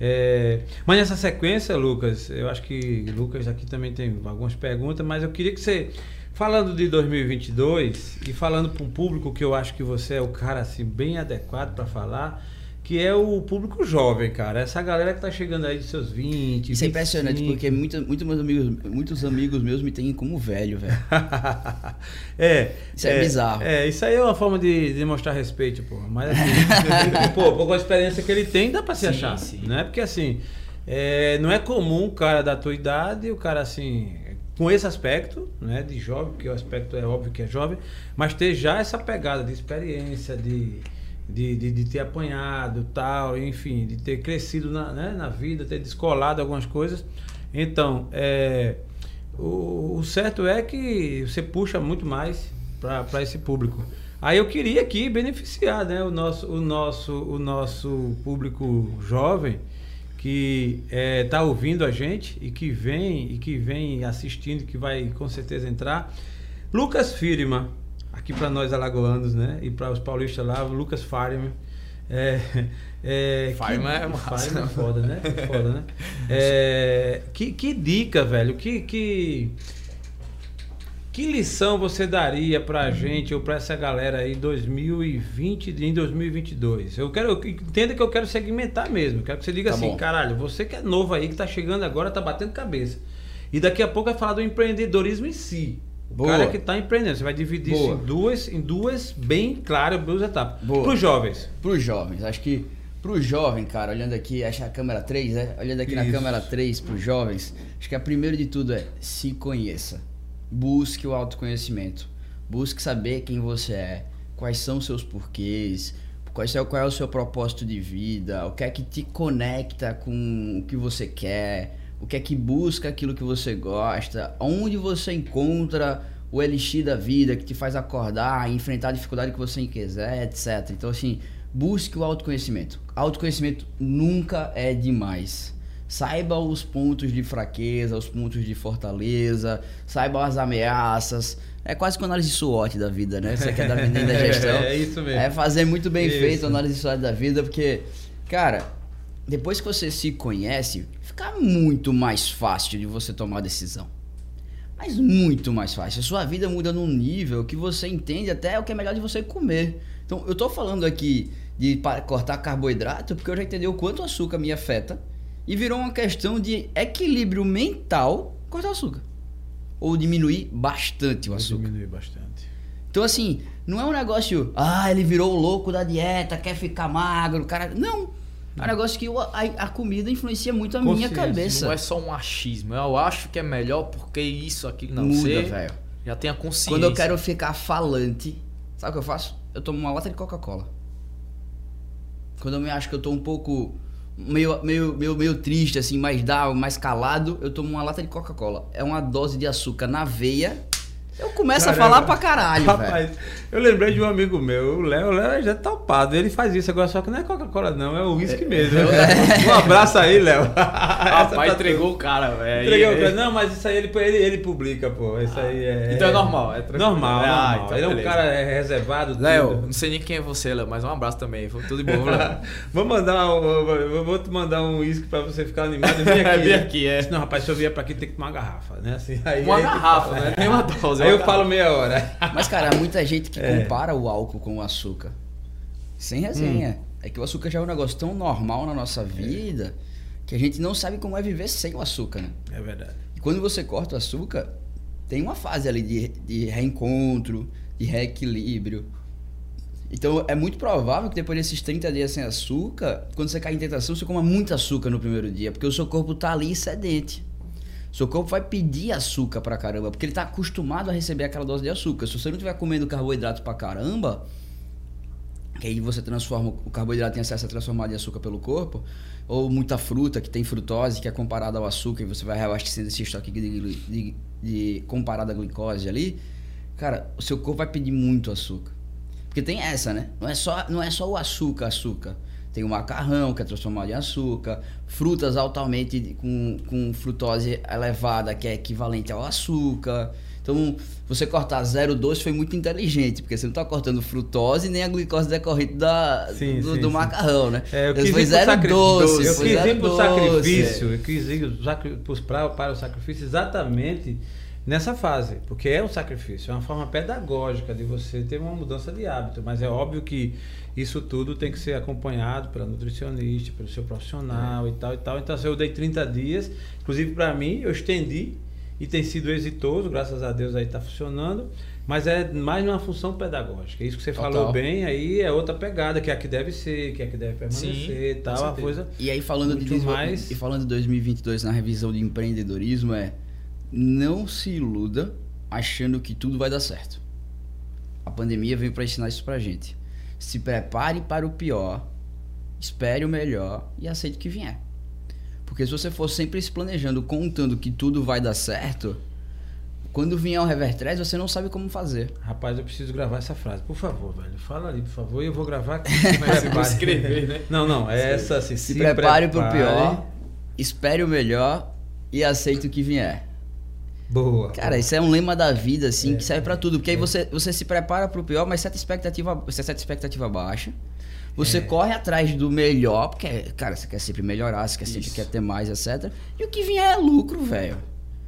S1: É, mas nessa sequência, Lucas, eu acho que Lucas aqui também tem algumas perguntas, mas eu queria que você falando de 2022 e falando para um público que eu acho que você é o cara assim bem adequado para falar, que é o público jovem, cara. Essa galera que tá chegando aí de seus 20,
S3: Isso é impressionante,
S1: 25.
S3: porque muita, muito meus amigos, muitos amigos meus me têm como velho, velho.
S1: é.
S3: Isso é bizarro.
S1: É, isso aí é uma forma de demonstrar respeito, pô. Mas assim, pô, com a experiência que ele tem, dá pra se
S2: Sim,
S1: achar.
S2: sim.
S1: Né? Porque assim, é, não é comum o cara da tua idade, o cara assim, com esse aspecto, né, de jovem, porque o aspecto é óbvio que é jovem, mas ter já essa pegada de experiência, de. De, de, de ter apanhado tal, enfim, de ter crescido na, né, na vida, ter descolado algumas coisas. Então, é, o, o certo é que você puxa muito mais para esse público. Aí eu queria aqui beneficiar né, o, nosso, o, nosso, o nosso público jovem que está ouvindo a gente e que vem e que vem assistindo, que vai com certeza entrar. Lucas Firma, aqui para nós alagoanos, né? E para os paulistas lá, o Lucas Firma. É, é,
S2: Firma
S1: que-
S2: é massa.
S1: É foda, né? É foda, né? É, que, que dica, velho? Que, que, que lição você daria pra gente ou pra essa galera aí em 2020 e em 2022? Eu quero, eu- entenda que eu quero segmentar mesmo. Quero que você diga
S3: Tá
S1: assim,
S3: bom.
S1: caralho, você que é novo aí, que tá chegando agora, tá batendo cabeça. E daqui a pouco vai falar do empreendedorismo em si. O
S3: Boa.
S1: cara que tá empreendendo. Você vai dividir isso em duas, em duas bem claras, duas etapas.
S3: Boa.
S1: Pros jovens.
S3: Para os jovens, acho que para o jovem, cara, olhando aqui, acho que a câmera 3, né? Olhando aqui na
S1: Isso.
S3: câmera 3 para os jovens, acho que a primeiro de tudo é se conheça. Busque o autoconhecimento. Busque saber quem você é, quais são os seus porquês, qual é, o- qual é o seu propósito de vida, o que é que te conecta com o que você quer, o que é que busca aquilo que você gosta, onde você encontra o elixir da vida que te faz acordar, enfrentar a dificuldade que você quiser, etc. Então, assim, busque o autoconhecimento. Autoconhecimento nunca é demais. Saiba os pontos de fraqueza, os pontos de fortaleza, saiba as ameaças. É quase que uma análise SWOT da vida, né? Você quer dar vida da gestão.
S1: É isso mesmo.
S3: É fazer muito bem
S1: Isso.
S3: feito a análise SWOT da vida, porque, cara, depois que você se conhece, fica muito mais fácil de você tomar decisão. Mas muito mais fácil. A sua vida muda num nível que você entende até o que é melhor de você comer. Então, eu tô falando aqui de cortar carboidrato porque eu já entendi o quanto o açúcar me afeta e virou uma questão de equilíbrio mental cortar o açúcar. Ou diminuir bastante o açúcar.
S1: Diminui bastante.
S3: Então, assim, não é um negócio, ah, ele virou o louco da dieta, quer ficar magro, cara. Não. É um negócio que o- a, a comida influencia muito a minha cabeça.
S2: Não é só um achismo. Eu acho que é melhor porque isso, aquilo. Não,
S3: Muda,
S2: você
S3: velho.
S2: já tem a consciência.
S3: Quando eu quero ficar falante, sabe o que eu faço? Eu tomo uma lata de Coca-Cola. Quando eu me acho que eu tô um pouco meio, meio, meio, meio triste, assim, mais down, mais calado, eu tomo uma lata de Coca-Cola. É uma dose de açúcar na veia. Eu começo
S1: Caramba.
S3: a falar pra caralho, velho.
S1: Rapaz, eu lembrei de um amigo meu, o Léo, o Léo já tá topado, ele faz isso agora, só que não é Coca-Cola não, é o uísque mesmo. Um abraço aí, Léo. Essa
S2: Rapaz,
S1: tá
S2: entregou o cara, velho.
S1: Entreguei o cara. Não, mas isso aí ele, ele, ele publica, pô. Isso aí é.
S2: Então é normal, é tranquilo.
S1: Normal,
S2: Ah,
S1: normal.
S2: então
S1: ele é um
S2: beleza.
S1: cara é, reservado.
S2: Léo, não sei nem quem é você, Léo, mas um abraço também. Foi Tudo de bom, Léo.
S1: vou mandar, um- vou te mandar um uísque pra você ficar animado. Vem aqui.
S2: Vem aqui, é.
S1: Não, rapaz, se eu vier pra aqui tem que tomar uma garrafa, né? Assim, aí,
S2: Uma
S1: aí
S2: garrafa, né? Nem uma dose.
S1: Eu falo meia hora.
S3: Mas, cara, há muita gente que
S1: É.
S3: compara o álcool com o açúcar. Sem resenha. É que o açúcar já é um negócio tão normal na nossa vida que a gente não sabe como é viver sem o açúcar, né?
S1: É verdade.
S3: E quando você corta o açúcar, tem uma fase ali de, de reencontro, de reequilíbrio. Então é muito provável que depois desses 30 dias sem açúcar, quando você cai em tentação, você coma muito açúcar no primeiro dia, porque o seu corpo tá ali sedente. Seu corpo vai pedir açúcar pra caramba, porque ele tá acostumado a receber aquela dose de açúcar. Se você não estiver comendo carboidrato pra caramba, que aí você transforma o carboidrato tem acesso a transformar em açúcar pelo corpo, ou muita fruta que tem frutose que é comparada ao açúcar e você vai reabastecendo esse estoque de, de, de comparado à glicose ali, cara, o seu corpo vai pedir muito açúcar. Porque tem essa, né? Não é só, não é só o açúcar, açúcar. Tem o macarrão, que é transformado em açúcar, frutas altamente com, com frutose elevada, que é equivalente ao açúcar. Então, você cortar zero doce foi muito inteligente, porque você não está cortando frutose nem a glicose decorrente da,
S1: Sim,
S3: do,
S1: sim,
S3: do macarrão, né?
S1: É, eu quis
S3: foi
S1: ir pro
S3: zero
S1: sacri-
S3: doce.
S1: Eu quis ir pro
S3: doce.
S1: sacrifício, eu quis ir pra- para o sacrifício exatamente nessa fase, porque é um sacrifício, é uma forma pedagógica de você ter uma mudança de hábito, mas é óbvio que isso tudo tem que ser acompanhado pela nutricionista, pelo seu profissional é. e tal e tal. Então, assim, eu dei 30 dias, inclusive para mim, eu estendi e tem sido exitoso, graças a Deus aí está funcionando. Mas é mais uma função pedagógica. Isso que você Total. falou bem, aí é outra pegada, que é a que deve ser, que é a que deve permanecer e tal, a coisa.
S3: E aí falando de mais... e falando de 2022 na revisão de empreendedorismo é não se iluda achando que tudo vai dar certo. A pandemia veio para ensinar isso pra gente. Se prepare para o pior, espere o melhor e aceite o que vier. Porque se você for sempre se planejando, contando que tudo vai dar certo, quando vier um revertress, você não sabe como fazer.
S1: Rapaz, eu preciso gravar essa frase. Por favor, velho. Fala ali, por favor, e eu vou gravar aqui.
S2: Mas você vai escrever, né?
S1: Não, não. É essa assim.
S3: Se, se prepare, para o pior, espere o melhor e aceite o que vier.
S1: Boa.
S3: Cara, isso é um lema da vida, assim, é, que serve para tudo. Porque é. aí você, você se prepara para o pior, mas certa expectativa, você certa expectativa baixa. Você é. corre atrás do melhor, porque, cara, você quer sempre melhorar, você quer sempre quer ter mais, etc. E o que vier é lucro, velho.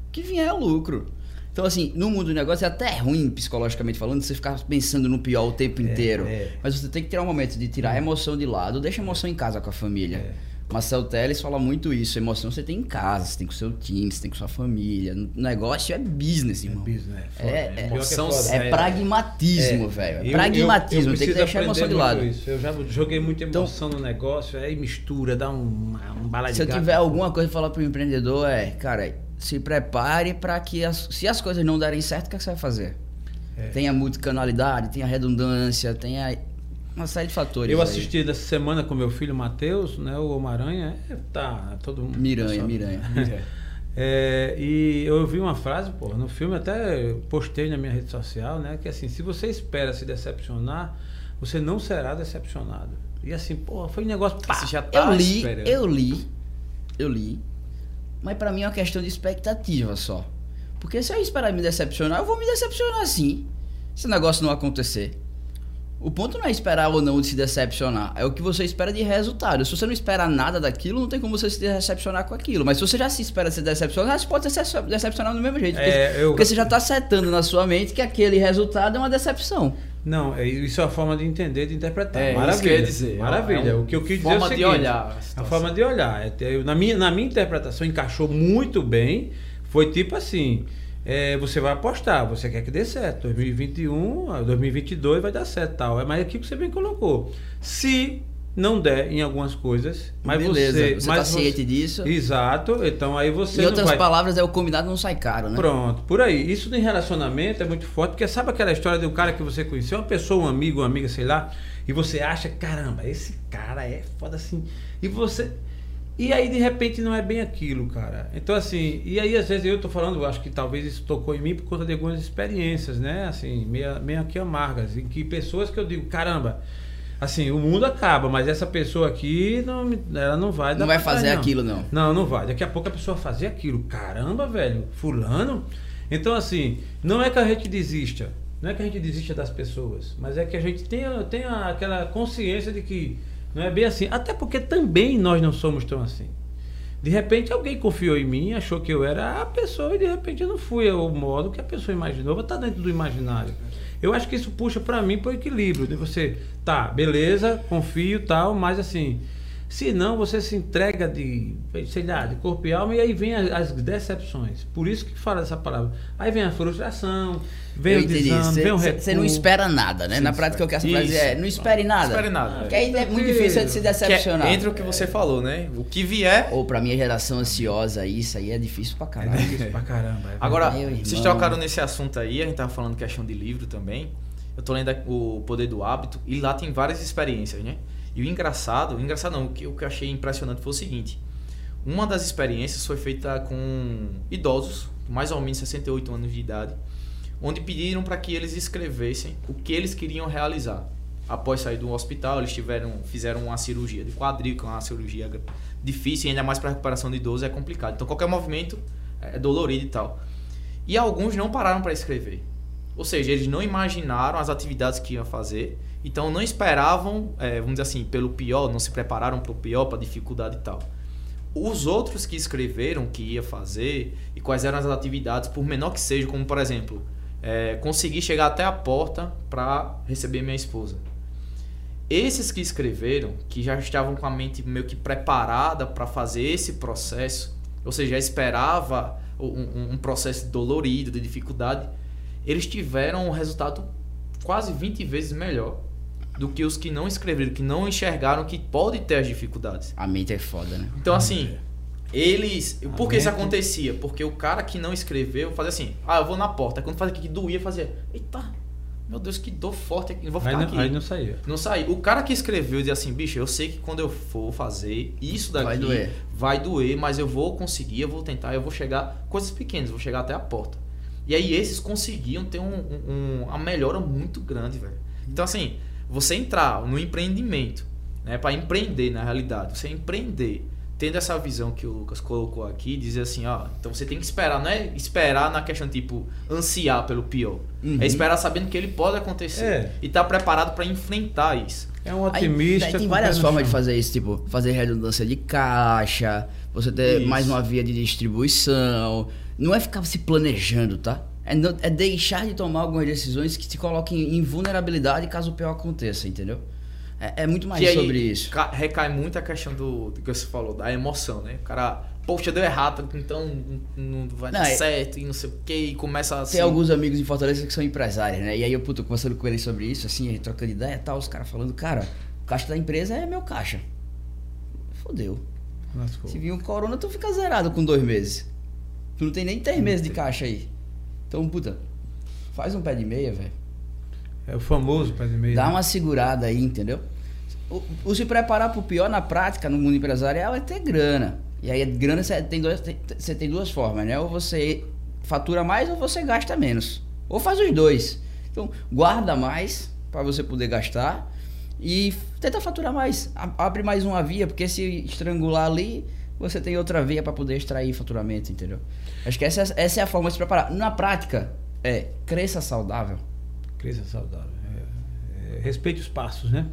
S3: O que vier é lucro. Então, assim, no mundo do negócio é até ruim, psicologicamente falando, você ficar pensando no pior o tempo é, inteiro. É. Mas você tem que tirar um momento de tirar a emoção de lado, deixa a emoção em casa com a família. É. Marcel Teles fala muito isso. Emoção você tem em casa, você tem com seu time, você tem com sua família. O negócio é business, irmão. É business, é, é, é, emoção é, é pragmatismo, velho. É pragmatismo, eu, eu tem que deixar a emoção de lado.
S1: Isso. Eu já joguei muita então emoção então, no negócio, aí mistura, dá um, um bala de
S3: Se eu tiver alguma coisa pra falar pro empreendedor, é, cara, se prepare para que as, se as coisas não derem certo, o que, é que você vai fazer? É. Tem a multicanalidade, tem a redundância, tem a, uma série de fatores.
S1: Eu assisti aí. semana com meu filho Matheus, né? O Homaranha, é, tá todo mundo.
S3: Miranha, Miranha.
S1: É, e eu ouvi uma frase, pô, no filme até postei na minha rede social, né? Que assim, se você espera se decepcionar, você não será decepcionado. E assim, pô, foi um negócio. Pá,
S3: você já tá eu li, esperando. eu li, eu li mas para mim é uma questão de expectativa só. Porque se eu esperar me decepcionar, eu vou me decepcionar sim. Se o negócio não acontecer. O ponto não é esperar ou não de se decepcionar, é o que você espera de resultado. Se você não espera nada daquilo, não tem como você se decepcionar com aquilo. Mas se você já se espera se decepcionar, você pode se decepcionar do mesmo jeito. Porque, é, eu... porque você já está setando na sua mente que aquele resultado é uma decepção.
S1: Não, é, isso é a forma de entender, de interpretar. É, Maravilha. Isso quer dizer. Maravilha. É o que eu quis dizer é o seguinte, de olhar. A, a forma de olhar. É, na, minha, na minha interpretação encaixou muito bem. Foi tipo assim. É, você vai apostar, você quer que dê certo. 2021, 2022 vai dar certo tal. É mais aqui que você bem colocou. Se não der em algumas coisas, mas Beleza, você,
S3: você mas tá ciente disso.
S1: Exato. Então aí você
S3: Em outras vai... palavras, é o combinado não sai caro, né?
S1: Pronto, por aí. Isso em relacionamento é muito forte, porque sabe aquela história de um cara que você conheceu, uma pessoa, um amigo, uma amiga, sei lá, e você acha, caramba, esse cara é foda assim. E você e aí, de repente, não é bem aquilo, cara. Então, assim, e aí, às vezes, eu tô falando, acho que talvez isso tocou em mim por conta de algumas experiências, né? Assim, meio, meio aqui amargas, em que pessoas que eu digo, caramba, Assim, o mundo acaba, mas essa pessoa aqui, não, ela não vai
S3: Não vai fazer não. aquilo, não.
S1: Não, não vai. Daqui a pouco a pessoa fazer aquilo. Caramba, velho, fulano. Então, assim, não é que a gente desista. Não é que a gente desista das pessoas, mas é que a gente tenha, tenha aquela consciência de que não é bem assim. Até porque também nós não somos tão assim. De repente alguém confiou em mim, achou que eu era a pessoa e de repente eu não fui o modo que a pessoa imaginou. Está dentro do imaginário. Eu acho que isso puxa para mim para o equilíbrio. De você, tá, beleza, confio tal, mas assim, se não, você se entrega de, sei lá, de corpo e alma e aí vem as, decepções. Por isso que fala dessa palavra. Aí vem a frustração, eu o recuo.
S3: Você não espera nada, né? Sim, Na prática, o que essa frase é, não espere nada. Não
S2: espere nada.
S3: Porque aí é muito difícil de se decepcionar.
S2: Que é, entra o que você falou, né? O que vier...
S3: Ou pra minha geração ansiosa, isso aí é difícil pra caramba. É
S1: difícil pra caramba. É
S2: Agora, vocês tocaram nesse assunto aí, a gente tava falando questão de livro também. Eu tô lendo o Poder do Hábito e lá tem várias experiências, né? E o engraçado, o engraçado não, o que, o que eu achei impressionante foi o seguinte: uma das experiências foi feita com idosos, mais ou menos 68 anos de idade, onde pediram para que eles escrevessem o que eles queriam realizar. Após sair do hospital, eles tiveram, fizeram uma cirurgia de quadril, é uma cirurgia difícil, ainda mais para recuperação de idoso é complicado. Então qualquer movimento é dolorido e tal. E alguns não pararam para escrever. Ou seja, eles não imaginaram as atividades que iam fazer então não esperavam, é, vamos dizer assim, pelo pior, não se prepararam para o pior, para a dificuldade e tal. Os outros que escreveram que ia fazer e quais eram as atividades, por menor que seja, como por exemplo, é, conseguir chegar até a porta para receber minha esposa. Esses que escreveram, que já estavam com a mente meio que preparada para fazer esse processo, ou seja, já esperava um, um processo dolorido, de dificuldade, eles tiveram um resultado quase 20 vezes melhor do que os que não escreveram, que não enxergaram que pode ter as dificuldades.
S3: A mente é foda, né?
S2: Então, assim, eles. Por que isso acontecia? Porque o cara que não escreveu fazia assim: ah, eu vou na porta. Aí Quando fazia aqui que doía, fazia: eita, meu Deus, que dor forte aqui, não vou
S1: Aí
S2: ficar
S1: não,
S2: aqui.
S1: aí não saía.
S2: Não. O cara que escreveu dizia assim, bicho, eu sei que quando eu for fazer isso daqui
S3: Vai doer.
S2: vai doer, mas eu vou conseguir, eu vou tentar, eu vou chegar. Coisas pequenas, vou chegar até a porta. E aí esses conseguiam ter um- um- uma melhora muito grande, velho. Então, assim, você entrar no empreendimento, né? para empreender na realidade, você empreender, tendo essa visão que o Lucas colocou aqui, dizer assim, ó, então você tem que esperar, não é esperar na questão tipo ansiar pelo pior.
S3: Uhum.
S2: É esperar sabendo que ele pode acontecer
S1: É.
S2: e estar preparado para enfrentar isso.
S1: É um otimista.
S3: aí tem várias formas de fazer isso, tipo, fazer redundância de caixa, você ter
S2: Isso.
S3: mais uma via de distribuição. Não é ficar se planejando, tá? É, não- é deixar de tomar algumas decisões que te coloquem em vulnerabilidade caso o pior aconteça, entendeu? É, é muito mais
S2: que aí
S3: sobre isso.
S2: ca- recai muito a questão do, do que você falou, da emoção, né? O cara, poxa, deu errado, então não- vai
S3: Não,
S2: dar
S3: é-
S2: certo e não sei o que, e começa assim.
S3: Tem alguns amigos em Fortaleza que são empresários, né? E aí eu, puto, conversando com eles sobre isso, assim, a gente trocando ideia e tal, os caras falando, cara, o caixa da empresa é meu caixa. Fodeu.
S1: Lascou.
S3: Se vir um corona, tu fica zerado com dois meses. Tu não tem nem três meses de caixa aí. Então, puta, faz um pé de meia, velho.
S1: É o famoso pé de meia.
S3: Dá uma segurada aí, entendeu? O, o se preparar pro pior na prática, no mundo empresarial, é ter grana. E aí, grana você tem, dois, você tem duas formas, né? Ou você fatura mais ou você gasta menos. Ou faz os dois. Então, guarda mais para você poder gastar e tenta faturar mais. Abre mais uma via, porque se estrangular ali, você tem outra via para poder extrair faturamento, entendeu? Acho que essa, essa é a forma de se preparar. Na prática, é cresça saudável.
S1: Cresça saudável. É, é, respeite os passos, né?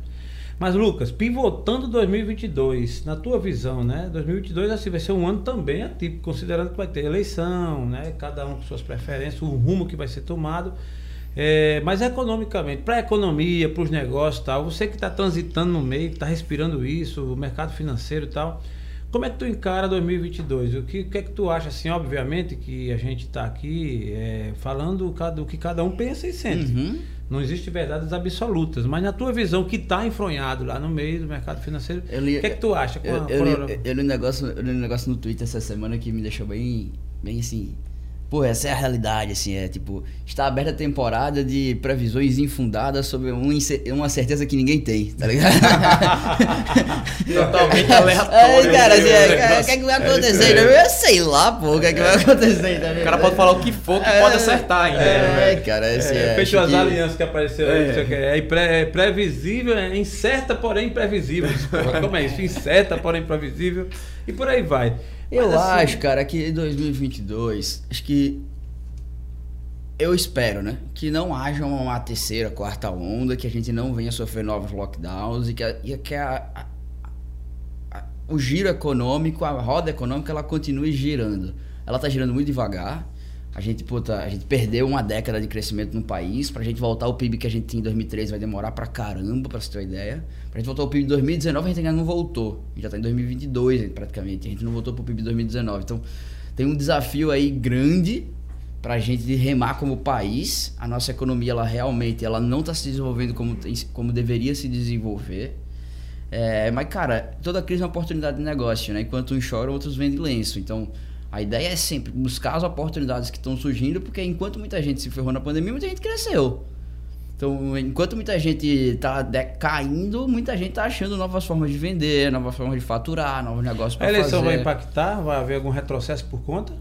S1: Mas, Lucas, pivotando 2022, na tua visão, né? 2022 assim, vai ser um ano também atípico, considerando que vai ter eleição, né? Cada um com suas preferências, o rumo que vai ser tomado. É, mas economicamente, para a economia, para os negócios tal, você que está transitando no meio, está respirando isso, o mercado financeiro e tal, como é que tu encara 2022? O que, o que é que tu acha, assim, obviamente que a gente está aqui é, falando do que cada um pensa e sente.
S3: Uhum.
S1: Não existe verdades absolutas, mas na tua visão que está enfronhado lá no meio do mercado financeiro,
S3: Eu
S1: o que é que tu acha?
S3: Eu, eu,
S1: a-
S3: li, eu li um negócio, eu li um negócio no Twitter essa semana que me deixou bem, bem assim. Pô, essa é a realidade, assim, é tipo, está aberta a temporada de previsões infundadas sobre uma, ince- uma certeza que ninguém tem, tá ligado?
S2: Totalmente aleatório.
S3: É, cara, assim,
S2: né,
S3: é,
S2: o
S3: que é que vai acontecer? Eu sei lá, pô, o que é que vai acontecer, tá
S2: O cara pode falar o que for que pode acertar ainda. né,
S3: É, cara, assim,
S1: É,
S3: é,
S1: feito
S3: acho
S1: as
S3: que-
S1: alianças que apareceu aí,
S2: É.
S1: não sei o que. É, pré- é previsível, é incerta, porém imprevisível. Como é isso? Incerta, porém imprevisível. E por aí vai.
S3: Eu
S1: assim,
S3: acho, cara, que em 2022, acho que eu espero, né, que não haja uma terceira, quarta onda, que a gente não venha sofrer novos lockdowns e que, a, e que a- a- o giro econômico, a roda econômica, ela continue girando. Ela tá girando muito devagar. A gente, puta, a gente perdeu uma década de crescimento no país. Pra gente voltar ao PIB que a gente tinha em 2013 vai demorar pra caramba, pra você ter uma ideia. Pra gente voltar ao PIB de 2019, a gente ainda não voltou. A gente já tá em 2022 hein, praticamente. A gente não voltou pro PIB de 2019. Então, tem um desafio aí grande pra gente de remar como país. A nossa economia, ela realmente ela não tá se desenvolvendo como, como deveria se desenvolver. É, mas, cara, toda crise é uma oportunidade de negócio, né? Enquanto uns choram, outros vendem lenço. Então, a ideia é sempre buscar as oportunidades que estão surgindo, porque enquanto muita gente se ferrou na pandemia, muita gente cresceu. Então, enquanto muita gente tá caindo, muita gente tá achando novas formas de vender, novas formas de faturar, novos negócios
S1: A
S3: para
S1: eleição
S3: fazer.
S1: vai impactar? Vai haver algum retrocesso por conta?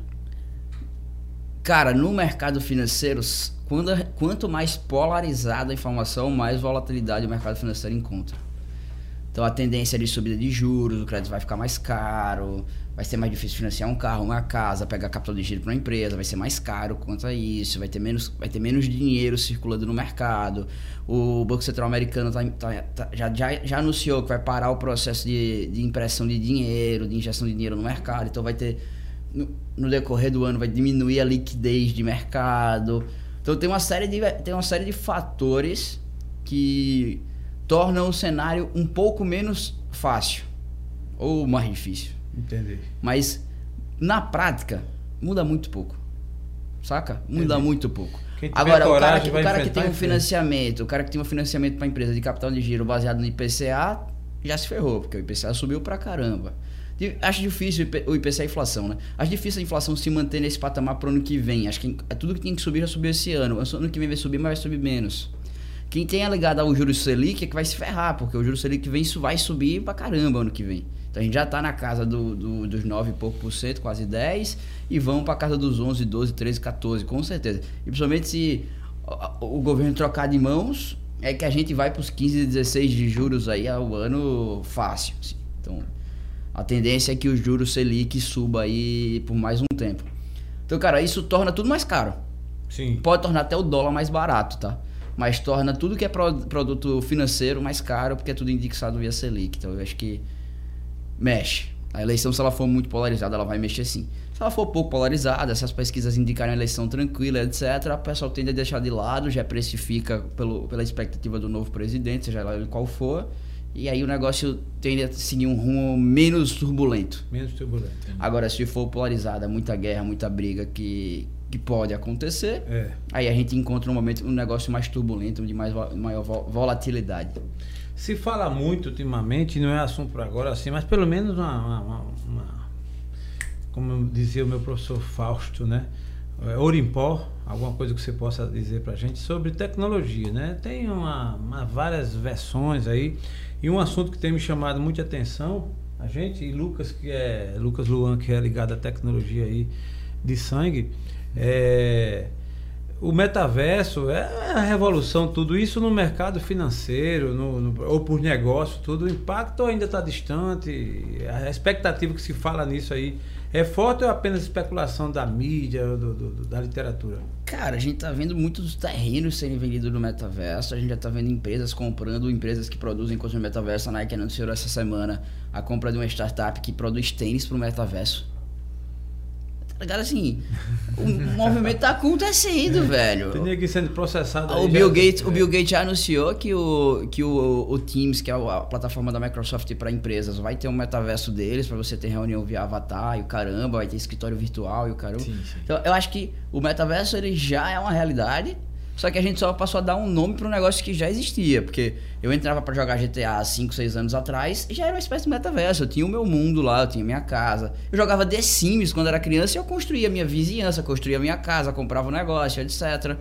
S3: Cara, no mercado financeiro, quando, a- quanto mais polarizada a informação, mais volatilidade o mercado financeiro encontra. Então a tendência de subida de juros, o crédito vai ficar mais caro, vai ser mais difícil financiar um carro, uma casa, pegar capital de giro para uma empresa, vai ser mais caro quanto a isso, vai ter menos, vai ter menos dinheiro circulando no mercado. O Banco Central Americano tá, tá, tá, já, já, já anunciou que vai parar o processo de, de impressão de dinheiro, de injeção de dinheiro no mercado, então vai ter no, no decorrer do ano vai diminuir a liquidez de mercado. Então tem uma série de, tem uma série de fatores que tornam o cenário um pouco menos fácil ou mais difícil.
S1: Entendi.
S3: Mas na prática muda muito pouco. Saca? Muda
S1: Entendi.
S3: muito pouco. Agora, o cara, que, o cara que tem um financiamento, o cara que tem um financiamento para empresa de capital de giro baseado no IPCA, já se ferrou, porque o IPCA subiu pra caramba. Acho difícil o IP o IPCA é a inflação, né? Acho difícil a inflação se manter nesse patamar pro ano que vem. Acho que é tudo que tinha que subir já subiu esse ano. O ano que vem vai subir, mas vai subir menos. Quem tem ligado ao juros Selic é que vai se ferrar, porque o juros Selic vem, isso vai subir pra caramba ano que vem. Então a gente já tá na casa do, do- dos 9 e pouco por cento, quase 10, e vão pra casa dos 11, 12, 13, 14, com certeza. E principalmente se o, o governo trocar de mãos, é que a gente vai pros 15, 16 de juros aí ao ano fácil. assim. Então a tendência é que o juros Selic suba aí por mais um tempo. Então, cara, isso torna tudo mais caro.
S1: Sim.
S3: Pode tornar até o dólar mais barato, tá? Mas torna tudo que é pro- produto financeiro mais caro, porque é tudo indexado via Selic. Então eu acho que mexe. A eleição, se ela for muito polarizada, ela vai mexer sim. Se ela for pouco polarizada, se as pesquisas indicarem a eleição tranquila, etc., o pessoal tende a deixar de lado, já precifica pelo, pela expectativa do novo presidente, seja lá ele qual for, e aí o negócio tende a seguir um rumo menos turbulento.
S1: Menos turbulento.
S3: Agora, se for polarizada, muita guerra, muita briga que, que pode acontecer,
S1: É.
S3: Aí a gente encontra um momento, um negócio mais turbulento, de mais, maior vo- volatilidade.
S1: Se fala muito ultimamente, não é assunto para agora assim, mas pelo menos uma, uma- uma- como dizia o meu professor Fausto, né? É, Ouro em pó, alguma coisa que você possa dizer para a gente sobre tecnologia, né? Tem uma, uma- várias versões aí e um assunto que tem me chamado muita atenção, a gente e Lucas que é Lucas Luan que é ligado à tecnologia aí de sangue, é o metaverso é a revolução, tudo isso no mercado financeiro, no, no- ou por negócio, tudo. O impacto ainda está distante. A expectativa que se fala nisso aí é forte ou é apenas especulação da mídia, do- do- da literatura?
S3: Cara, a gente tá vendo muitos terrenos serem vendidos no metaverso, a gente já tá vendo empresas comprando, empresas que produzem coisas no metaverso. A Nike anunciou essa semana a compra de uma startup que produz tênis pro metaverso. Tá ligado assim? O movimento tá acontecendo, velho.
S1: Tem ninguém sendo processado
S3: Ah,
S1: aí
S3: O
S1: já-
S3: Bill, Gates,
S1: é.
S3: o Bill Gates já anunciou que o, que o, o Teams, que é a plataforma da Microsoft para empresas, vai ter um metaverso deles para você ter reunião via avatar e o caramba, vai ter escritório virtual e o caramba.
S2: Sim, sim.
S3: Então, eu acho que o metaverso ele já é uma realidade, só que a gente só passou a dar um nome para um negócio que já existia, porque eu entrava para jogar GTA há 5, 6 anos atrás e já era uma espécie de metaverso. Eu tinha o meu mundo lá, eu tinha minha casa. Eu jogava The Sims quando era criança e eu construía minha vizinhança, construía minha casa, comprava um negócio, etc.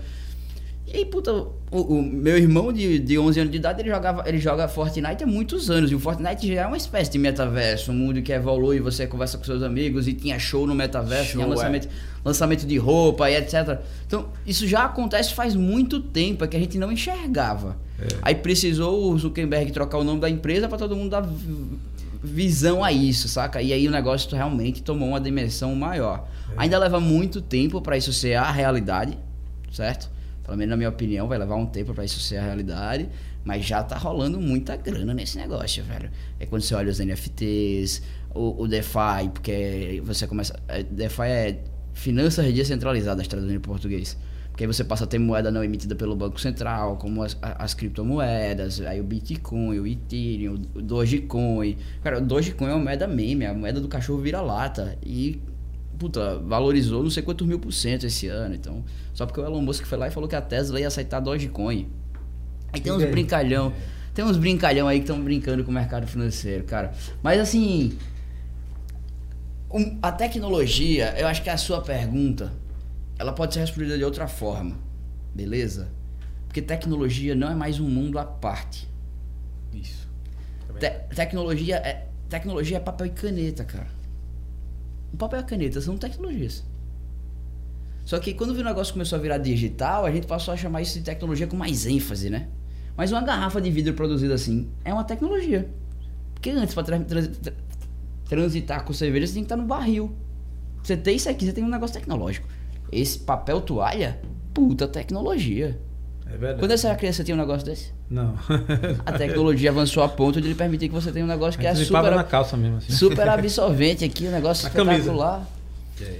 S3: E aí, puta, o, o meu irmão de, de 11 anos de idade, ele, jogava, ele joga Fortnite há muitos anos. E o Fortnite já é uma espécie de metaverso, um mundo que evolui, você conversa com seus amigos e tinha show no metaverso,
S2: Show,
S3: tinha
S2: é.
S3: lançamento, lançamento de roupa e etc. Então, isso já acontece faz muito tempo, é que a gente não enxergava. Aí precisou o Zuckerberg trocar o nome da empresa para todo mundo dar vi- visão a isso, saca? E aí o negócio realmente tomou uma dimensão maior. Ainda leva muito tempo para isso ser a realidade, certo? Pelo menos na minha opinião, vai levar um tempo para isso ser a realidade, mas já tá rolando muita grana nesse negócio, velho. É quando você olha os NFTs, o, o DeFi, porque você começa. é, DeFi é finanças descentralizadas, traduzindo em português. Porque aí você passa a ter moeda não emitida pelo Banco Central, como as, as criptomoedas, aí o Bitcoin, o Ethereum, o Dogecoin. Cara, o Dogecoin é uma moeda meme, a moeda do cachorro vira-lata. E puta, valorizou não sei quantos mil por cento esse ano. Então, só porque o Elon Musk foi lá e falou que a Tesla ia aceitar Dogecoin. Aí tem uns brincalhão, tem uns brincalhão aí que estão brincando com o mercado financeiro, cara. Mas assim, um- a tecnologia, eu acho que a sua pergunta, ela pode ser respondida de outra forma, beleza? Porque tecnologia não é mais um mundo à parte.
S2: Isso.
S3: Te- tecnologia é tecnologia é papel e caneta, cara. O papel e a caneta são tecnologias. Só que quando o negócio começou a virar digital, a gente passou a chamar isso de tecnologia com mais ênfase, né? Mas uma garrafa de vidro produzida assim é uma tecnologia. Porque antes, tra- transitar com cerveja, você tem que estar no barril. Você tem isso aqui, você tem um negócio tecnológico. Esse papel toalha, puta tecnologia.
S1: É verdade.
S3: Quando era criança, tinha um negócio desse?
S1: Não.
S3: A tecnologia avançou a ponto de lhe permitir que você tenha um negócio que é super,
S1: na calça mesmo, assim.
S3: super absorvente aqui, um negócio
S1: Na camisa.
S3: espetacular.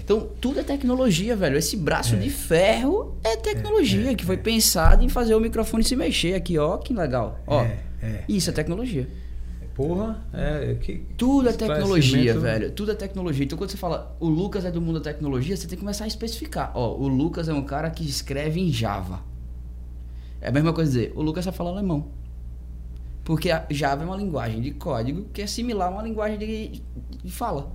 S3: Então, tudo é tecnologia, velho. Esse braço de ferro é tecnologia que foi pensado em fazer o microfone se mexer aqui, ó. Que legal. Ó,
S1: É, é.
S3: isso é tecnologia.
S1: Porra, é. Que,
S3: Tudo é tecnologia, velho. Tudo é tecnologia. Então, quando você fala o Lucas é do mundo da tecnologia, você tem que começar a especificar. Ó, o Lucas é um cara que escreve em Java. É a mesma coisa dizer, o Lucas sabe falar alemão. Porque a Java é uma linguagem de código que é similar a uma linguagem de, de fala.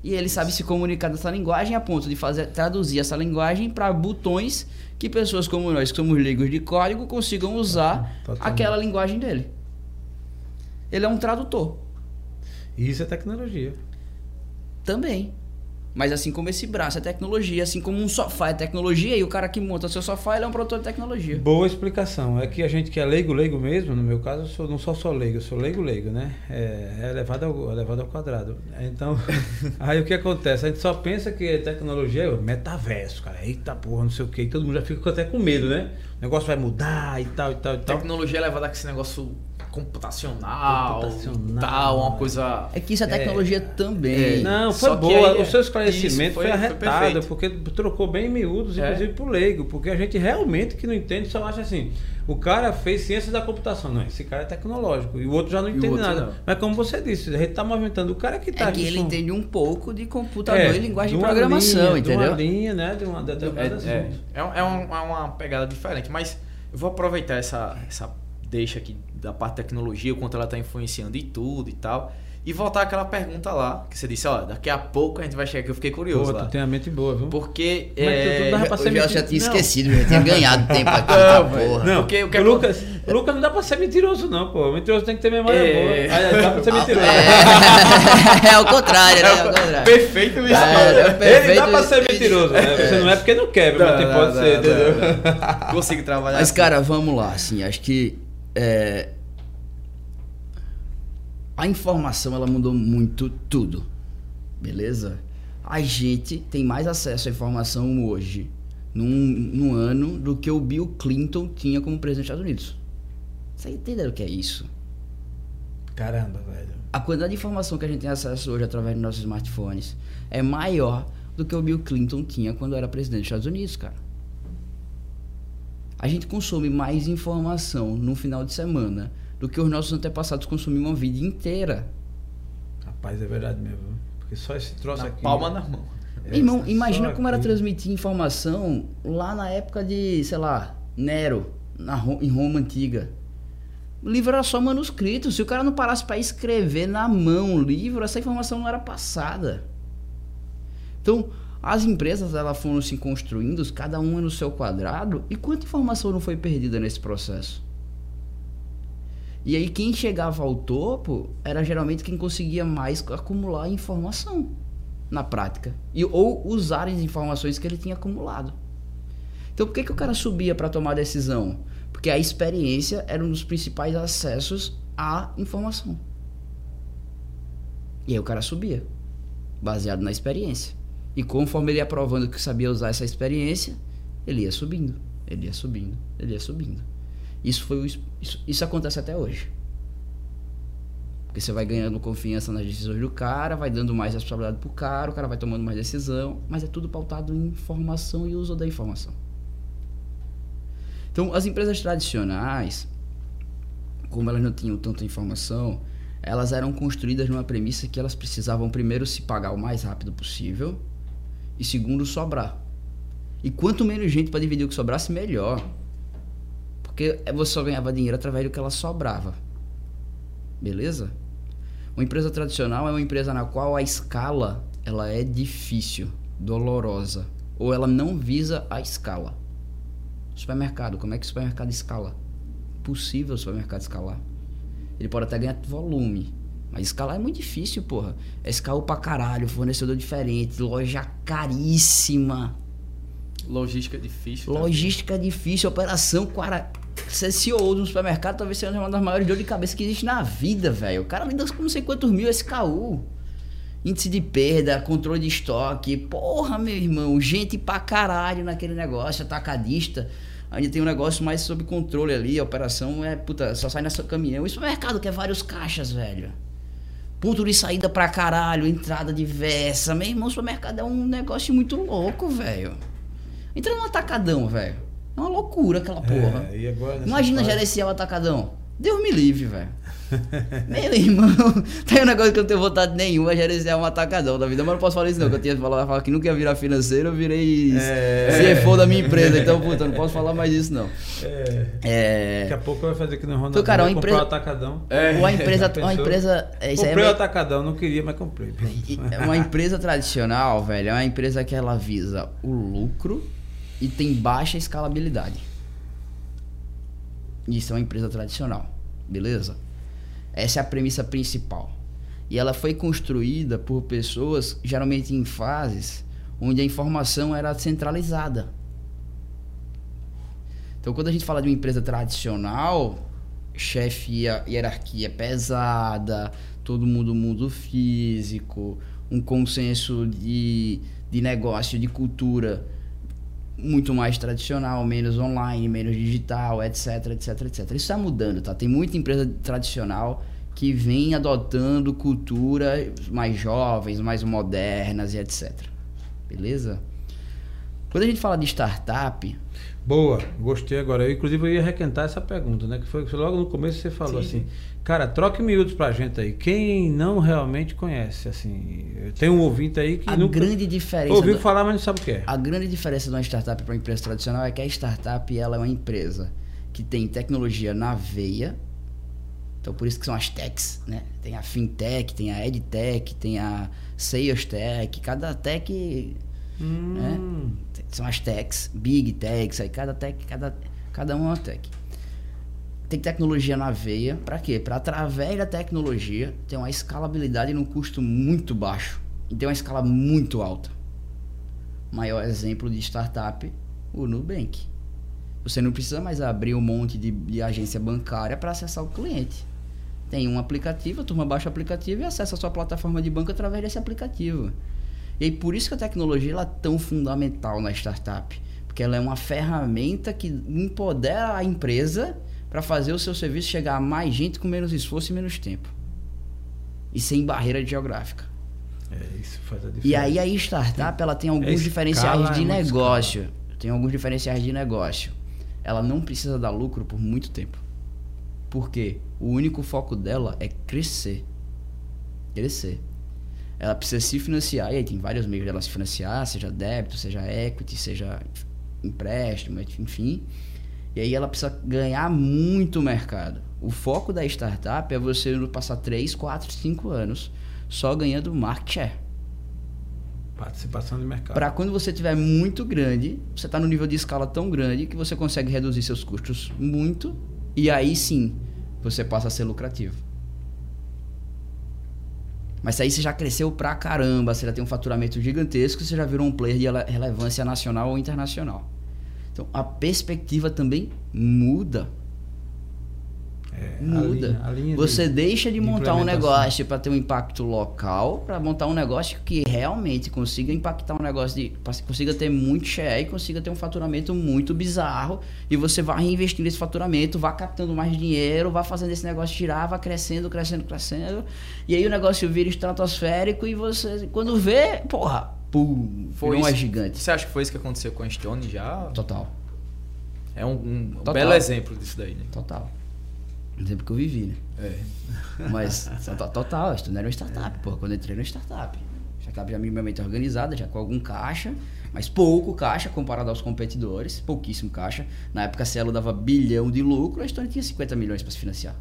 S3: E ele sabe se comunicar nessa linguagem a ponto de fazer traduzir essa linguagem para botões que pessoas como nós, que somos leigos de código, consigam usar
S1: Totalmente.
S3: aquela linguagem dele. Ele é um tradutor.
S1: Isso é tecnologia.
S3: Também. Mas assim como esse braço é tecnologia, assim como um sofá é tecnologia, e o cara que monta seu sofá, ele é um produtor de tecnologia.
S1: Boa explicação. É que a gente que é leigo, leigo mesmo, no meu caso, eu sou, não sou só leigo, eu sou leigo, leigo, né? É, é elevado, ao, elevado ao quadrado. Então, aí o que acontece? A gente só pensa que tecnologia é metaverso, cara. Eita porra, não sei o quê. E todo mundo já fica até com medo, né? O negócio vai mudar e tal, e tal, e tal.
S2: Tecnologia é levada com esse negócio computacional,
S1: Computacional.
S2: tal, uma coisa.
S3: É que isso é tecnologia também.
S2: É.
S1: Não, foi
S2: que
S1: boa.
S2: aí-
S1: o seu esclarecimento foi,
S2: foi- foi
S1: arretado,
S2: perfeito.
S1: porque trocou bem em miúdos,
S2: É.
S1: inclusive pro leigo. Porque a gente realmente que não entende só acha assim: o cara fez ciência da computação. Não, esse cara é tecnológico. E o outro já não entende nada.
S2: não.
S1: Mas como você disse, a gente tá movimentando o cara que tá
S3: É que
S1: aqui
S3: ele
S1: com-
S3: entende um pouco de computador
S1: É,
S3: e linguagem de programação,
S1: linha, De
S3: entendeu?
S1: uma linha, né? De uma determinada
S2: É, é, é, é um- é uma pegada diferente, mas eu vou aproveitar essa, essa deixa aqui da parte de tecnologia, o quanto ela está influenciando e tudo e tal, e voltar àquela pergunta lá, que você disse, ó, daqui a pouco a gente vai chegar aqui, eu fiquei curioso
S1: Pô,
S2: lá.
S1: tu tem a mente boa, viu?
S2: Porque.
S1: Mas
S2: é,
S1: tu dava pra
S3: Eu já, já tinha
S1: Não.
S3: esquecido, já tinha ganhado tempo aqui,
S2: Não,
S3: tá porra.
S1: Não,
S2: Porque o que
S1: Lucas, o Lucas não dá pra ser mentiroso, não, pô. O mentiroso tem que ter memória
S2: É.
S1: boa. Aí, dá pra ser mentiroso.
S3: É, é o contrário, né? É o contrário.
S2: Perfeito isso.
S3: É, é
S1: Ele
S3: perfeito.
S1: dá pra ser mentiroso, né? Você não é porque não quer, mas tem- pode ser, entendeu?
S2: Consigo trabalhar.
S3: Mas,
S2: assim.
S3: cara, vamos lá, assim, acho que é, a informação ela mudou muito tudo, beleza? A gente tem mais acesso à informação hoje, num, num ano, do que o Bill Clinton tinha como presidente dos Estados Unidos. Vocês entenderam o que é isso?
S1: Caramba, velho.
S3: A quantidade de informação que a gente tem acesso hoje através dos nossos smartphones é maior do que o Bill Clinton tinha quando era presidente dos Estados Unidos, cara. A gente consome mais informação no final de semana do que os nossos antepassados consumiam uma vida inteira.
S1: Rapaz, é verdade mesmo. Porque só esse troço
S2: Na
S1: aqui.
S2: palma da mão.
S1: É,
S3: Irmão, imagina como era
S1: aqui.
S3: transmitir informação lá na época de, sei lá, Nero, na, em Roma antiga. O livro era só manuscrito. Se o cara não parasse para escrever na mão o livro, essa informação não era passada. Então, as empresas elas foram se construindo, cada uma no seu quadrado, e quanta informação não foi perdida nesse processo? E aí quem chegava ao topo era geralmente quem conseguia mais acumular informação na prática e ou usar as informações que ele tinha acumulado. Então por que, que o cara subia para tomar decisão? Porque a experiência era um dos principais acessos à informação. E aí o cara subia, baseado na experiência. E conforme ele ia provando que sabia usar essa experiência, ele ia subindo, ele ia subindo, ele ia subindo. Isso foi o, isso, isso acontece até hoje. Porque você vai ganhando confiança nas decisões do cara, vai dando mais responsabilidade pro cara, o cara vai tomando mais decisão, mas é tudo pautado em informação e uso da informação. Então, as empresas tradicionais, como elas não tinham tanta informação, elas eram construídas numa premissa que elas precisavam primeiro se pagar o mais rápido possível e segundo sobrar. E quanto menos gente para dividir o que sobrasse, melhor. Porque você só ganhava dinheiro através do que ela sobrava. Beleza? Uma empresa tradicional é uma empresa na qual a escala ela é difícil, dolorosa, ou ela não visa a escala. Supermercado, como é que o supermercado escala? Possível o supermercado escalar. Ele pode até ganhar volume, mas escalar é muito difícil, porra. É escala pra caralho, fornecedor diferente, loja caríssima.
S2: Logística é difícil.
S3: Logística difícil, operação cara, ser CEO de um supermercado talvez seja uma das maiores dores de cabeça que existe na vida, velho. O cara lida com não sei quantos mil SKU. Índice de perda, controle de estoque. Porra, meu irmão, gente pra caralho naquele negócio, atacadista. Ainda tem um negócio mais sob controle ali, a operação é, puta, só sai nessa caminhão. Isso é mercado que é vários caixas, velho. Ponto de saída pra caralho, entrada diversa. Meu irmão, o supermercado é um negócio muito louco, velho. Entra num atacadão, velho. É uma loucura aquela porra.
S1: É, agora nessa
S3: Imagina gerenciar o atacadão. Deus me livre, velho. Meu irmão, tem um negócio que eu não tenho vontade nenhuma é gerenciar um atacadão da vida. Mas eu não posso falar isso não, que eu tinha falado que nunca ia virar financeiro, eu virei
S1: É.
S3: CFO da minha empresa. Então, puta, eu não posso falar mais disso não.
S1: É,
S3: É...
S1: Daqui a pouco vai fazer que no Ronaldo
S3: Então, cara, uma
S1: comprar
S3: empresa-
S1: o atacadão.
S2: É.
S3: Uma empresa, uma empresa, é, isso é
S1: comprei o
S3: meio-
S1: atacadão, não queria, mas comprei.
S3: É Uma empresa tradicional, velho, é uma empresa que ela visa o lucro e tem baixa escalabilidade. Isso é uma empresa tradicional, beleza? Essa é a premissa principal. E ela foi construída por pessoas, geralmente em fases onde a informação era centralizada. Então, quando a gente fala de uma empresa tradicional, chefia, hierarquia pesada, todo mundo mundo físico, um consenso de, de negócio, de cultura muito mais tradicional, menos online, menos digital, etc, etc, etc. Isso está mudando, tá? Tem muita empresa tradicional que vem adotando cultura mais jovens, mais modernas e etc. Beleza? Quando a gente fala de startup,
S1: Boa, gostei agora. Eu, inclusive, eu ia requentar essa pergunta, né? Que foi logo no começo você falou assim, cara, troque miúdos pra gente aí. Quem não realmente conhece, assim, tem um ouvinte aí que
S3: a
S1: nunca
S3: grande diferença
S1: ouviu
S3: do-
S1: falar, mas não sabe o que é.
S3: A grande diferença de uma startup para uma empresa tradicional é que a startup ela é uma empresa que tem tecnologia na veia. Então por isso que são as techs, né? Tem a fintech, tem a edtech, tem a sales tech, cada tech
S1: Hum,
S3: são as techs, big techs, aí cada tech, cada, cada uma é uma tech. Tem tecnologia na veia, para quê? Para através da tecnologia ter uma escalabilidade num custo muito baixo e ter uma escala muito alta. Maior exemplo de startup, o Nubank. Você não precisa mais abrir um monte de, de agência bancária para acessar o cliente. Tem um aplicativo, a turma baixa o aplicativo e acessa a sua plataforma de banco através desse aplicativo. E por isso que a tecnologia é tão fundamental na startup. Porque ela é uma ferramenta que empodera a empresa para fazer o seu serviço chegar a mais gente com menos esforço e menos tempo. E sem barreira geográfica.
S1: é, isso faz a diferença.
S3: E aí a startup ela tem alguns
S1: escala,
S3: diferenciais de
S1: é
S3: negócio. Tem alguns diferenciais de negócio. Ela não precisa dar lucro por muito tempo. Porque o único foco dela é crescer. Crescer. Ela precisa se financiar, e aí tem vários meios dela se financiar, seja débito, seja equity, seja empréstimo, enfim. E aí ela precisa ganhar muito mercado. O foco da startup é você passar 3, 4, 5 anos só ganhando market share.
S1: Participação de mercado.
S3: Para quando você tiver muito grande, você está no nível de escala tão grande que você consegue reduzir seus custos muito e aí sim você passa a ser lucrativo. Mas aí você já cresceu pra caramba, você já tem um faturamento gigantesco, você já virou um player de rele- relevância nacional ou internacional. Então a perspectiva também muda.
S1: É, a
S3: Muda.
S1: linha- a linha de-
S3: Você deixa de
S1: de
S3: montar um negócio para ter um impacto local, para montar um negócio que realmente consiga impactar um negócio de consiga ter muito share e consiga ter um faturamento muito bizarro e você vai reinvestindo esse faturamento, vá captando mais dinheiro, vá fazendo esse negócio girar, vá crescendo, crescendo, crescendo, e aí o negócio vira estratosférico e você quando vê, porra, pum,
S2: Foi
S3: uma gigante.
S2: Você acha que foi isso que aconteceu com a Stone já?
S3: Total,
S2: É um, um
S3: Total.
S2: belo exemplo disso daí, né?
S3: total. Exemplo que eu vivi, né?
S2: É.
S3: Mas to- total, isso não era uma startup, porra. Quando eu entrei na startup. Startup já minimamente organizada, já com algum caixa, mas pouco caixa comparado aos competidores, pouquíssimo caixa. Na época a Cielo dava bilhão de lucro, a Stone tinha 50 milhões para se financiar.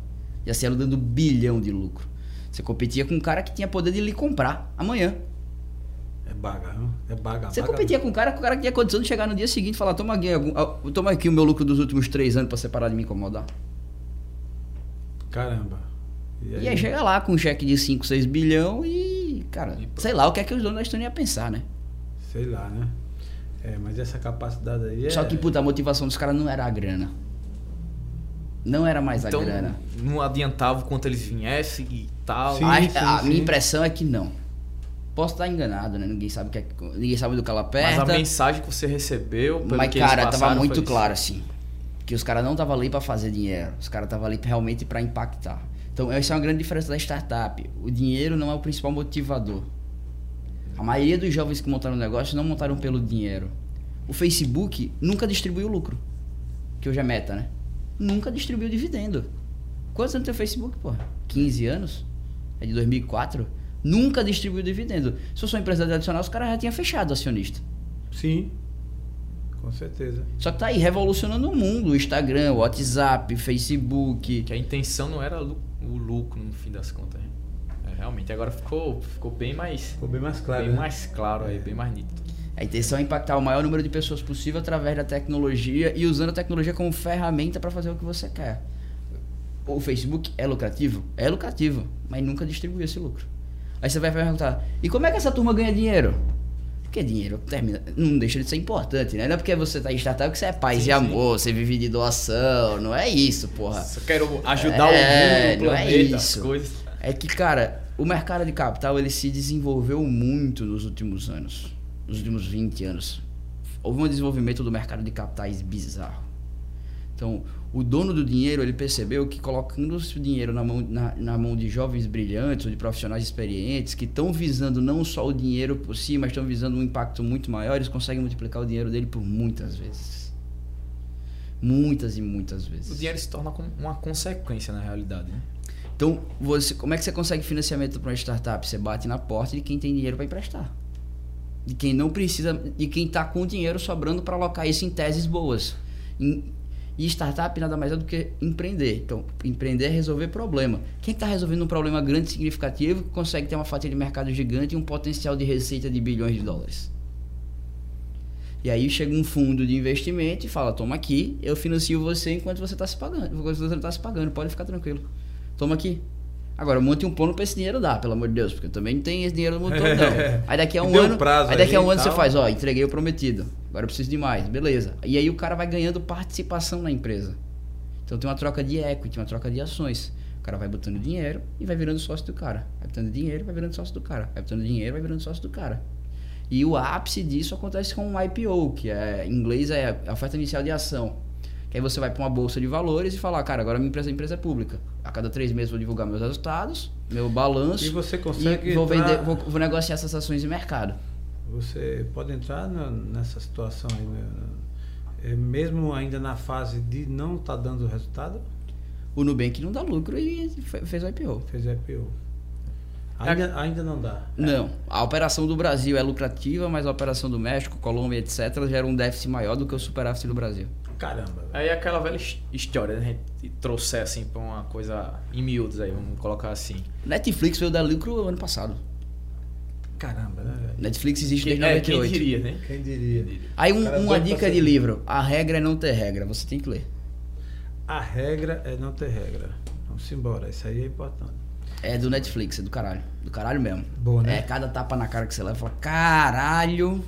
S3: E a Cielo dando bilhão de lucro. Você competia com um cara que tinha poder de lhe comprar amanhã.
S1: Baga, é baga.
S3: Você
S1: baga.
S3: competia com um cara, com um cara que tinha condição de chegar no dia seguinte e falar: toma aqui, algum- ah, toma aqui o meu lucro dos últimos três anos para você parar de me incomodar.
S1: Caramba.
S3: E aí chega lá com um cheque de 5, 6 bilhão e, cara,
S2: E
S3: sei lá o que é que os donos da Estônia iam pensar, né?
S1: Sei lá, né? É, mas essa capacidade aí é.
S3: Só que, puta, a motivação dos caras não era a grana. Não era mais
S2: Então,
S3: a grana.
S2: não adiantava o quanto eles viessem e tal.
S1: Sim,
S3: a a
S1: sim,
S3: minha
S1: sim.
S3: impressão é que não. Posso estar enganado, né? Ninguém sabe, que é, ninguém sabe do que ela
S2: Mas
S3: aperta.
S2: a mensagem que você recebeu, pelo
S3: Mas,
S2: que
S3: cara, tava
S2: passaram,
S3: muito
S2: foi isso.
S3: claro, assim. Que os caras não estavam ali para fazer dinheiro. Os caras estavam ali realmente para impactar. Então, essa é uma grande diferença da startup. O dinheiro não é o principal motivador. A maioria dos jovens que montaram o negócio não montaram pelo dinheiro. O Facebook nunca distribuiu lucro. Que hoje é meta, né? Nunca distribuiu dividendo. Quantos anos tem o Facebook, pô? 15 anos? É de 2004? Nunca distribuiu dividendo. Se fosse uma empresa tradicional, os caras já tinham fechado o acionista.
S1: Sim. Com certeza.
S3: Só que tá aí revolucionando o mundo. O Instagram, WhatsApp, Facebook.
S2: Que a intenção não era o lucro no fim das contas. né? É, realmente, agora ficou, ficou bem mais.
S1: Ficou bem mais claro.
S2: bem
S1: né?
S2: mais claro aí, bem mais nítido.
S3: A intenção é impactar o maior número de pessoas possível através da tecnologia e usando a tecnologia como ferramenta para fazer o que você quer. O Facebook é lucrativo? É lucrativo, mas nunca distribui esse lucro. Aí você vai perguntar: e como é que essa turma ganha dinheiro? Porque dinheiro termina, não deixa de ser importante, né? Não é porque você tá em startup que você é paz
S2: Sim,
S3: e
S2: sim.
S3: amor, você vive de doação, não é isso, porra.
S2: Só quero ajudar
S3: É,
S2: o mundo, o
S3: não é
S2: planeta, as
S3: isso.
S2: coisas.
S3: É que, cara, o mercado de capital ele se desenvolveu muito nos últimos anos, nos últimos 20 anos. Houve um desenvolvimento do mercado de capitais bizarro. Então, o dono do dinheiro ele percebeu que colocando o dinheiro na mão, na, na mão de jovens brilhantes ou de profissionais experientes que estão visando não só o dinheiro por si, mas estão visando um impacto muito maior, eles conseguem multiplicar o dinheiro dele por muitas vezes. Muitas e muitas vezes.
S2: O dinheiro se torna como uma consequência na realidade, né?
S3: Então, você, como é que você consegue financiamento para uma startup? Você bate na porta de quem tem dinheiro para emprestar. De quem não precisa, de quem está com dinheiro sobrando para alocar isso em teses boas. Em- e startup nada mais é do que empreender. Então, empreender é resolver problema. Quem está resolvendo um problema grande significativo que consegue ter uma fatia de mercado gigante e um potencial de receita de bilhões de dólares. E aí chega um fundo de investimento e fala: toma aqui, eu financio você enquanto você está se pagando. Enquanto você está se pagando, pode ficar tranquilo. Toma aqui. Agora, monte um plano pra esse dinheiro dar, pelo amor de Deus, porque eu também não tenho esse dinheiro no todo, não. Aí daqui a um
S1: Deu
S3: ano.
S1: prazo
S3: aí daqui a um ano você faz, ó, entreguei o prometido. Agora eu preciso de mais, beleza. E aí o cara vai ganhando participação na empresa. Então tem uma troca de equity, uma troca de ações. O cara vai botando dinheiro e vai virando sócio do cara. Vai botando dinheiro, vai virando sócio do cara. Vai botando dinheiro, vai virando sócio do cara. E o ápice disso acontece com um IPO, que é, em inglês é a oferta inicial de ação. Que aí você vai para uma bolsa de valores e fala, cara, agora minha empresa, a empresa é pública. A cada três meses vou divulgar meus resultados, meu balanço.
S1: E você consegue
S3: e vou,
S1: entrar-
S3: vender, vou, vou negociar essas ações de mercado.
S1: Você pode entrar na- nessa situação aí, né? É, mesmo ainda na fase de não estar dando resultado,
S3: O Nubank não dá lucro e fe- fez o IPO.
S1: fez IPO. Ainda, ainda não dá.
S3: Não, a operação do Brasil é lucrativa, mas a operação do México, Colômbia, etc., gera um déficit maior do que o superávit do Brasil.
S1: Caramba.
S2: Aí é aquela velha his- história, né? A gente trouxer assim pra uma coisa em miúdos aí, vamos colocar assim.
S3: Netflix veio dar lucro ano passado.
S1: Caramba, né, velho?
S3: Netflix existe
S2: Quem,
S3: desde
S2: é, quem
S3: 98.
S2: diria, né?
S1: Quem diria?
S3: Aí um-
S1: Cara,
S3: uma dica de livro. A regra é não ter regra. Você tem que ler.
S1: A regra é não ter regra. Vamos embora, isso aí é importante.
S3: É do Netflix, é do caralho. Do caralho mesmo.
S1: Boa, né?
S3: É, cada tapa na cara que você leva, fala, caralho.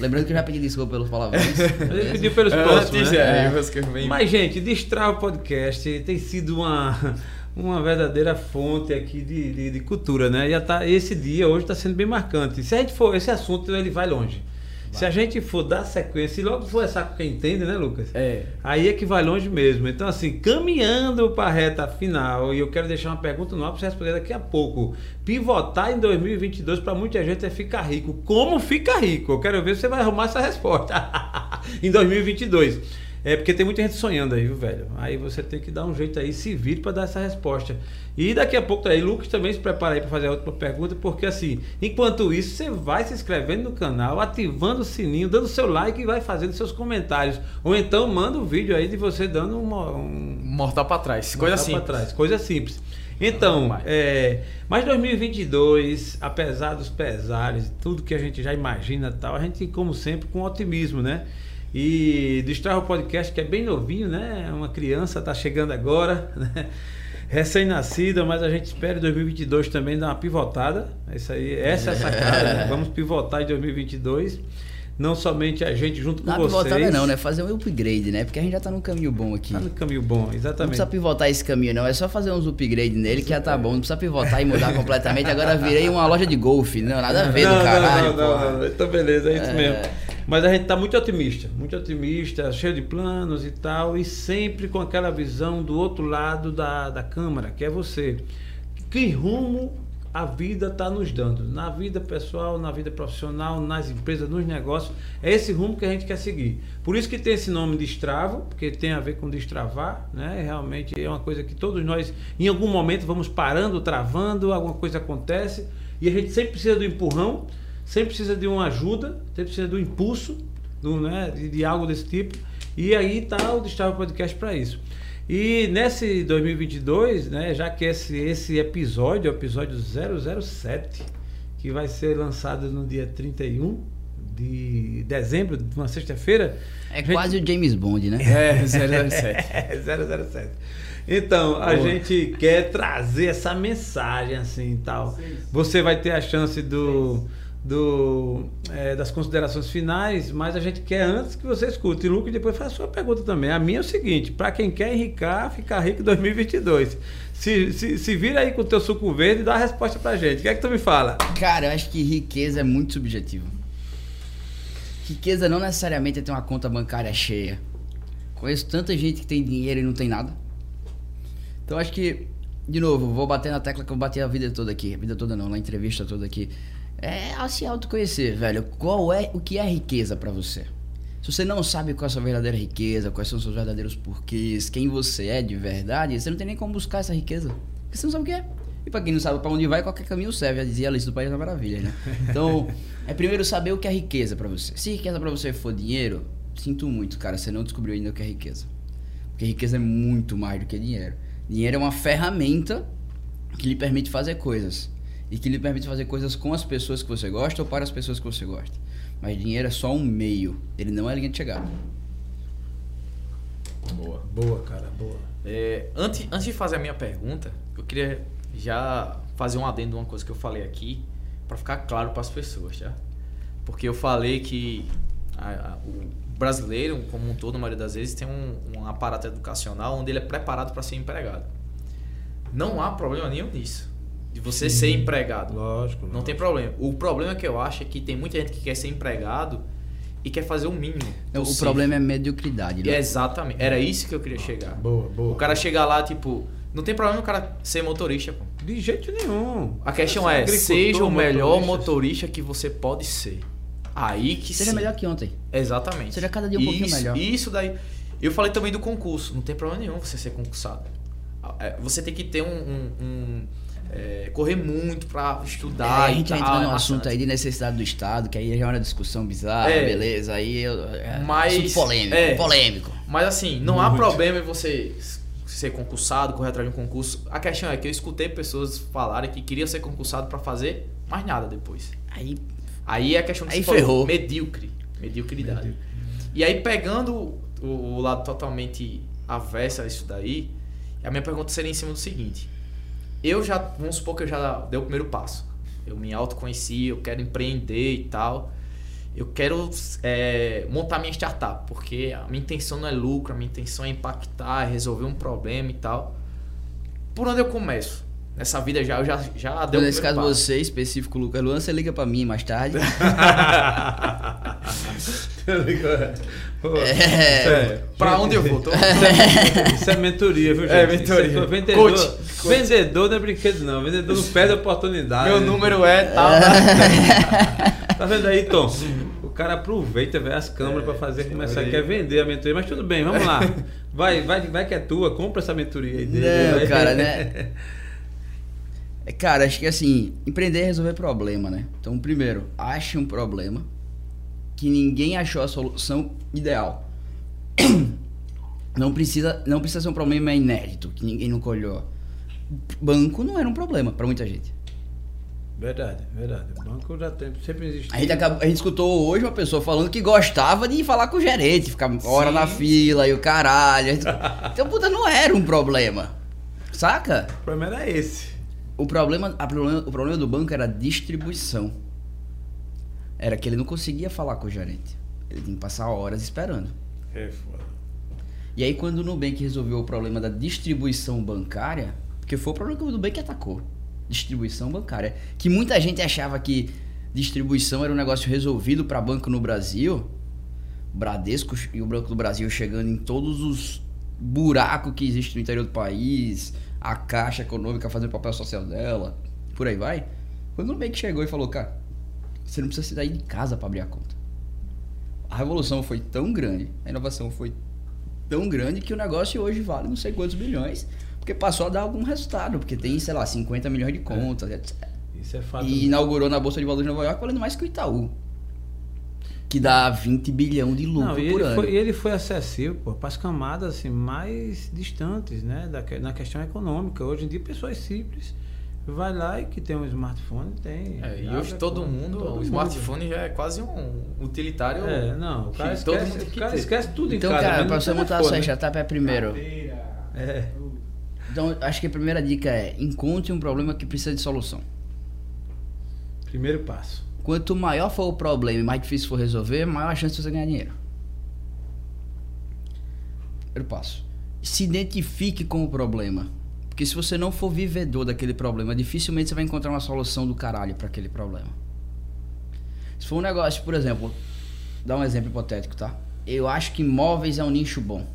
S3: Lembrando que eu já pedi desculpa pelos palavrões.
S1: Ele pediu pelos próximos,
S2: Antes,
S1: né?
S2: é,
S1: Mas, gente, Destrava Podcast tem sido uma, uma verdadeira fonte aqui de, de, de cultura, né? Já tá, esse dia hoje está sendo bem marcante. Se a gente for, esse assunto ele vai longe. Se a gente for dar sequência e logo for essa quem entende, né, Lucas?
S2: É.
S1: Aí é que vai longe mesmo. Então, assim, caminhando para a reta final, e eu quero deixar uma pergunta no ar para você responder daqui a pouco. Pivotar em 2022 para muita gente é ficar rico. Como fica rico? Eu quero ver se você vai arrumar essa resposta em 2022. É porque tem muita gente sonhando aí, viu, velho? Aí você tem que dar um jeito aí, se vire para dar essa resposta. E daqui a pouco tá aí, Lucas também se prepara aí para fazer a última pergunta, porque assim, enquanto isso, você vai se inscrevendo no canal, ativando o sininho, dando seu like e vai fazendo seus comentários. Ou então manda um vídeo aí de você dando uma, um,
S2: Mortal pra trás. Coisa
S1: botar
S2: assim.
S1: pra trás, coisa simples. Então,
S2: Vai.
S1: é, mas 2022, apesar dos pesares, tudo que a gente já imagina e tal, a gente, como sempre, com otimismo, né? E do Strava Podcast, que é bem novinho, né? Uma criança, tá chegando agora, né? Recém-nascida, mas a gente espera em 2022 também dar uma pivotada. Isso aí, essa é a sacada. né? Vamos pivotar em 2022 não somente a gente junto com
S3: Não
S1: vocês.
S3: pivotada não, né? Fazer um upgrade, né? Porque a gente já tá num caminho bom aqui.
S1: Tá no caminho bom,
S3: Não
S1: exatamente.
S3: precisa pivotar esse caminho, não. É só fazer uns upgrade nele que já tá bom. Não precisa pivotar e mudar completamente. Agora virei uma loja de golfe. Não, nada a ver
S1: não,
S3: do caralho.
S1: não, não, não, não. Então, beleza, é isso
S3: É.
S1: mesmo. Mas a gente tá muito otimista, muito otimista, cheio de planos e tal, e sempre com aquela visão do outro lado da, da câmara, que é você. Que rumo a vida está nos dando? Na vida pessoal, na vida profissional, nas empresas, nos negócios. É esse rumo que a gente quer seguir. Por isso que tem esse nome de Destravo, porque tem a ver com destravar, né? Realmente é uma coisa que todos nós, em algum momento, vamos parando, travando, alguma coisa acontece, e a gente sempre precisa do empurrão, sempre precisa de uma ajuda, sempre precisa do impulso, do, né, de, de algo desse tipo. E aí tá o Destrava Podcast para isso. E nesse 2022, né, já que esse, esse episódio é o episódio 007, que vai ser lançado no dia 31 de dezembro, de uma sexta-feira.
S3: É
S1: gente-
S3: quase o James Bond, né?
S2: É, 007.
S1: É, 007. Então, a
S2: Boa.
S1: gente quer trazer essa mensagem assim e tal. Você vai ter a chance do, do, é, das considerações finais, mas a gente quer antes que você escute. E Lucas depois faz a sua pergunta também. A minha é o seguinte: para quem quer enricar, ficar rico em 2022. Se, se, se vira aí com o teu suco verde e dá a resposta pra gente. O que é que tu me fala?
S3: Cara, eu acho que riqueza é muito subjetivo. Riqueza não necessariamente é ter uma conta bancária cheia. Conheço tanta gente que tem dinheiro e não tem nada. Então acho que, de novo, vou bater na tecla que eu bati a vida toda aqui. A vida toda não, na entrevista toda aqui. É a se autoconhecer, velho. Qual é o que é riqueza pra você? Se você não sabe qual é a sua verdadeira riqueza, quais são os seus verdadeiros porquês, quem você é de verdade, você não tem nem como buscar essa riqueza. Porque você não sabe o que é. E pra quem não sabe pra onde vai, qualquer caminho serve, já dizia Alice do País da Maravilha, né? Então, é primeiro saber o que é riqueza pra você. Se riqueza pra você for dinheiro, sinto muito, cara, você não descobriu ainda o que é riqueza. Porque riqueza é muito mais do que dinheiro. Dinheiro é uma ferramenta que lhe permite fazer coisas. E que lhe permite fazer coisas com as pessoas que você gosta ou para as pessoas que você gosta. Mas dinheiro é só um meio, ele não é a linha de chegada.
S2: Boa.
S1: Boa, cara, boa.
S2: É, antes, antes de fazer a minha pergunta, eu queria já fazer um adendo de uma coisa que eu falei aqui, para ficar claro para as pessoas, tá? Porque eu falei que a- a- o brasileiro, como um todo, na maioria das vezes, tem um, um aparato educacional onde ele é preparado para ser empregado. Não há problema nenhum nisso, de você ser empregado.
S1: Lógico.
S2: Não tem problema. O problema que eu acho é que tem muita gente que quer ser empregado e quer fazer o mínimo.
S3: Então, o problema é mediocridade. Né?
S2: Exatamente. Era isso que eu queria chegar.
S1: Boa, boa.
S2: O cara chegar lá, tipo, não tem problema o cara ser motorista, pô.
S1: De jeito nenhum.
S2: A questão é,
S1: agricultor,
S2: seja o melhor
S1: motorista.
S2: motorista que você pode ser. Aí que
S3: Seja
S2: sim.
S3: melhor que ontem.
S2: Exatamente.
S3: Seja cada dia um pouquinho
S2: isso,
S3: melhor.
S2: Isso daí. Eu falei também do concurso. Não tem problema nenhum você ser concursado. É, Você tem que ter um. um- um, é, correr muito pra
S3: É,
S2: estudar.
S3: a
S2: e
S3: gente
S2: tal,
S3: entra
S2: é
S3: num assunto
S2: bastante.
S3: aí de necessidade do Estado, que aí já é uma discussão bizarra,
S2: É.
S3: beleza. Aí eu, é
S2: Mas-
S3: assunto polêmico,
S2: é.
S3: polêmico.
S2: Mas assim, não há
S1: Muito.
S2: problema em você ser concursado, correr atrás de um concurso. A questão é que eu escutei pessoas falarem que queriam ser concursado pra fazer mais nada depois.
S3: Aí,
S2: Aí é a questão que
S3: Aí
S2: você falou,
S3: ferrou.
S2: medíocre. Mediocridade. E aí, pegando o, o lado totalmente avesso a isso daí, a minha pergunta seria em cima do seguinte. Eu já, vamos supor que eu já dei o primeiro passo. Eu me autoconheci, eu quero empreender e tal. Eu quero é, montar minha startup, porque a minha intenção não é lucro, a minha intenção é impactar, é resolver um problema e tal. Por onde eu começo? Nessa vida já, eu já, já deu o
S3: nesse caso
S2: passo.
S3: você, específico Lucas Luan, você liga pra mim mais tarde. É.
S1: é-
S2: Pra onde eu vou? Tô-
S1: Isso é, isso é mentoria, viu, gente?
S2: É, mentoria.
S1: É vendedor,
S2: Coach,
S1: vendedor não é brinquedo, não. Vendedor não perde a oportunidade.
S2: Meu número é tal.
S1: Tá vendo aí, Tom? O cara aproveita, velho, as câmeras pra fazer começar, quer vender a mentoria, mas tudo bem, vamos lá. Vai, vai, vai que é tua, compra essa mentoria aí dele.
S3: Não,
S1: vai.
S3: cara, né? É, Cara, acho que assim, empreender é resolver problema, né? Então, primeiro, ache um problema que ninguém achou a solução ideal. Não precisa, não precisa ser um problema inédito, que ninguém nunca olhou. Banco não era um problema pra muita gente.
S1: Verdade, verdade. O banco já tem, sempre existiu.
S3: A gente, acabou- a gente escutou hoje uma pessoa falando que gostava de falar com o gerente, ficar hora na fila e o caralho. Gente- Então, puta, não era um problema. Saca?
S1: O problema era esse.
S3: O problema, a problema, o problema do banco era a distribuição. Era que ele não conseguia falar com o gerente. Ele tinha que passar horas esperando.
S1: É foda.
S3: E aí quando o Nubank resolveu o problema da distribuição bancária, porque foi o problema que o Nubank atacou, distribuição bancária, que muita gente achava que distribuição era um negócio resolvido para banco no Brasil, Bradesco e o Banco do Brasil chegando em todos os buracos que existem no interior do país, a Caixa Econômica fazendo o papel social dela, por aí vai. Quando o Nubank chegou e falou, cara, você não precisa sair de casa para abrir a conta. A revolução foi tão grande, a inovação foi tão grande que o negócio hoje vale não sei quantos bilhões, porque passou a dar algum resultado, porque tem, sei lá, 50 milhões de contas, etc.
S1: Isso é fato.
S3: E inaugurou na Bolsa de Valores de Nova York valendo mais que o Itaú. Que dá 20 bilhão de lucro
S1: Não,
S3: por
S1: ele,
S3: ano.
S1: foi, ele foi acessível para as camadas assim, mais distantes, né? Da, na questão econômica. Hoje em dia, pessoas simples vai lá e que tem um smartphone, tem.
S2: É, e hoje todo
S1: conta,
S2: mundo,
S1: todo
S2: o
S1: mundo.
S2: smartphone já é quase um utilitário.
S1: É, não, o cara,
S2: que todo
S1: esquece,
S2: mundo tem
S1: o
S2: que
S1: cara esquece tudo
S3: Então,
S1: em casa.
S3: cara,
S1: menos
S3: pra
S1: no
S3: você montar a sua startup é primeiro.
S1: É.
S3: Então, acho que a primeira dica é encontre um problema que precisa de solução.
S1: Primeiro passo.
S3: Quanto maior for o problema e mais difícil for resolver, maior a chance de você ganhar dinheiro. Primeiro passo. Se identifique com o problema. Porque se você não for vivedor daquele problema, dificilmente você vai encontrar uma solução do caralho para aquele problema. Se for um negócio, por exemplo, dar um exemplo hipotético, tá? Eu acho que móveis é um nicho bom.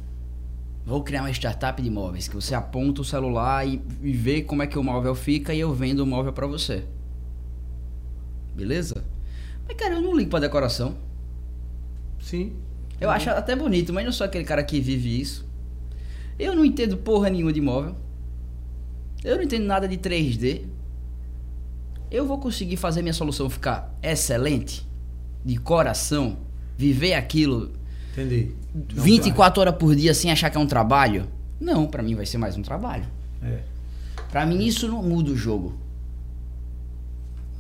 S3: Vou criar uma startup de móveis, que você aponta o celular e, e vê como é que o móvel fica e eu vendo o móvel para você. Beleza? Mas cara, eu não ligo pra decoração.
S1: Sim.
S3: Eu acho até bonito, mas não sou aquele cara que vive isso. Eu não entendo porra nenhuma de móvel. Eu não entendo nada de 3D. Eu vou conseguir fazer minha solução ficar excelente, de coração, viver aquilo
S1: Entendi. Não
S3: 24 horas por dia sem achar que é um trabalho? Não, pra mim vai ser mais um trabalho.
S1: É.
S3: Pra mim isso não muda o jogo.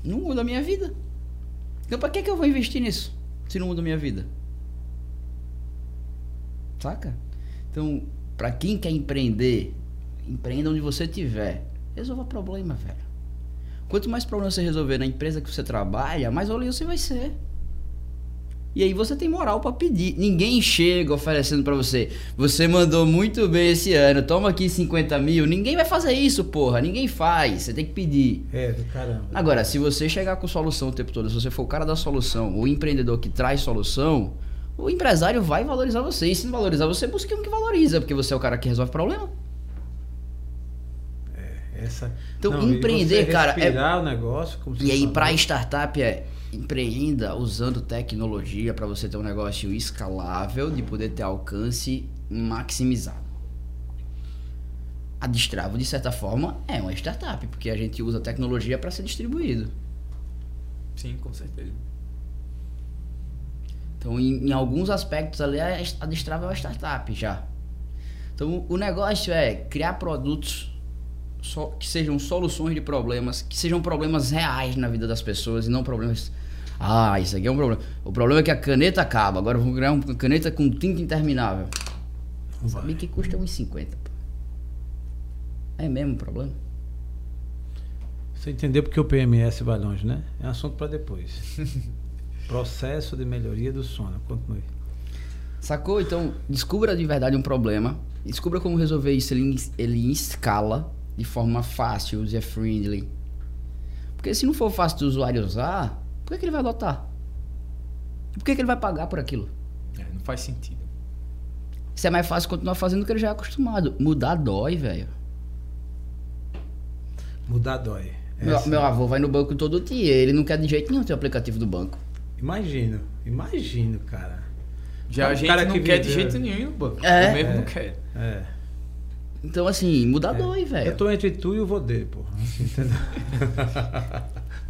S3: Não muda a minha vida. Então pra que, que eu vou investir nisso? Se não muda a minha vida. Saca? Então, pra quem quer empreender, empreenda onde você estiver. Resolva problema, velho. Quanto mais problema você resolver na empresa que você trabalha, mais valioso você vai ser. E aí você tem moral pra pedir. Ninguém chega oferecendo pra você. Você mandou muito bem esse ano, toma aqui 50 mil. Ninguém vai fazer isso, porra. Ninguém faz. Você tem que pedir.
S1: É, do caramba.
S3: Agora, se você chegar com solução o tempo todo, se você for o cara da solução, o empreendedor que traz solução, o empresário vai valorizar você. E se não valorizar você, busque um que valoriza, porque você é o cara que resolve problema.
S1: Essa...
S3: Então,
S1: e
S3: empreender, cara, é-
S1: o negócio.
S3: E aí, pra startup é empreenda usando tecnologia para você ter um negócio escalável, de poder ter alcance maximizado. A Destravo, de certa forma, é uma startup, porque a gente usa tecnologia para ser distribuído.
S2: Sim, com certeza.
S3: Então, em, em alguns aspectos ali, a a Destrava é uma startup já. Então, o negócio é criar produtos só- que sejam soluções de problemas, que sejam problemas reais na vida das pessoas e não problemas. Ah, isso aqui é um problema. O problema é que a caneta acaba. Agora vamos criar uma caneta com tinta interminável.
S1: Vai.
S3: Sabia que custa 1,50. pô. É mesmo o problema?
S1: Você entendeu porque o PMS vai longe, né? É um assunto para depois. Processo de melhoria do sono. Continue.
S3: Sacou? Então, descubra de verdade um problema. Descubra como resolver isso ele ele em escala, de forma fácil, user-friendly. Porque se não for fácil do usuário usar, por que, que ele vai adotar? Por que, que ele vai pagar por aquilo?
S2: É, não faz sentido.
S3: Se é mais fácil continuar fazendo o que ele já é acostumado. Mudar dói, velho.
S1: Mudar dói.
S3: Meu,
S1: Essa-
S3: meu avô vai no banco todo dia, ele não quer de jeito nenhum ter o aplicativo do banco.
S1: Imagino, imagino, cara.
S2: Já
S1: É um
S2: a gente
S1: cara
S2: não
S1: que
S2: quer de jeito nenhum ir no banco.
S3: É.
S2: Eu mesmo
S1: É.
S2: não quero.
S1: É.
S3: Então, assim, mudar dói, velho.
S1: Eu tô entre tu e o Vodê, porra. Assim, entendeu?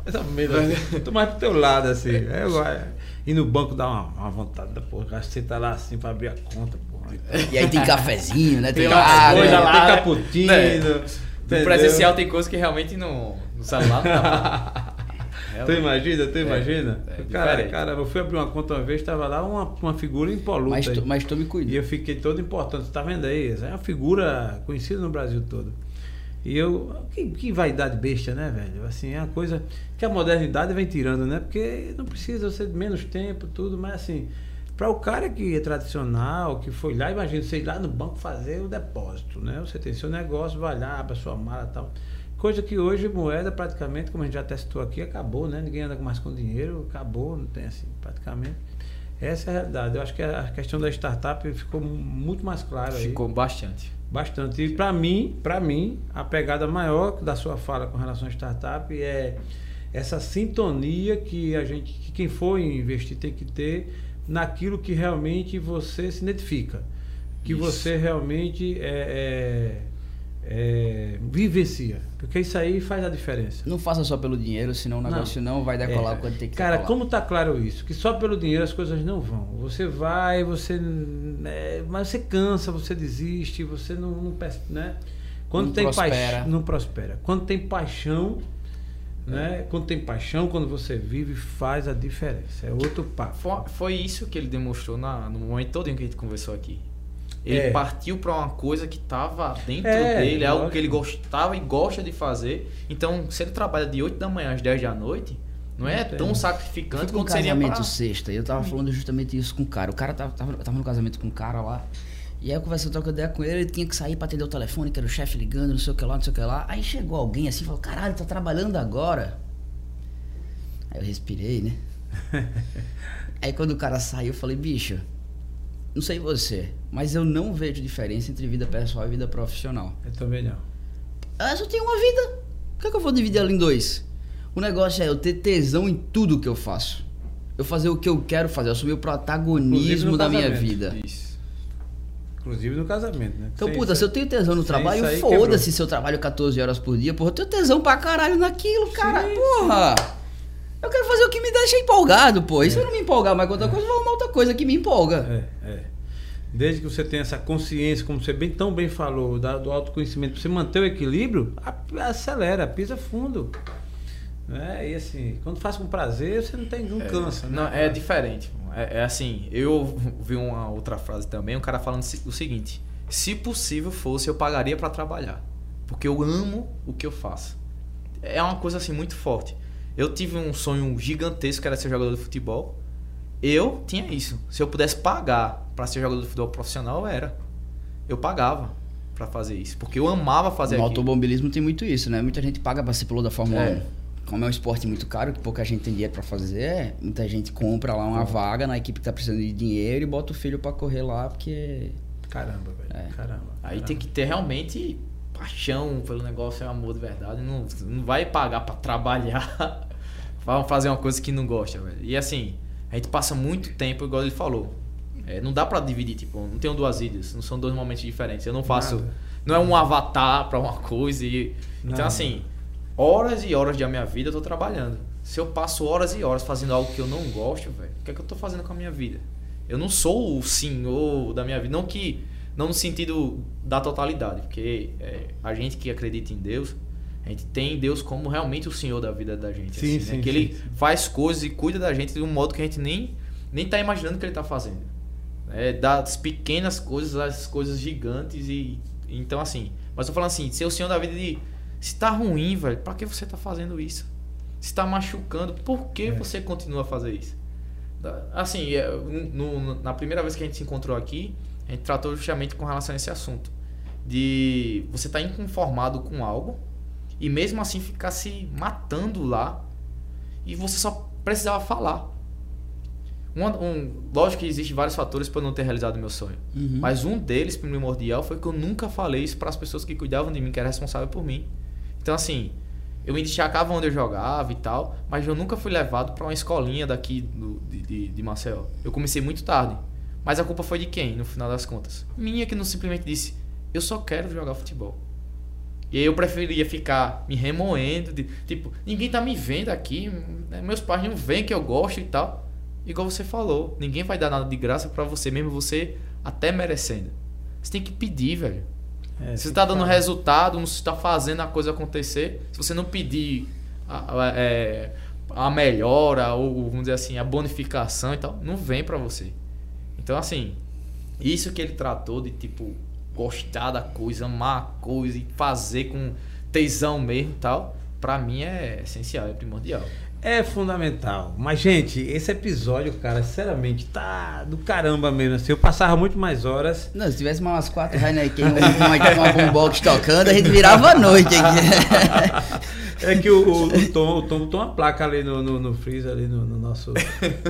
S1: mais ou menos assim. Tô mais pro teu lado, assim. É, eu, é, ir no banco dá uma, uma vontade da porra. Você tá lá assim pra abrir a conta, porra.
S3: E aí tem cafezinho, né? Tem,
S2: Tem umas
S3: água.
S2: coisas
S1: Tem
S2: lá, né?
S1: cappuccino.
S2: É. No presencial tem coisa que realmente no, no celular não dá pra...
S1: Tu imagina, tu imagina?
S2: é
S1: cara,
S2: diferente.
S1: cara, eu fui abrir uma conta uma vez, tava lá uma, uma figura impoluta.
S3: Mas,
S1: aí.
S3: to- mas tome
S1: E eu fiquei todo importante. Tá vendo aí? Essa é uma figura conhecida no Brasil todo. E eu. Que, que vaidade besta, né, velho? Assim, é uma coisa que a modernidade vem tirando, né? Porque não precisa ser menos tempo, tudo, mas assim. Para o cara que é tradicional, que foi lá, imagina você ir lá no banco fazer o depósito, né? Você tem seu negócio, vai lá, abre a sua mala e tal. Coisa que hoje moeda praticamente, como a gente já testou aqui, acabou, né? Ninguém anda mais com dinheiro, acabou, não tem assim, praticamente. Essa é a realidade. Eu acho que a questão da startup ficou muito mais clara aí.
S2: Ficou bastante.
S1: Bastante. E para mim, para mim, a pegada maior da sua fala com relação à startup é essa sintonia que a gente, que quem for investir tem que ter naquilo que realmente você se identifica, que
S2: Isso.
S1: você realmente é, é, é, vivencia, porque isso aí faz a diferença.
S3: Não faça só pelo dinheiro, senão o
S1: Não.
S3: negócio não, vai decolar
S1: É,
S3: quando tem que
S1: Cara,
S3: decolar.
S1: como tá claro isso? Que só pelo dinheiro as coisas não vão. Você vai, você. é, mas você cansa, você desiste, você não. não né? Quando
S3: Não
S1: tem
S3: prospera.
S1: paixão. Não prospera. Quando tem paixão. Né? Quando tem paixão, quando você vive, faz a diferença. É outro papo.
S2: Foi, foi isso que ele demonstrou na, no momento todo em que a gente conversou aqui. Ele
S1: É.
S2: partiu para uma coisa que estava dentro
S1: É,
S2: dele, algo que ele gostava e gosta de fazer. Então, se ele trabalha de 8 da manhã às 10 da noite, não é tão sacrificante
S3: pra um
S2: quanto seria
S3: casamento
S2: para...
S3: sexta e eu tava falando justamente isso com o cara. O cara tava, tava, tava no casamento com um cara lá. E aí eu conversando, trocando ideia com ele, ele tinha que sair pra atender o telefone, que era o chefe ligando, não sei o que lá, não sei o que lá. Aí chegou alguém assim e falou, caralho, tá trabalhando agora? Aí eu respirei, né? aí quando o cara saiu, eu falei, bicho, não sei você, mas eu não vejo diferença entre vida pessoal e vida profissional.
S1: Eu também não.
S3: Eu só tenho uma vida. Por que, que eu vou dividir ela em dois? O negócio é eu ter tesão em tudo que eu faço. Eu fazer o que eu quero fazer, eu assumir o protagonismo da minha vida.
S2: Isso.
S1: Inclusive no casamento, né?
S3: Então,
S1: Sem
S3: puta, se eu tenho tesão no trabalho, foda-se se eu trabalho 14 horas por dia, porra. Eu tenho tesão pra caralho naquilo, cara.
S1: Sim,
S3: porra! Eu quero fazer o que me deixa empolgado, pô. E se
S1: É.
S3: eu não me empolgar mais com outra coisa, eu vou arrumar outra coisa que me empolga.
S1: É, é. Desde que você tenha essa consciência, como você bem, tão bem falou, da- do autoconhecimento, pra você manter o equilíbrio, a- acelera, pisa fundo. Né? E assim, quando faz com prazer, você não tem, não cansa.
S2: Não,
S1: né?
S2: é diferente. É, é assim, eu vi uma outra frase também, um cara falando o seguinte: se possível fosse, eu pagaria para trabalhar, porque eu amo o que eu faço. É uma coisa assim muito forte. Eu tive um sonho gigantesco que era ser jogador de futebol. Eu tinha isso. Se eu pudesse pagar para ser jogador de futebol profissional, eu era. Eu pagava para fazer isso, porque eu amava fazer
S3: no
S2: aquilo.
S3: automobilismo tem muito isso, né? Muita gente paga pra ser piloto da Fórmula
S2: É.
S3: 1. Como é um esporte muito caro, que pouca gente tem dinheiro pra fazer, muita gente compra lá uma vaga na equipe que tá precisando de dinheiro e bota o filho pra correr lá, porque
S1: Caramba, velho.
S3: É.
S1: Caramba.
S2: Aí
S1: caramba.
S2: tem que ter realmente paixão pelo negócio, é amor de verdade. Não, não vai pagar pra trabalhar, pra fazer uma coisa que não gosta, velho. E assim, a gente passa muito tempo, igual ele falou. É, não dá pra dividir, tipo, não tenho duas ilhas, não são dois momentos diferentes. Eu não faço.
S1: Nada.
S2: Não é um avatar pra uma coisa. E, então,
S1: Nada.
S2: assim, horas e horas da minha vida eu tô trabalhando. Se eu passo horas e horas fazendo algo que eu não gosto, velho, o que é que eu tô fazendo com a minha vida? Eu não sou o senhor da minha vida. Não que. Não no sentido da totalidade, porque é, a gente que acredita em Deus, a gente tem Deus como realmente o senhor da vida da gente.
S1: Sim,
S2: assim, né?
S1: sim,
S2: Que
S1: sim,
S2: ele
S1: sim.
S2: faz coisas e cuida da gente de um modo que a gente nem, nem tá imaginando que ele tá fazendo. É, das pequenas coisas às coisas gigantes e. Então, assim. Mas eu falando assim, ser o senhor da vida de. Se tá ruim, velho, pra que você tá fazendo isso? Se tá machucando, por que
S1: É.
S2: você continua a fazer isso? Assim, é, no- na primeira vez que a gente se encontrou aqui, a gente tratou justamente com relação a esse assunto. De você tá inconformado com algo e mesmo assim ficar se matando lá e você só precisava falar. Um, um, lógico que existem vários fatores para não ter realizado meu sonho.
S3: Uhum.
S2: Mas um deles, primordial, foi que eu nunca falei isso para as pessoas que cuidavam de mim, que era responsável por mim. Então, assim, eu me destacava onde eu jogava e tal, mas eu nunca fui levado para uma escolinha daqui do, de, de, de Maceió. Eu comecei muito tarde. Mas a culpa foi de quem, no final das contas? Minha que não simplesmente disse, eu só quero jogar futebol. E aí eu preferia ficar me remoendo, de, tipo, ninguém tá me vendo aqui, né, meus pais não veem que eu gosto e tal. Igual você falou, ninguém vai dar nada de graça pra você, mesmo você até merecendo. Você tem que pedir, velho.
S1: É,
S2: Se você tá dando resultado, não está fazendo a coisa acontecer, se você não pedir a, a- é, a melhora ou vamos dizer assim, a bonificação e tal, não vem pra você. Então assim, isso que ele tratou de tipo gostar da coisa, amar a coisa e fazer com tesão mesmo e tal, pra mim é essencial, é primordial.
S1: É fundamental. Mas, gente, esse episódio, cara, sinceramente, tá do caramba mesmo. Assim, eu passava muito mais horas.
S3: Não, se tivesse umas quatro Heineken, uma, uma, uma boombox tocando, a gente virava a noite aqui.
S1: É que o, o, o Tom, o Tom botou uma placa ali no, no, no freezer, ali no, no nosso.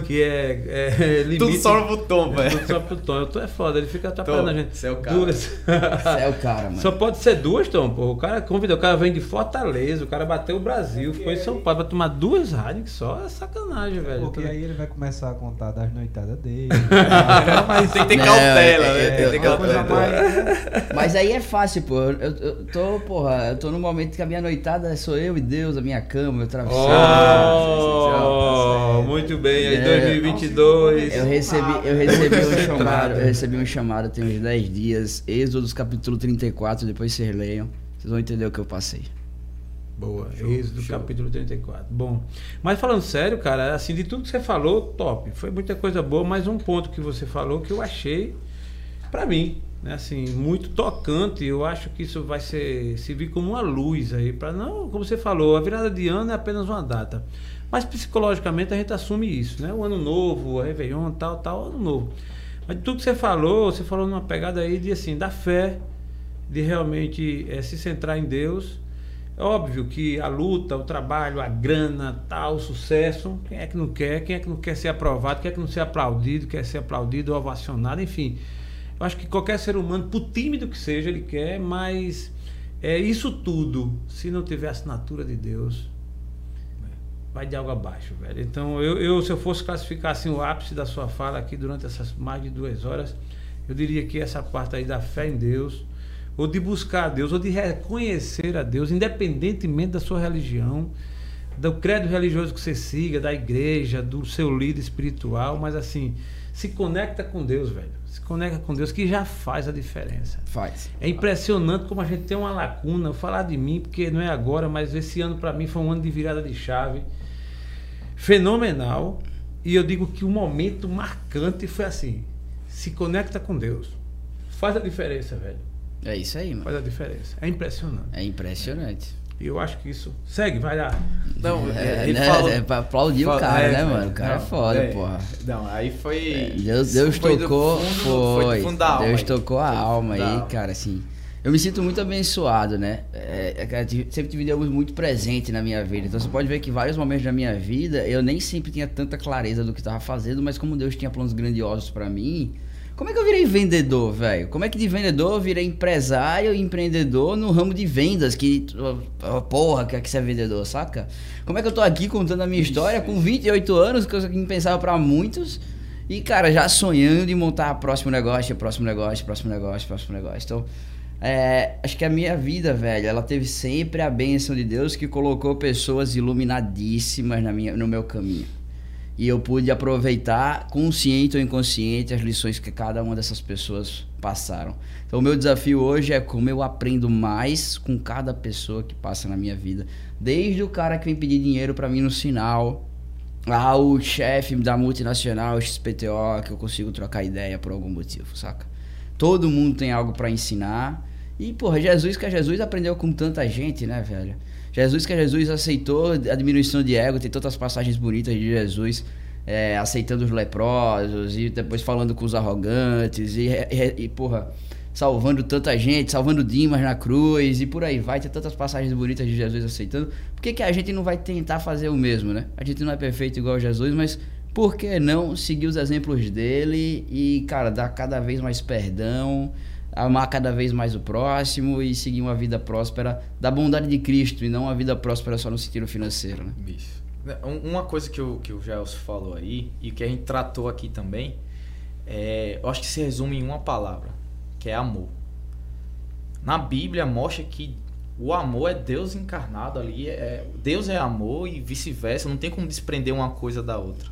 S1: Que é, é limite.
S2: Tudo só pro Tom,
S1: É,
S2: velho.
S1: tudo só pro Tom. O Tom é foda, ele fica atrapalhando
S2: Tom,
S1: a gente.
S2: você é o cara.
S1: Duas.
S3: Você é o cara, mano.
S1: Só pode ser duas, Tom, pô. O cara convidou, o cara vem de Fortaleza, o cara bateu o Brasil, ficou em São Paulo pra tomar duas rádios só é sacanagem, velho.
S4: Porque aí ele vai começar a contar das noitadas dele. Não, mas
S2: Tem que ter cautela,
S3: eu-
S2: né? Tem que ter
S4: uma coisa
S2: cautela.
S4: mais.
S3: Mas aí é fácil, pô. Eu, eu tô, porra, eu tô num momento que a minha noitada sou eu e Deus, a minha cama, meu travesseiro.
S1: Oh, muito bem, aí
S3: É.
S1: 2022.
S3: Eu recebi, eu recebi um chamado, eu recebi um chamado tem uns 10 dias, Êxodo capítulo 34, depois vocês leiam, vocês vão entender o que eu passei.
S1: Boa,
S2: Show,
S1: Êxodo
S2: show.
S1: capítulo 34. Bom, mas falando sério, cara, assim, de tudo que você falou, top. Foi muita coisa boa, mas um ponto que você falou que eu achei, pra mim, né, assim, muito tocante. Eu acho que isso vai ser, servir como uma luz aí, para não, como você falou, a virada de ano é apenas uma data. Mas psicologicamente a gente assume isso, né? O ano novo, o Réveillon, tal, tal, ano novo. Mas de tudo que você falou, você falou numa pegada aí de assim, da fé, de realmente eh, se centrar em Deus. É óbvio que a luta, o trabalho, a grana, tal, o sucesso, quem é que não quer? Quem é que não quer ser aprovado? Quem é que não ser aplaudido? Quer ser aplaudido ovacionado? Enfim, eu acho que qualquer ser humano, por tímido que seja, ele quer, mas é isso tudo, se não tiver a assinatura de Deus, vai de água abaixo, velho. Então, eu, eu, se eu fosse classificar assim, o ápice da sua fala aqui durante essas mais de duas horas, eu diria que essa parte aí da fé em Deus, ou de buscar a Deus, ou de reconhecer a Deus, independentemente da sua religião, do credo religioso que você siga, da igreja, do seu líder espiritual, mas assim, se conecta com Deus, velho. Se conecta com Deus, que já faz a diferença.
S3: Faz.
S1: É impressionante como a gente tem uma lacuna. Vou falar de mim, porque não é agora, mas esse ano para mim foi um ano de virada de chave fenomenal. E eu digo que o momento marcante foi assim: se conecta com Deus. Faz a diferença, velho.
S3: É isso aí, mano.
S1: Faz a diferença. É impressionante.
S3: É impressionante.
S1: E eu acho que isso. Segue, vai lá.
S2: Não,
S3: É,
S2: ele
S3: né,
S2: falou.
S3: é pra aplaudir o
S2: Fala-
S3: cara,
S2: é,
S3: né, mano? O cara é
S2: Não,
S3: foda,
S2: é.
S3: porra.
S2: Não, aí foi.
S3: É, Deus, Deus
S2: foi
S3: tocou,
S2: fundo-
S3: foi.
S2: Foi alma.
S3: Deus tocou a alma aí, cara, assim. Eu me sinto muito abençoado, né? É, é, cara, sempre tive Deus muito presente na minha vida. Então você pode ver que vários momentos da minha vida eu nem sempre tinha tanta clareza do que estava fazendo, mas como Deus tinha planos grandiosos pra mim, como é que eu virei vendedor, velho? Como é que de vendedor eu virei empresário e empreendedor no ramo de vendas? Que, porra, que é que você é vendedor, saca? Como é que eu tô aqui contando a minha história com 28 anos, que eu pensava pra muitos, e, cara, já sonhando em montar próximo negócio, próximo negócio, próximo negócio, próximo negócio. Então, é, acho que a minha vida, velho, ela teve sempre a bênção de Deus que colocou pessoas iluminadíssimas na minha, no meu caminho. E eu pude aproveitar, consciente ou inconsciente, as lições que cada uma dessas pessoas passaram. Então, o meu desafio hoje é como eu aprendo mais com cada pessoa que passa na minha vida. Desde o cara que vem pedir dinheiro para mim no sinal, ao chefe da multinacional XPTO, que eu consigo trocar ideia por algum motivo, saca? Todo mundo tem algo para ensinar. E, porra, Jesus que é Jesus aprendeu com tanta gente, né, velho? Jesus que Jesus aceitou a diminuição de ego, tem tantas passagens bonitas de Jesus é, aceitando os leprosos e depois falando com os arrogantes e, e, e, porra, salvando tanta gente, salvando Dimas na cruz e por aí vai, tem tantas passagens bonitas de Jesus aceitando. Por que, que a gente não vai tentar fazer o mesmo, né? A gente não é perfeito igual Jesus, mas por que não seguir os exemplos dele e, cara, dar cada vez mais perdão, amar cada vez mais o próximo e seguir uma vida próspera da bondade de Cristo e não uma vida próspera só no sentido financeiro, né?
S2: Bicho. Um- Uma coisa que o, que o Gelson falou aí e que a gente tratou aqui também, é, eu acho que se resume em uma palavra, que é amor. Na Bíblia mostra que o amor é Deus encarnado ali, é, Deus é amor e vice-versa, não tem como desprender uma coisa da outra.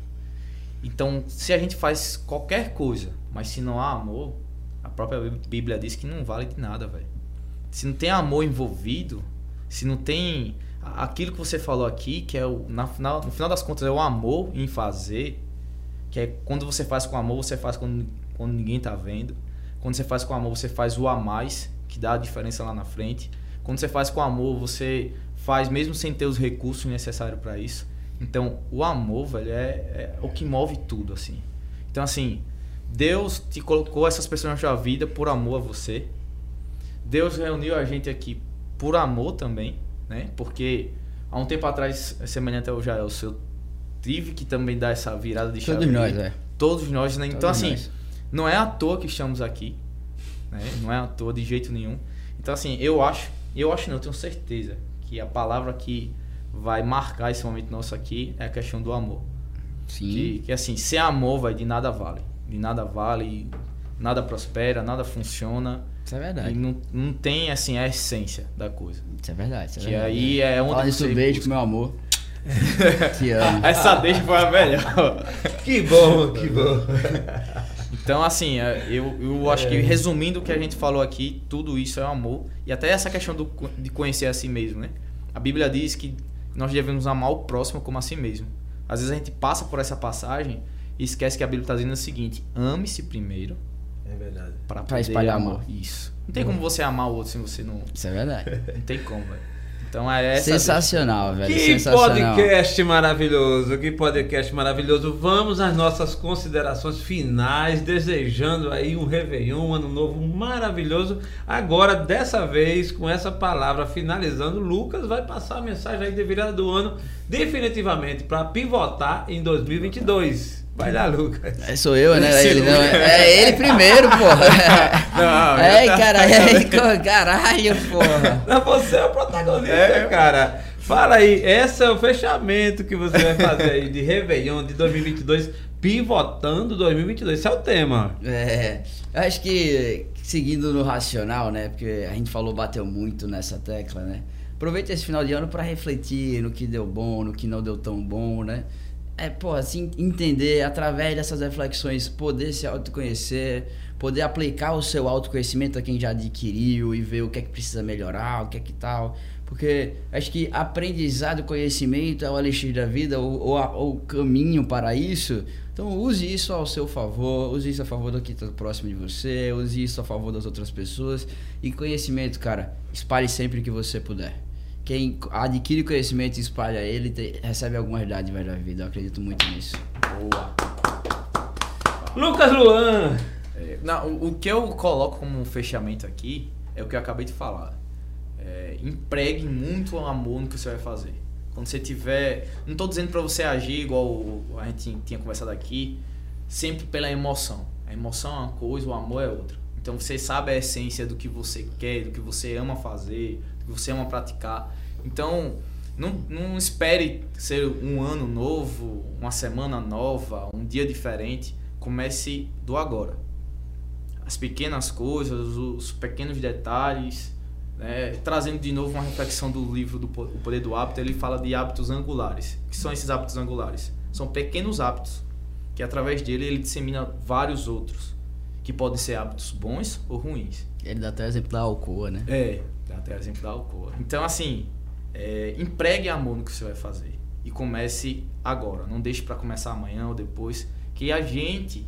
S2: Então, se a gente faz qualquer coisa, mas se não há amor, a própria Bíblia diz que não vale de nada, velho. Se não tem amor envolvido, se não tem aquilo que você falou aqui, que é o na final, no final das contas é o amor em fazer, que é quando você faz com amor, você faz quando, quando ninguém tá vendo. Quando você faz com amor, você faz o a mais, que dá a diferença lá na frente. Quando você faz com amor, você faz mesmo sem ter os recursos necessários para isso. Então, o amor, velho, é, é o que move tudo, assim. Então, assim, Deus te colocou essas pessoas na sua vida por amor a você. Deus reuniu a gente aqui por amor também, né? Porque há um tempo atrás, semelhante ao Jael, eu tive que também dar essa virada de chave.
S3: Todos nós, é.
S2: Todos nós, né? Então,
S3: Todos
S2: assim,
S3: nós.
S2: não é à toa que estamos aqui, né? Não é à toa de jeito nenhum. Então, assim, eu acho, eu acho não, eu tenho certeza que a palavra que vai marcar esse momento nosso aqui é a questão do amor.
S3: Sim.
S2: Que, que assim, sem amor, vai de nada vale. De nada vale, nada prospera, nada funciona.
S3: Isso é
S2: E
S3: verdade.
S2: não, não tem, assim, a essência da coisa.
S3: Isso é verdade. Isso é
S2: Que
S3: verdade.
S2: aí é onde
S3: Fala isso,
S2: você
S3: beijo
S2: busca.
S3: pro meu amor. Te amo.
S2: Essa deixa foi a melhor.
S1: Que bom, que bom.
S2: Então, assim, é, eu, eu acho que resumindo o que a gente falou aqui, tudo isso é amor. E até essa questão do, de conhecer a si mesmo, né? A Bíblia diz que nós devemos amar o próximo como a si mesmo. Às vezes a gente passa por essa passagem e esquece que a Bíblia está dizendo o seguinte: ame-se primeiro
S1: É verdade.
S2: para
S3: Pra espalhar amor.
S2: Isso. Não tem como você amar o outro se você não.
S3: Isso é verdade.
S2: Não tem como, velho. Então é essa.
S3: Sensacional, velho.
S1: Que
S3: sensacional.
S1: podcast maravilhoso, que podcast maravilhoso. Vamos às nossas considerações finais, desejando aí um Réveillon, um ano novo maravilhoso. Agora, dessa vez, com essa palavra finalizando, Lucas vai passar a mensagem aí de virada do ano, definitivamente, para pivotar em 2022. Vai lá, Lucas.
S3: É, sou eu, né?
S2: Esse
S3: Ele, não, é ele primeiro, porra.
S2: Não,
S3: é,
S2: tá-
S3: cara, é, caralho, porra.
S1: Não, você é o protagonista,
S2: É.
S1: cara. Fala aí, esse é o fechamento que você vai fazer aí de Réveillon de 2022, pivotando 2022. Esse é o tema.
S3: É, eu acho que seguindo no racional, né? Porque a gente falou, bateu muito nessa tecla, né? Aproveita esse final de ano para refletir no que deu bom, no que não deu tão bom, né? É, pô, assim, entender através dessas reflexões, poder se autoconhecer, poder aplicar o seu autoconhecimento a quem já adquiriu e ver o que é que precisa melhorar, o que é que tal. Porque acho que aprendizado conhecimento é o elixir da vida, ou, ou ou o caminho para isso. Então use isso ao seu favor, use isso a favor do que está próximo de você, use isso a favor das outras pessoas. E conhecimento, cara, espalhe sempre que você puder. Quem adquire conhecimento e espalha ele te- recebe algumas dádivas da vida. Eu acredito muito nisso.
S2: Boa.
S1: Lucas Luan.
S2: É, não, o, o que eu coloco como fechamento aqui é o que eu acabei de falar. É, empregue muito amor no que você vai fazer. Quando você tiver. Não estou dizendo para você agir igual o- a gente tinha conversado aqui, sempre pela emoção. A emoção é uma coisa, o amor é outra. Então você sabe a essência do que você quer, do que você ama fazer, do que você ama praticar. Então não, não espere ser um ano novo, uma semana nova, um dia diferente. Comece do agora as pequenas coisas, os pequenos detalhes, né? trazendo de novo uma reflexão do livro do O Poder do Hábito, ele fala de hábitos angulares. O que são esses hábitos angulares? São pequenos hábitos que através dele ele dissemina vários outros, que podem ser hábitos bons ou ruins.
S3: Ele dá até o exemplo da Alcoa, né?
S2: É, dá até o exemplo da Alcoa. Então, assim, é, empregue amor no que você vai fazer. E comece agora. Não deixe para começar amanhã ou depois. Que a gente,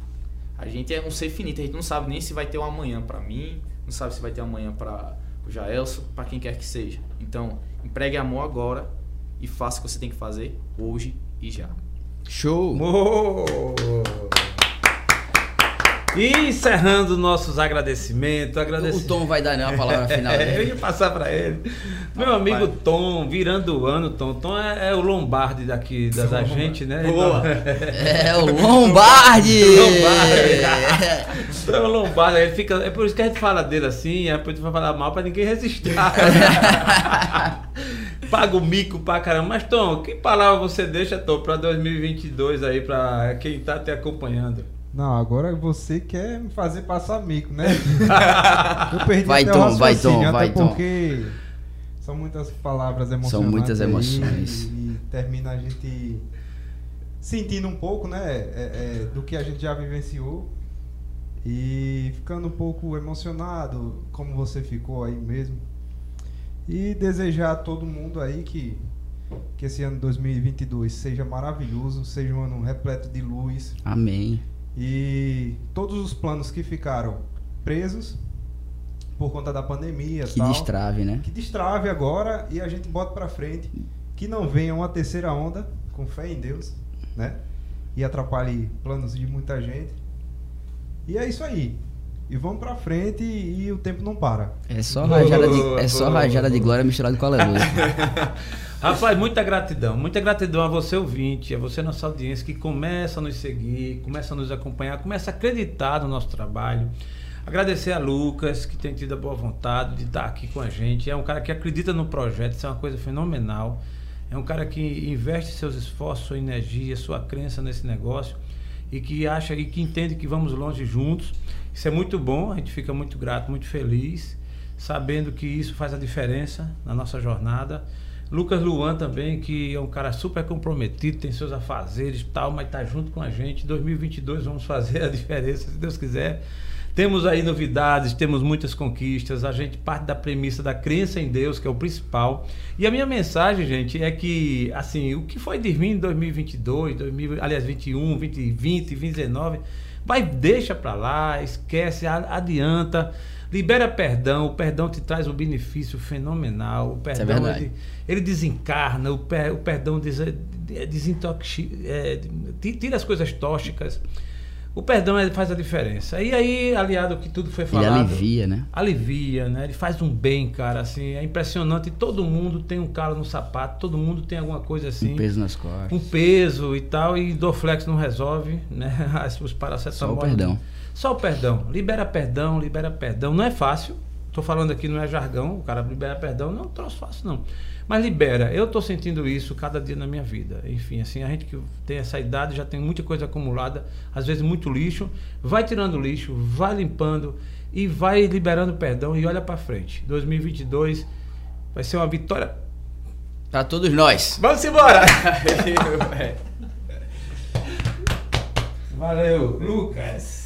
S2: a gente é um ser finito. A gente não sabe nem se vai ter um amanhã para mim, não sabe se vai ter um amanhã para o Jaelson, para quem quer que seja. Então, empregue amor agora e faça o que você tem que fazer hoje e já.
S3: Show!
S1: Oh! E encerrando nossos agradecimentos,
S3: O
S1: agradecimento.
S3: Tom vai dar né, uma palavra final.
S1: É, eu ia passar pra ele. Meu
S2: Vai,
S1: amigo
S2: vai.
S1: Tom, virando o ano, Tom. Tom é, é o Lombardi daqui da, da gente, né?
S2: Boa.
S3: É o Lombardi!
S1: Lombardi. Tom é o Lombardi, ele fica. É por isso que a gente fala dele assim, é por isso que vai falar mal pra ninguém resistir. Paga o mico pra caramba. Mas, Tom, que palavra você deixa, Tom, pra 2022 aí, pra quem tá te acompanhando?
S4: Não, agora você quer me fazer passar mico, né? Eu perdi
S3: Vai,
S4: até
S3: Tom, vai, Tom,
S4: até
S3: vai, Tom.
S4: porque são muitas palavras emocionantes.
S3: São muitas emoções.
S4: E, termina a gente sentindo um pouco, né, é, é, do que a gente já vivenciou e ficando um pouco emocionado, como você ficou aí mesmo. E desejar a todo mundo aí que que esse ano 2022 seja maravilhoso, seja um ano repleto de luz,
S3: Amém.
S4: E todos os planos que ficaram presos por conta da pandemia
S3: Que
S4: tal.
S3: destrave, né?
S4: Que destrave agora e a gente bota pra frente. Que não venha uma terceira onda, com fé em Deus, né? E atrapalhe planos de muita gente. E é isso aí. E vamos pra frente e, e o tempo não para.
S3: É só rajada de, é só rajada de glória misturado com aleluia.
S1: Rapaz, muita gratidão. Muita gratidão a você, ouvinte, a você, nossa audiência, que começa a nos seguir, começa a nos acompanhar, começa a acreditar no nosso trabalho. Agradecer a Lucas, que tem tido a boa vontade de estar aqui com a gente. É um cara que acredita no projeto, isso é uma coisa fenomenal. É um cara que investe seus esforços, sua energia, sua crença nesse negócio e que acha e que entende que vamos longe juntos. Isso é muito bom, a gente fica muito grato, muito feliz, sabendo que isso faz a diferença na nossa jornada. Lucas Luan também, que é um cara super comprometido, tem seus afazeres e tal, mas está junto com a gente. 2022 vamos fazer a diferença, se Deus quiser. Temos aí novidades, temos muitas conquistas. A gente parte da premissa da crença em Deus, que é o principal. E a minha mensagem, gente, é que, assim, o que foi de vir em 2022, 2000, aliás, 21, 2020, 2019, vai, deixa pra lá, esquece, adianta. Libera perdão, o perdão te traz um benefício fenomenal. O perdão
S3: verdade.
S1: ele, ele desencarna, o, per- o perdão des, desintoxi, é, ti- tira as coisas tóxicas. O perdão ele faz a diferença. E aí, aliado ao que tudo foi
S3: Ele
S1: falado.
S3: alivia, né?
S1: Alivia, né? Ele faz um bem, cara, assim, é impressionante. Todo mundo tem um calo no sapato, todo mundo tem alguma coisa assim.
S3: Um peso nas costas.
S1: um peso e tal, e Dorflex não resolve, né? Os paracetamol.
S3: Só o perdão.
S1: Só o perdão. Libera perdão, libera perdão. Não é fácil. Tô falando aqui, não é jargão. O cara libera perdão, não é um troço fácil, não. Mas libera. Eu tô sentindo isso cada dia na minha vida. Enfim, assim, a gente que tem essa idade já tem muita coisa acumulada, às vezes muito lixo. Vai tirando lixo, vai limpando e vai liberando perdão e olha pra frente. 2022 vai ser uma vitória.
S3: Pra todos nós.
S1: Vamos embora! Valeu, Lucas.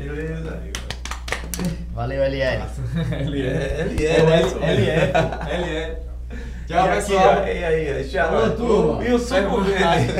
S1: Beleza.
S3: Valeu, LL.
S1: Ele é, ele é.
S2: Tchau,
S1: E
S2: pessoal.
S1: E aí, tchau.
S3: Alô, turma.
S1: E o suco verde.